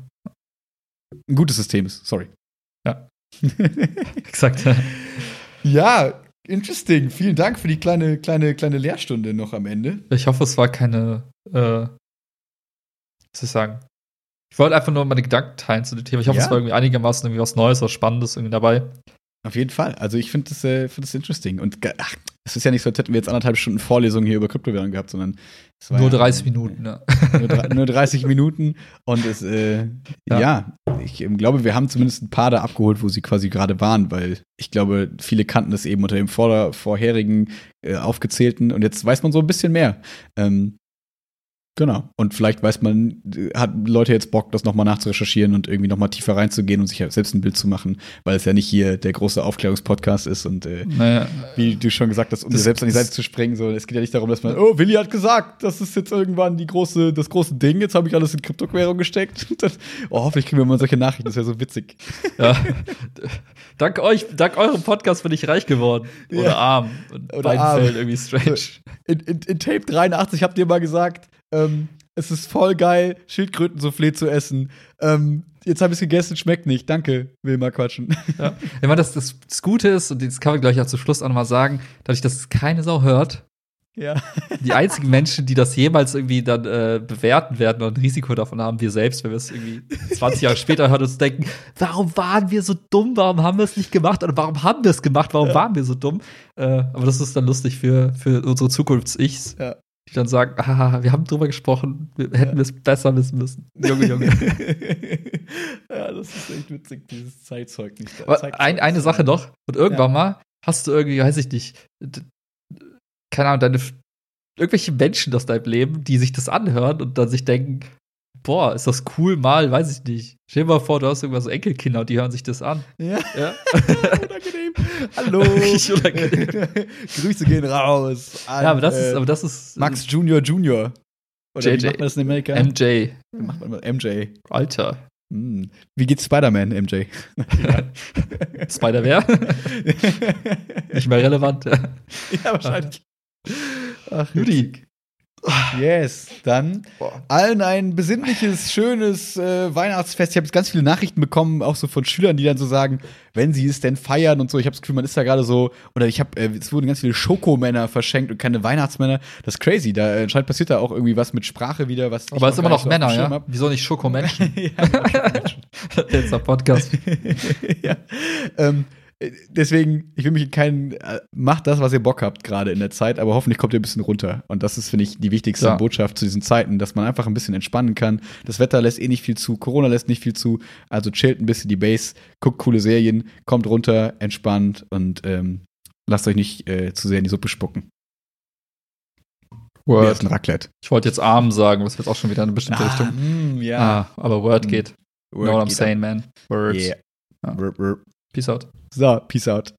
Ein gutes System ist, sorry. Ja. Exakt. ja, interesting. Vielen Dank für die kleine kleine kleine Lehrstunde noch am Ende. Ich hoffe, es war keine, äh, was soll ich sagen? Ich wollte einfach nur meine Gedanken teilen zu dem Thema. Ich hoffe, Ja. es war irgendwie einigermaßen irgendwie was Neues, was Spannendes irgendwie dabei. Auf jeden Fall. Also ich finde das, äh, find das interesting. Und ach, es ist ja nicht so, als hätten wir jetzt anderthalb Stunden Vorlesung hier über Kryptowährungen gehabt, sondern Nur ja, 30 Minuten, ne? Nur, nur 30 Minuten. Und es, äh, ja. Ja. ich ähm, glaube, wir haben zumindest ein paar da abgeholt, wo sie quasi gerade waren, weil ich glaube, viele kannten das eben unter dem vor vorherigen äh, aufgezählten und jetzt weiß man so ein bisschen mehr. Ähm, Genau. Und vielleicht weiß man, hat Leute jetzt Bock, das nochmal nachzurecherchieren und irgendwie nochmal tiefer reinzugehen und sich selbst ein Bild zu machen, weil es ja nicht hier der große Aufklärungspodcast ist und äh, Naja, wie du schon gesagt hast, um Das- dir selbst an die Seite zu springen. So, es geht ja nicht darum, dass man, oh, Willi hat gesagt, das ist jetzt irgendwann die große, das große Ding, jetzt habe ich alles in Kryptowährung gesteckt. Und dann, oh, hoffentlich kriegen wir mal solche Nachrichten, das wäre so witzig. ja. dank euch, dank eurem Podcast bin ich reich geworden. Oder Ja. arm. In Oder beiden arm. Fällen irgendwie strange. In, in, in Tape 83 habt ihr mal gesagt, ähm, es ist voll geil, Schildkrötensoufflé zu essen. Ähm, jetzt habe ich es gegessen, schmeckt nicht. Danke, will mal quatschen. Ja. Ich meine, das, das, das Gute ist, und das kann man gleich auch zum Schluss auch noch mal sagen, dadurch, dass es keine Sau hört, Ja. Die einzigen Menschen, die das jemals irgendwie dann äh, bewerten werden und ein Risiko davon haben, wir selbst, wenn wir es irgendwie 20 Jahre später hören und uns denken, warum waren wir so dumm, warum haben wir es nicht gemacht oder warum haben wir es gemacht, warum Ja. waren wir so dumm? Äh, aber das ist dann lustig für, für unsere Zukunfts-Ichs, Ja. Die dann sagen, ah, wir haben drüber gesprochen, wir hätten wir es besser wissen müssen. Junge, Junge. ja, das ist echt witzig, dieses Zeitzeugnis. Aber ein, eine Sache noch. Und irgendwann mal hast du irgendwie, weiß ich nicht, keine Ahnung, deine irgendwelche Menschen aus deinem Leben, die sich das anhören und dann sich denken, boah, ist das cool mal, weiß ich nicht. Stell dir mal vor, du hast irgendwas so Enkelkinder und die hören sich das an. Ja, Ja. unangenehm. Hallo. Unangenehm. Grüße gehen raus. An, ja, aber das ist, äh, aber das ist Max Junior Junior. Oder JJ. wie macht man das in Amerika? MJ. Wie macht man das? MJ. Alter. Hm. Wie geht's Spider-Man, MJ? Spider-Wer? nicht mehr relevant. ja, wahrscheinlich. Ach, Judy. Yes, dann Boah. allen ein besinnliches, schönes äh, Weihnachtsfest. Ich habe jetzt ganz viele Nachrichten bekommen, auch so von Schülern, die dann so sagen, wenn sie es denn feiern und so. Ich habe das Gefühl, man ist da gerade so, oder ich habe, äh, es wurden ganz viele Schokomänner verschenkt und keine Weihnachtsmänner. Das ist crazy. Da äh, anscheinend passiert da auch irgendwie was mit Sprache wieder, was ich Aber es ist immer noch so Männer, ja? hab. Wieso nicht Schokomenschen? ja, der Podcast. ja. Ähm, äh, deswegen, ich will mich in keinen, äh, macht das, was ihr Bock habt gerade in der Zeit, aber hoffentlich kommt ihr ein bisschen runter. Und das ist, finde ich, die wichtigste Ja. Botschaft zu diesen Zeiten, dass man einfach ein bisschen entspannen kann. Das Wetter lässt eh nicht viel zu, Corona lässt nicht viel zu, also chillt ein bisschen die Base, guckt coole Serien, kommt runter, entspannt und ähm, lasst euch nicht äh, zu sehr in die Suppe spucken. Word. ist ein Raclette. Ich wollte jetzt arm sagen, es wird auch schon wieder in eine bestimmte Richtung. mm, ja. Ah, aber Word Mm. geht. Word know what I'm saying, man. Words. Yeah. Ja. Word, word. Peace out. So, peace out.